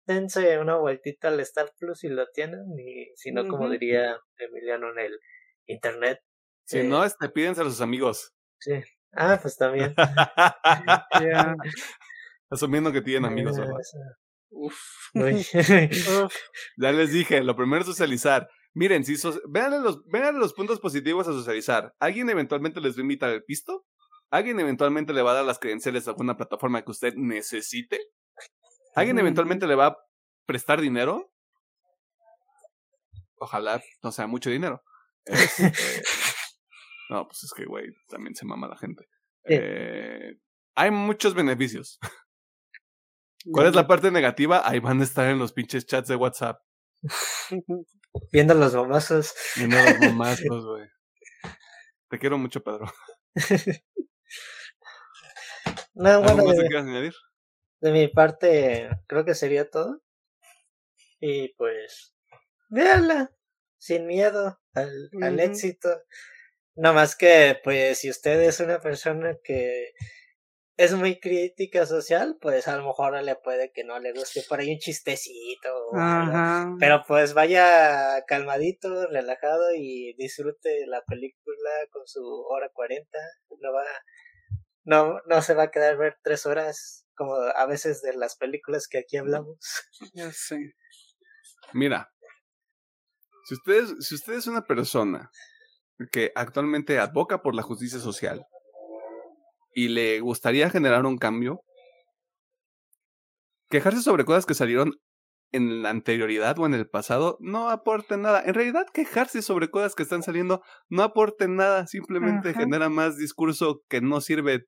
dense una vueltita al Star Plus y lo tienen y si no, como diría Emiliano en el internet, si no, este, pídense a sus amigos. Sí. Ah, pues también. Asumiendo que tienen amigos, ¿verdad? Uf. ya les dije, lo primero es socializar. Miren, si vean, los, vean los puntos positivos a socializar. ¿Alguien eventualmente les va a invitar el pisto? ¿Alguien eventualmente le va a dar las credenciales a alguna plataforma que usted necesite? ¿Alguien eventualmente le va a prestar dinero? Ojalá no sea mucho dinero. Este, no, pues es que, güey, también se mama la gente. Eh, hay muchos beneficios. ¿Cuál es la parte negativa? Ahí van a estar en los pinches chats de WhatsApp. Viendo los bomazos. Viendo los bomazos, güey. Te quiero mucho, Pedro. no, bueno, más de, añadir? De mi parte, creo que sería todo. Y pues, véanla, sin miedo al, al éxito. No más que, pues, si usted es una persona que es muy crítica social, pues a lo mejor le puede que no le guste por ahí un chistecito. Pero pues vaya calmadito, relajado y disfrute la película con su hora cuarenta. No va, no, no se va a quedar ver tres horas como a veces de las películas que aquí hablamos. Ya sé. Mira, si usted, si usted es una persona que actualmente advoca por la justicia social y le gustaría generar un cambio, quejarse sobre cosas que salieron en la anterioridad o en el pasado no aporte nada. En realidad, quejarse sobre cosas que están saliendo no aporte nada, simplemente genera más discurso que no sirve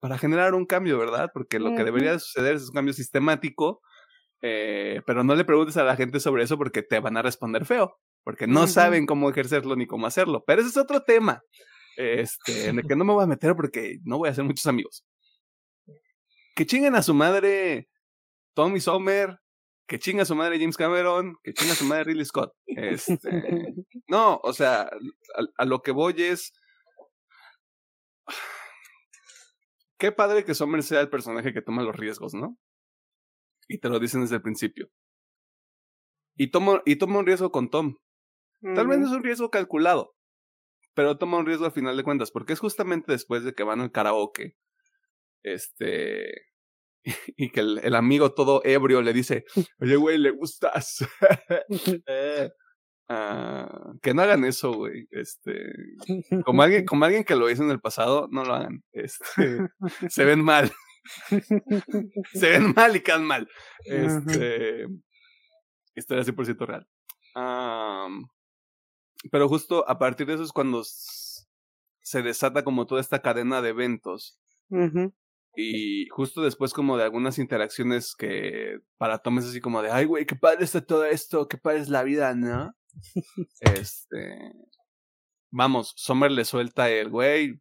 para generar un cambio, ¿verdad? Porque lo que debería suceder es un cambio sistemático, eh, pero no le preguntes a la gente sobre eso porque te van a responder feo porque no saben cómo ejercerlo ni cómo hacerlo. Pero ese es otro tema, este, en el que no me voy a meter porque no voy a hacer muchos amigos. Que chinguen a su madre Tommy Sommer, que chinga a su madre James Cameron, que chinga a su madre Ridley Scott. Este, no, o sea, a, lo que voy es... Qué padre que Sommer sea el personaje que toma los riesgos, ¿no? Y te lo dicen desde el principio. Y toma, y toma un riesgo con Tom. Tal vez es un riesgo calculado, pero toma un riesgo al final de cuentas, porque es justamente después de que van al karaoke, este, y que el, amigo todo ebrio le dice, oye, güey, le gustas. Ah, que no hagan eso, güey. Este, como alguien, como alguien que lo hizo en el pasado, no lo hagan. Este, se ven mal. se ven mal y quedan mal. Este, historia 100% real. Pero justo a partir de eso es cuando se desata como toda esta cadena de eventos. Y justo después como de algunas interacciones que para Tom es así como de, ay, güey, qué padre está todo esto, qué padre es la vida, ¿no? este... Vamos, Summer le suelta el, güey,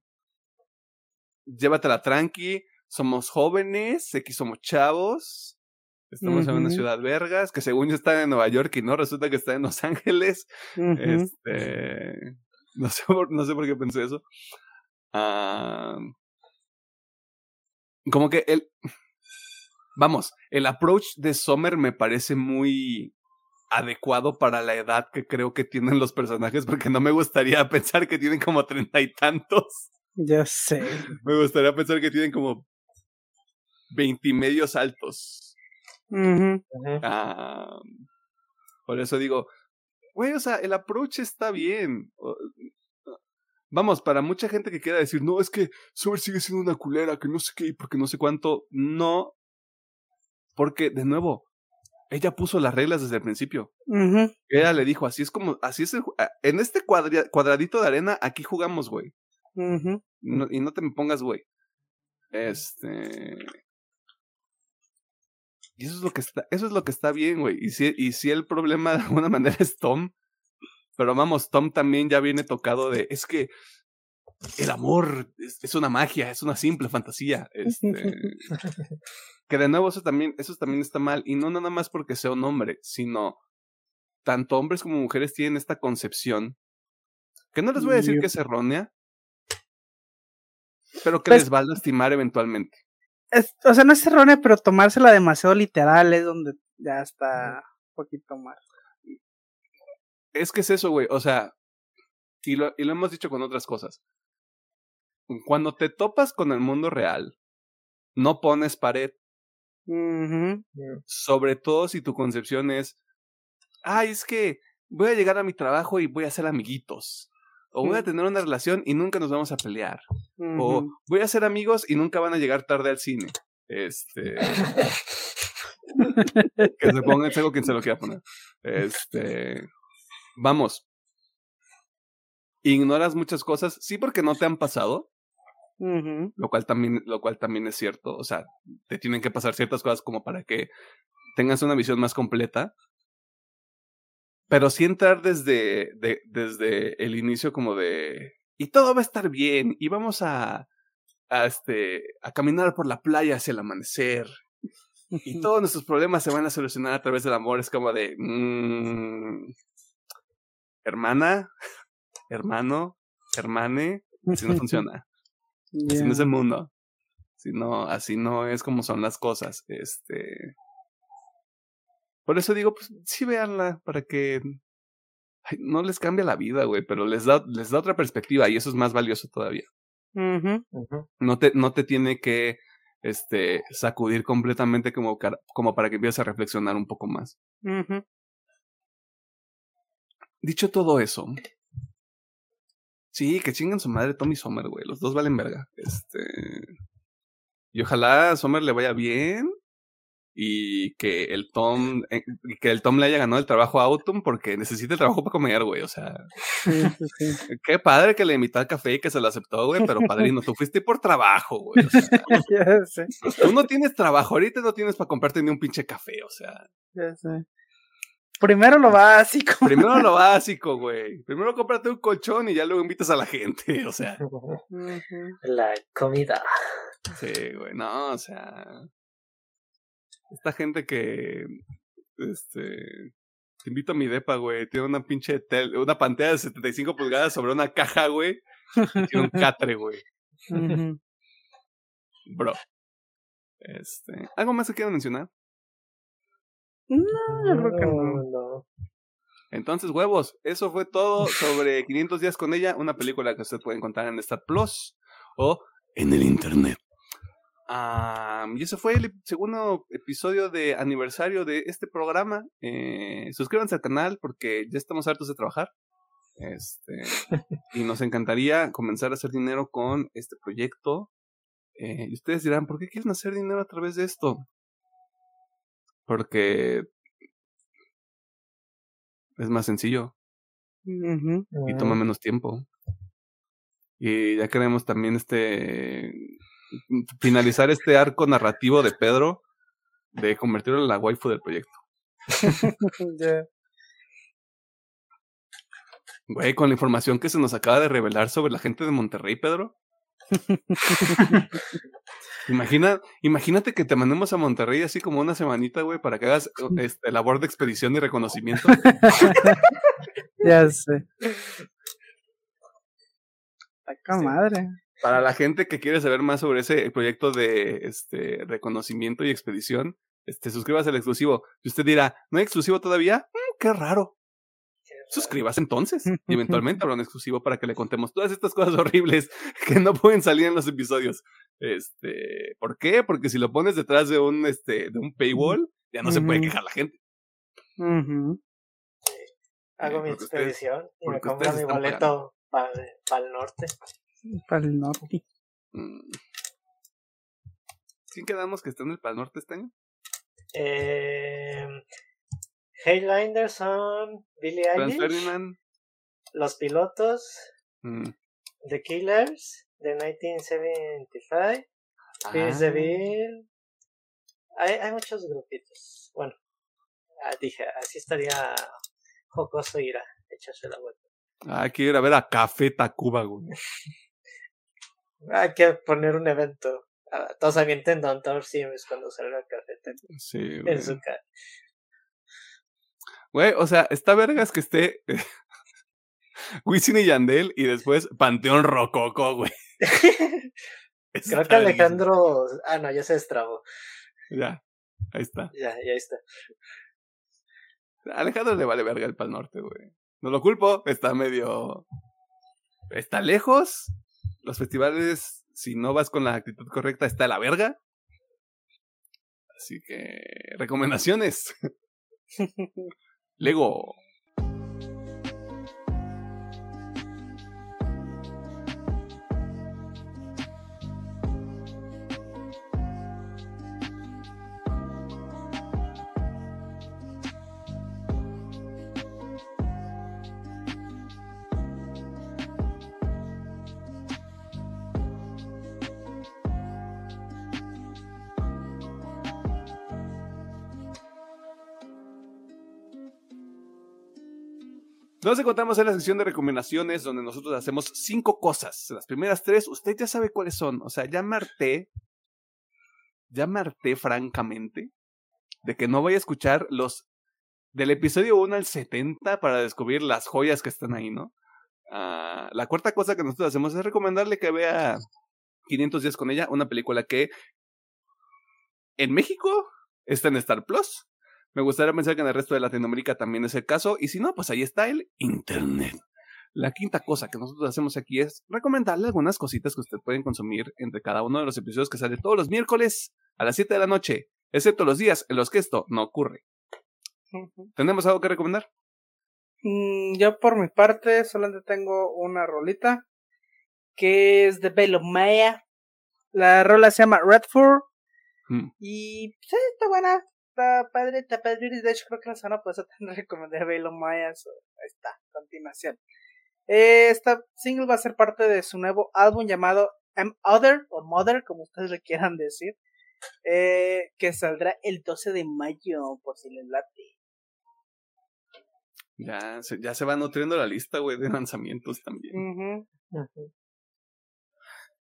llévatela tranqui, somos jóvenes, aquí somos chavos, estamos en una ciudad vergas, que según yo está en Nueva York y no, resulta que está en Los Ángeles. Este... No sé, por, no sé por qué pensé eso. Ah como que el, vamos, el approach de Summer me parece muy adecuado para la edad que creo que tienen los personajes, porque no me gustaría pensar que tienen como treinta y tantos. Ya sé. Me gustaría pensar que tienen como medios altos. Ah, por eso digo, güey, o sea, el approach está bien. Vamos, para mucha gente que quiera decir, no, es que Summer sigue siendo una culera, que no sé qué, porque no sé cuánto, no. Porque, de nuevo, ella puso las reglas desde el principio. Ella le dijo, así es como, así es el, en este cuadradito de arena, aquí jugamos, güey. y no te me pongas, güey. Este. Y eso es lo que está, eso es lo que está bien, güey. Y si, y si el problema de alguna manera es Tom, pero vamos, Tom también ya viene tocado de, es que el amor es, una magia, es una simple fantasía. Este, que de nuevo eso también, eso también está mal. Y no nada más porque sea un hombre, sino tanto hombres como mujeres tienen esta concepción, que no les voy a decir que es errónea, pero que pues les va a lastimar eventualmente. O sea, no es errónea, pero tomársela demasiado literal es donde ya está un poquito mal. Es que es eso, güey. O sea, y lo, y lo hemos dicho con otras cosas. Cuando te topas con el mundo real, no pones pared. Sobre todo si tu concepción es, ay, es que voy a llegar a mi trabajo y voy a ser amiguitos. O voy a tener una relación y nunca nos vamos a pelear. O voy a ser amigos y nunca van a llegar tarde al cine. Este. que se ponga, algo quien se lo quiera poner. Este vamos, ignoras muchas cosas, sí porque no te han pasado, lo cual también, lo cual también es cierto, o sea, te tienen que pasar ciertas cosas como para que tengas una visión más completa. Pero sí entrar desde, desde el inicio como de y todo va a estar bien y vamos a, a este a caminar por la playa hacia el amanecer y todos nuestros problemas se van a solucionar a través del amor es como de mmm, hermana, hermano, hermane, así no funciona. Así no es el mundo. Así no, así no es como son las cosas. Este. Por eso digo, pues sí véanla para que no les cambia la vida, güey, pero les da, les da otra perspectiva y eso es más valioso todavía. No te, no te tiene que este sacudir completamente como, como para que empieces a reflexionar un poco más. Dicho todo eso, sí, que chingan su madre Tommy Sommer, güey. Los dos valen verga. Este. Y ojalá a Sommer le vaya bien. Y que el Tom, eh, que el Tom le haya ganado el trabajo a Autumn porque necesita el trabajo para comer, güey. O sea, qué padre que le invitó al café y que se lo aceptó, güey. Pero padrino, tú fuiste por trabajo, güey. Tú no tienes trabajo, ahorita no tienes para comprarte ni un pinche café, o sea. Ya sé. Primero lo básico. Primero lo básico, güey. Primero cómprate un colchón y ya luego invitas a la gente, o sea. La comida. Sí, güey, no, o sea. Esta gente que. Este. Te invito a mi depa, güey. Tiene una pinche tel una pantalla de 75 pulgadas sobre una caja, güey. tiene un catre, güey. Bro. Este. ¿Algo más que quieran mencionar? No, creo que no. Entonces, huevos, eso fue todo sobre 500 días con ella, una película que usted puede encontrar en Star Plus o en el internet. Y ese fue el segundo episodio de aniversario de este programa. Eh, suscríbanse al canal porque ya estamos hartos de trabajar. Este, y nos encantaría comenzar a hacer dinero con este proyecto. Eh, y ustedes dirán, ¿por qué quieren hacer dinero a través de esto? Porque es más sencillo y toma menos tiempo. Y ya queremos también este finalizar este arco narrativo de Pedro de convertirlo en la waifu del proyecto. Güey, con la información que se nos acaba de revelar sobre la gente de Monterrey, Pedro. Imagina, imagínate que te mandemos a Monterrey así como una semanita, güey, para que hagas este, labor de expedición y reconocimiento. ya sé. Acá madre. Para la gente que quiere saber más sobre ese proyecto de este reconocimiento y expedición, este suscríbase al exclusivo. Y usted dirá, ¿no hay exclusivo todavía? Mm, qué raro. Suscríbase entonces y eventualmente habrá un exclusivo para que le contemos todas estas cosas horribles que no pueden salir en los episodios. Este, ¿por qué? Porque si lo pones detrás de un este de un paywall, ya no se puede quejar la gente. Hago mi expedición y me compro mi boleto para el norte. Para el norte. Mm. ¿Sí quedamos que está en el Pal Norte este año? Eh, Headliners son Billy Eilish, Los Pilotos, mm. The Killers de 1975, ah. Deville. Hay, hay muchos grupitos. Bueno, ah, dije, así estaría jocoso ir a echarse la vuelta. Ah, quiero ir a ver a Café Tacuba, güey. Hay que poner un evento. Ah, todos avienten Downtown Sims cuando salga el Café Tacuba. Sí, güey. En su cara. Güey, o sea, está vergas que esté Wisin y Yandel y después Panteón Rococo, güey. Creo que Alejandro. Ah, no, ya se destrabó. Ya, ahí está. Ya, ya está. Alejandro le vale verga el Pal Norte, güey. No lo culpo, está medio. Está lejos. Los festivales, si no vas con la actitud correcta, está a la verga. Así que. Recomendaciones. Lego. Nos encontramos en la sección de recomendaciones donde nosotros hacemos cinco cosas. Las primeras tres, usted ya sabe cuáles son. O sea, ya me harté, ya me harté francamente de que no voy a escuchar los del episodio 1 al 70 para descubrir las joyas que están ahí, ¿no? Ah, la cuarta cosa que nosotros hacemos es recomendarle que vea 500 días con ella, una película que en México está en Star Plus me gustaría pensar que en el resto de Latinoamérica también es el caso, y si no, pues ahí está el Internet. La quinta cosa que nosotros hacemos aquí es recomendarle algunas cositas que usted pueden consumir entre cada uno de los episodios que sale todos los miércoles a las 7 de la noche, excepto los días en los que esto no ocurre. ¿Tenemos algo que recomendar? Mm, yo por mi parte solamente tengo una rolita que es de Bale of Maya. La rola se llama Redford. Mm. Y sí, está buena está padre, está padre. De hecho, creo que la semana pasada te recomendé a Bailo Maya. Ahí está, continuación. Eh, esta single va a ser parte de su nuevo álbum llamado I'm Other o Mother, como ustedes le quieran decir. Eh, que saldrá el 12 de mayo, por si les late. Ya se, ya se va nutriendo la lista, güey, de lanzamientos también.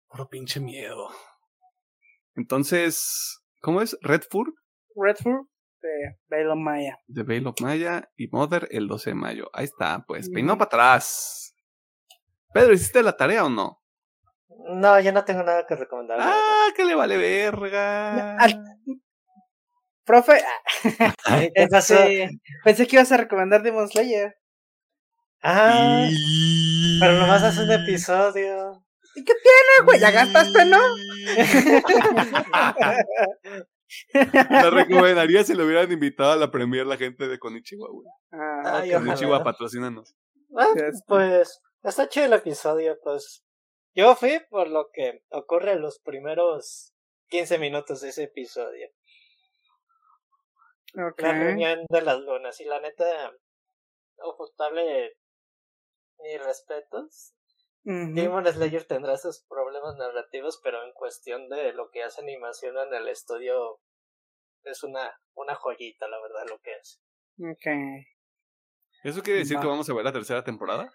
Puro pinche miedo. Entonces, ¿cómo es? ¿Redford? Redford de Veil of Maya. De Veil of Maya y Mother el 12 de mayo. Ahí está, pues. Peinó para atrás. Pedro, ¿hiciste la tarea o no? No, yo no tengo nada que recomendar. Ah, que le vale verga. Profe, este, pensé que ibas a recomendar Demon Slayer. Ah, pero nomás hace un episodio. ¿Y qué tiene, güey? Ya gastaste, ¿no? La recomendaría si lo hubieran invitado a la premier la gente de Konichiwa, güey. Ah, Ay. Konichiwa, patrocínanos. Ah, pues está chido el episodio, pues. Yo fui por lo que ocurre en los primeros 15 minutos de ese episodio. Ok. La reunión de las lunas. Y la neta, ajustable mis respetos. Demon Slayer tendrá sus problemas narrativos, pero en cuestión de lo que hace animación en el estudio, es una, una joyita, la verdad, lo que es. Ok. ¿Eso quiere decir que vamos a ver la tercera temporada?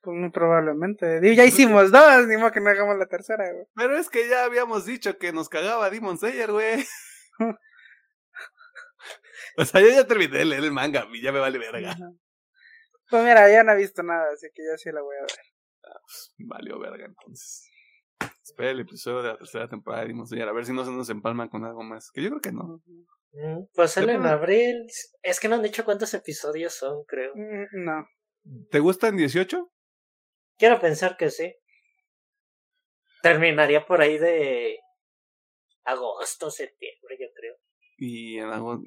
Pues muy probablemente. Digo, ya hicimos dos, ni modo que no hagamos la tercera, güey. Pero es que ya habíamos dicho que nos cagaba Demon Slayer, güey. o sea, yo ya terminé de leer el manga y ya me vale verga. Pues mira, ya no he visto nada, así que ya sí la voy a ver. Valió verga, entonces. Espera el episodio de la tercera temporada de Demon Slayer, a ver si no se nos empalman con algo más. Que yo creo que no. Mm, Pues sale en abril. Es que no han dicho cuántos episodios son, creo. Mm, No. ¿Te gustan 18? Quiero pensar que sí. Terminaría por ahí de agosto, septiembre, yo creo. Y en algo...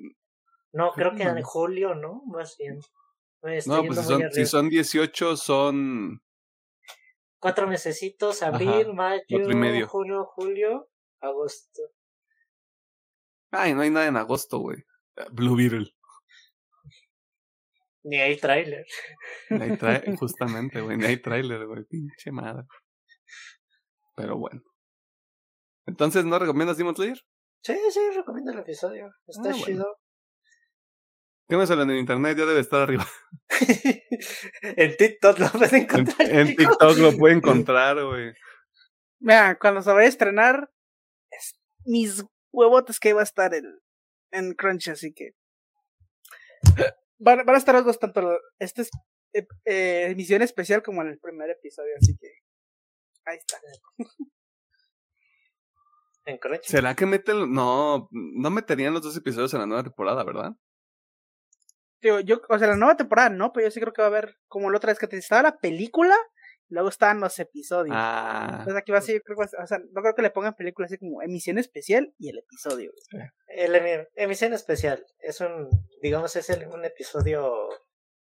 No, creo que en julio, ¿no? Más bien. No, pues si son, si son 18 son... Cuatro mesecitos, abril, mayo, y medio. junio, julio, agosto. Ay, no hay nada en agosto, güey. Blue Beetle. Ni hay tráiler. Ni hay Justamente, güey. Ni hay tráiler, güey. Pinche madre. Pero bueno. Entonces, ¿no recomiendas Demon Slayer? Sí, sí, recomiendo el episodio. Está Ah, chido. ¿Qué me salen en internet? Ya debe estar arriba. en TikTok lo pueden En, encontrar. en. TikTok lo puede encontrar, güey. Mira, cuando se vaya a estrenar, es mis huevotes que iba a estar en, en Crunch, así que. Van, van a estar los dos, tanto el- esta es, eh, eh, emisión especial como en el primer episodio, así que. Ahí está. En Crunchy. ¿Será que meten.? No, no meterían los dos episodios en la nueva temporada, ¿verdad? Digo, yo, o sea, la nueva temporada no, pero yo sí creo que va a haber, como la otra vez que te estaba la película, y luego estaban los episodios. Ah. Entonces aquí va a ser, creo a ser- o sea, no creo que le pongan película así como emisión especial y el episodio. El emi- emisión especial. Es un, digamos, es el- un episodio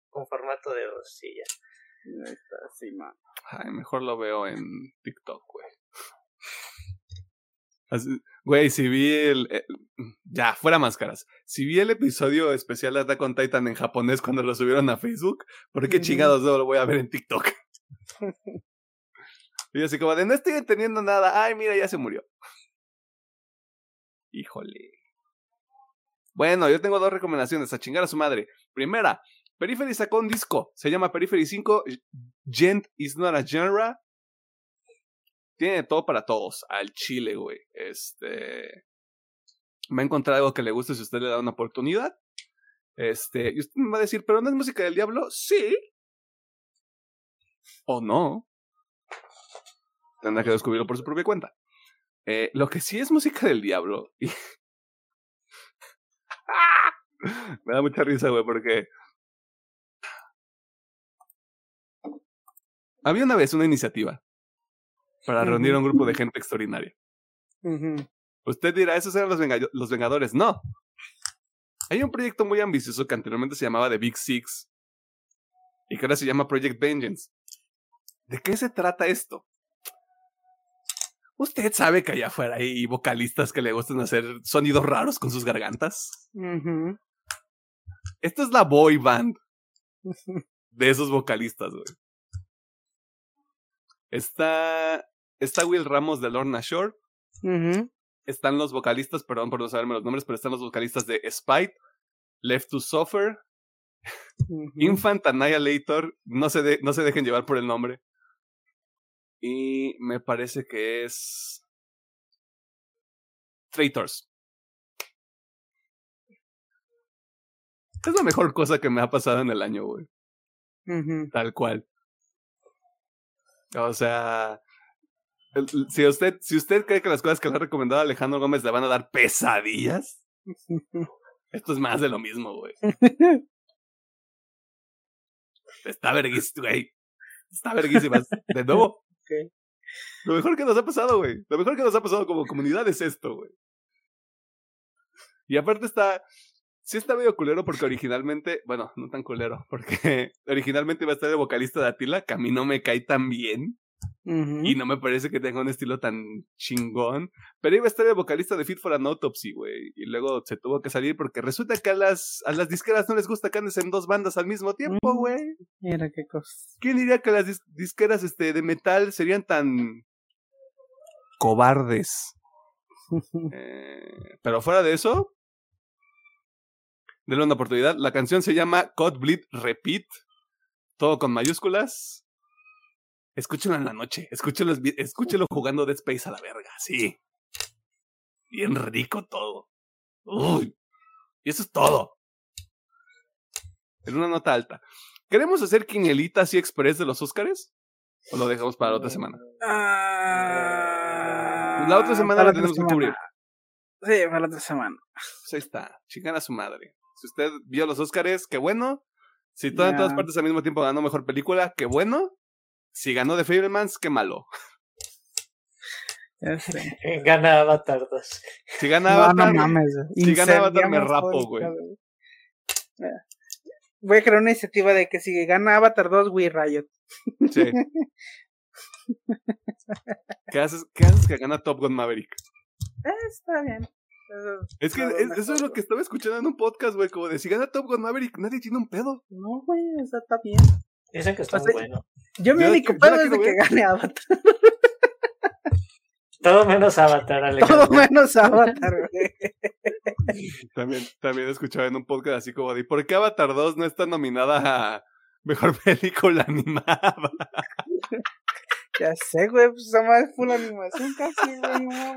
con formato de. Ahí está, sí, man. Ay, mejor lo veo en TikTok, güey. Así- Güey, si vi el, el- Ya, fuera máscaras. Si vi el episodio especial de Attack on Titan en japonés cuando lo subieron a Facebook, ¿por qué chingados no lo voy a ver en TikTok? y yo así como de, no estoy entendiendo nada. Ay, mira, ya se murió. Híjole. Bueno, yo tengo dos recomendaciones, a chingar a su madre. Primera, Periphery sacó un disco, se llama Periphery 5, Gent is not a genre. Tiene todo para todos, al chile, güey. Este. Va a encontrar algo que le guste si usted le da una oportunidad. Este. Y usted me va a decir, ¿pero no es música del diablo? Sí. O no. Tendrá que descubrirlo por su propia cuenta. Eh, lo que sí es música del diablo. me da mucha risa, güey, porque. Había una vez una iniciativa para reunir a un grupo de gente extraordinaria. Usted dirá, esos eran los, Venga- los Vengadores. No. Hay un proyecto muy ambicioso que anteriormente se llamaba The Big Six y que ahora se llama Project Vengeance. ¿De qué se trata esto? ¿Usted sabe que allá afuera hay vocalistas que le gustan hacer sonidos raros con sus gargantas? Ujú. Esta es la boy band de esos vocalistas, güey. Está, está Will Ramos de Lorna Shore. Están los vocalistas, perdón por no saberme los nombres, pero están los vocalistas de Spite, Left to Suffer, Ujú. Infant Annihilator, no se, de- no se dejen llevar por el nombre. Y me parece que es. Traitors. Es la mejor cosa que me ha pasado en el año, güey. Tal cual. O sea. Si usted, si usted cree que las cosas que le ha recomendado Alejandro Gómez le van a dar pesadillas, esto es más de lo mismo, güey. Está verguísima, güey. Está verguísima. De nuevo, Lo mejor que nos ha pasado, güey. Lo mejor que nos ha pasado como comunidad es esto, güey. Y aparte está. Sí está medio culero porque originalmente. Bueno, no tan culero. Porque originalmente iba a estar el vocalista de Atila, que a mí no me cae tan bien. Y no me parece que tenga un estilo tan chingón. Pero iba a estar el vocalista de Fit for an Autopsy, güey. Y luego se tuvo que salir porque resulta que a las, a las disqueras no les gusta que andes en dos bandas al mismo tiempo, Mm. güey. Mira qué cosa. ¿Quién diría que las dis- disqueras este, de metal serían tan cobardes? Eh, pero fuera de eso, denle una oportunidad. La canción se llama Code Bleed Repeat. Todo con mayúsculas. Escúchenlo en la noche. Escúchenlo, escúchenlo jugando Dead Space a la verga. Sí. Bien rico todo. Uy. Y eso es todo. En una nota alta. ¿Queremos hacer quinielita así express de los Óscares? ¿O lo dejamos para la otra semana? Ah, La otra semana la tenemos que cubrir. Sí, para la otra semana. Pues ahí está. Chingan a su madre. Si usted vio los Óscares, qué bueno. Si todo en todas partes al mismo tiempo ganó mejor película, qué bueno. Si ganó The Fablemans, qué malo. Gana Avatar 2. Si gana No, Avatar, no mames. güey. si gana Avatar, me rapo, güey. Voy a crear una iniciativa de que si gana Avatar 2, We Riot. sí. ¿Qué haces, ¿Qué haces que gana Top Gun Maverick? Eh, está bien. Eso- Es que es- eso es lo güey. que estaba escuchando en un podcast, güey. Como de si gana Top Gun Maverick, nadie tiene un pedo. No, güey, está bien. Dicen que está O sea, muy bueno. Yo mi único pedo es de que gane Avatar. Todo menos Avatar, Alejandro. Todo menos Avatar, güey. También, también escuchaba en un podcast así como de ¿por qué Avatar 2 no está nominada a mejor película animada? Ya sé, güey, pues esa madre es full animación casi, güey, no.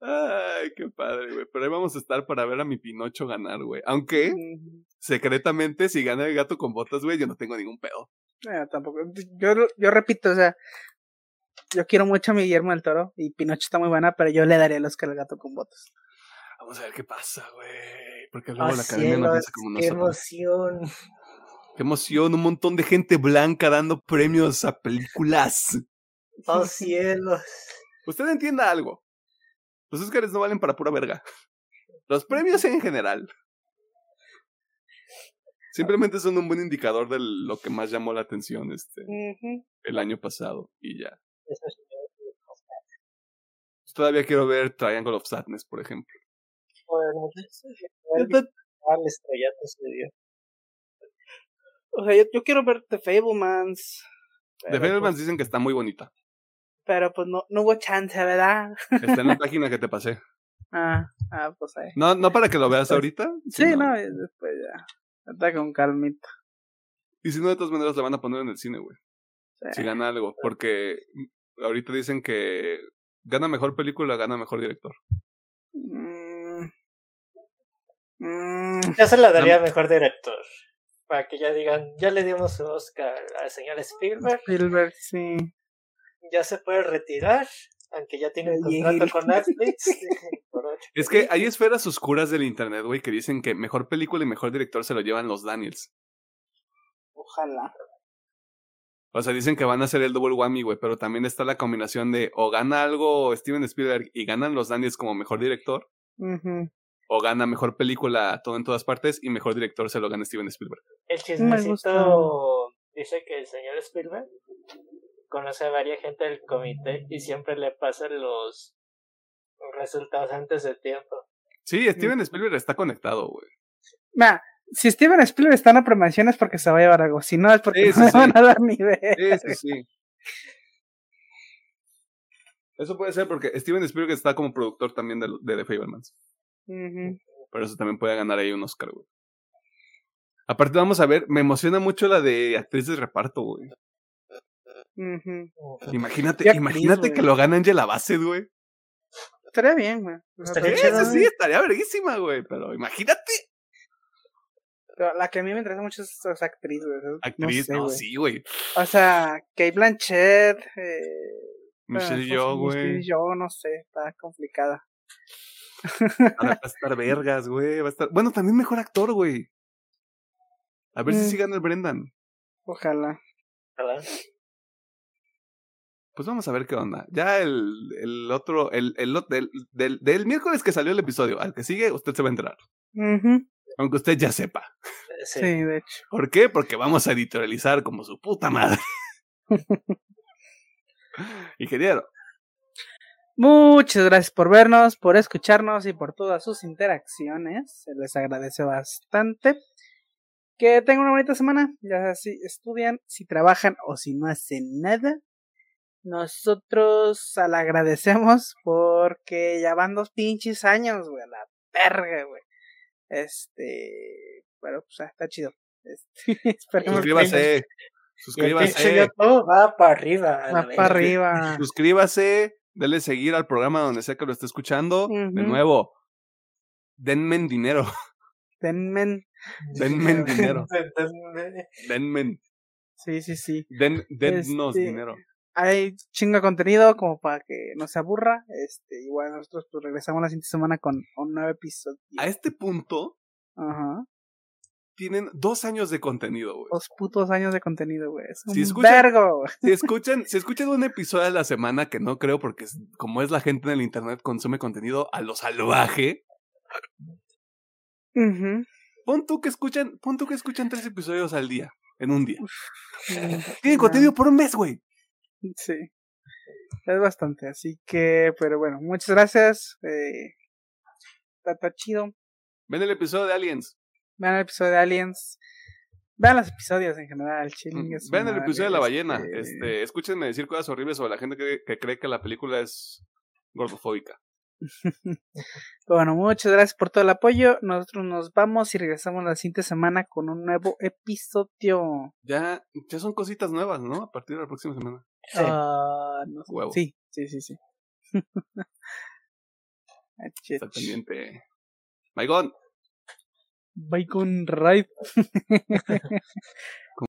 Ay, qué padre, güey. Pero ahí vamos a estar para ver a mi Pinocho ganar, güey. Aunque, secretamente, si gana el gato con botas, güey, yo no tengo ningún pedo. no, tampoco. Yo, yo repito, o sea, yo quiero mucho a mi Guillermo del Toro y Pinocho está muy buena, pero yo le daría el Oscar al gato con botas. Vamos a ver qué pasa, güey. Porque luego Oh, la academia no cielos, piensa como qué nosotros. emoción. Qué emoción, un montón de gente blanca dando premios a películas. Oh cielos. Usted entienda algo. Los Oscars no valen para pura verga. Los premios en general. Simplemente son un buen indicador de lo que más llamó la atención este el año pasado y ya. Es- Todavía quiero ver Triangle of Sadness, por ejemplo. Joder, muchachos. Al estrellato se dio. O sea, yo, yo quiero ver The Fablemans. The Fablemans pues, dicen que está muy bonita. pero pues no, no hubo chance, ¿verdad? Está en la página que te pasé. Ah, ah pues ahí. No, no para que lo veas Pues, ahorita. Sí, sino- no, y después ya. Está con calmita. Y si no, de todas maneras la van a poner en el cine, güey. Sí. Si gana algo. Porque ahorita dicen que gana mejor película, gana mejor director. Mm. Mm. Yo se la daría a mejor director. Para que ya digan, ya le dimos su Oscar al señor Spielberg, Spielberg, sí. ya se puede retirar, aunque ya tiene un contrato con Netflix. Es que hay esferas oscuras del internet, güey, que dicen que mejor película y mejor director se lo llevan los Daniels. Ojalá. O sea, dicen que van a hacer el double whammy, güey, pero también está la combinación de o gana algo Steven Spielberg y ganan los Daniels como mejor director, Ujú. O gana mejor película todo en todas partes y mejor director se lo gana Steven Spielberg. El Me chismecito dice que el señor Spielberg conoce a varias gente del comité y siempre le pasan los resultados antes de tiempo. Sí, Steven Spielberg está conectado, güey. Mira, si Steven Spielberg está en la premiación es porque se va a llevar algo. Si no, es porque Sí, no sí, van sí. a dar ni sí, sí. Eso puede ser porque Steven Spielberg está como productor también de, de The Fablemans. Por eso también puede ganar ahí un Oscar, güey. Aparte, vamos a ver, me emociona mucho la de actriz de reparto, güey. Ujú. Imagínate, ¿Qué actriz, imagínate que lo gana Angela Bassett, güey. Estaría bien, güey. Estaría Sí, pero- chido, sí, sí, estaría verguísima, güey. Pero imagínate. pero la que a mí me interesa mucho es esa actriz, güey. No Actriz, sé, no, sí, güey. O sea, Kate Blanchett. Eh, Michelle pues, Yeoh, güey. Michelle Yeoh, no sé, está complicada. Va a estar vergas, güey. Va a estar. Bueno, también mejor actor, güey. A ver si Mm. sí gana el Brendan. Ojalá. ¿verdad? pues vamos a ver qué onda. Ya el, el otro, el, el del, del, del, miércoles que salió el episodio, al que sigue, usted se va a enterar. Aunque usted ya sepa. Sí. sí. de hecho. ¿Por qué? Porque vamos a editorializar como su puta madre. Ingeniero. Muchas gracias por vernos, por escucharnos y por todas sus interacciones. Se les agradece bastante. Que tengan una bonita semana. Ya si estudian, si trabajan o si no hacen nada. Nosotros la agradecemos porque ya van dos pinches años, güey, la verga, güey. Este, pero pues ah, está chido. Este, esperemos Suscríbase. Suscríbase. va para arriba. Va para arriba. Suscríbase, dale seguir al programa donde sea que lo esté escuchando. De nuevo, denme dinero. Denme. Denme dinero. denme. Sí, sí, sí. Den, dennos este, dinero hay chingo de contenido como para que no se aburra. Este, igual nosotros pues regresamos la siguiente semana con un nuevo episodio. A este punto, Ajá. Tienen dos años de contenido, güey. Dos putos años de contenido, güey. Es un si escuchan, vergo. Si escuchan, si escuchan un episodio a la semana, que no creo porque como es la gente en el internet consume contenido a lo salvaje. Uh Pon tú que escuchan, pon tú que escuchan tres episodios al día, en un día. Tienen contenido por un mes, güey. Sí. Es bastante, así que, pero bueno, muchas gracias. Eh, está, chido. Ven el episodio de Aliens. Vean el episodio de Aliens. Vean los episodios en general, chilling. Mm, vean el episodio de La Ballena. Este... este... escúchenme decir cosas horribles sobre la gente que cree que la película es gordofóbica. bueno, muchas gracias por todo el apoyo. Nosotros nos vamos y regresamos la siguiente semana con un nuevo episodio. Ya, ya son cositas nuevas, ¿no? A partir de la próxima semana. Sí, ah, sí, sí, sí, sí. Está pendiente. Bye, Bacon Ride.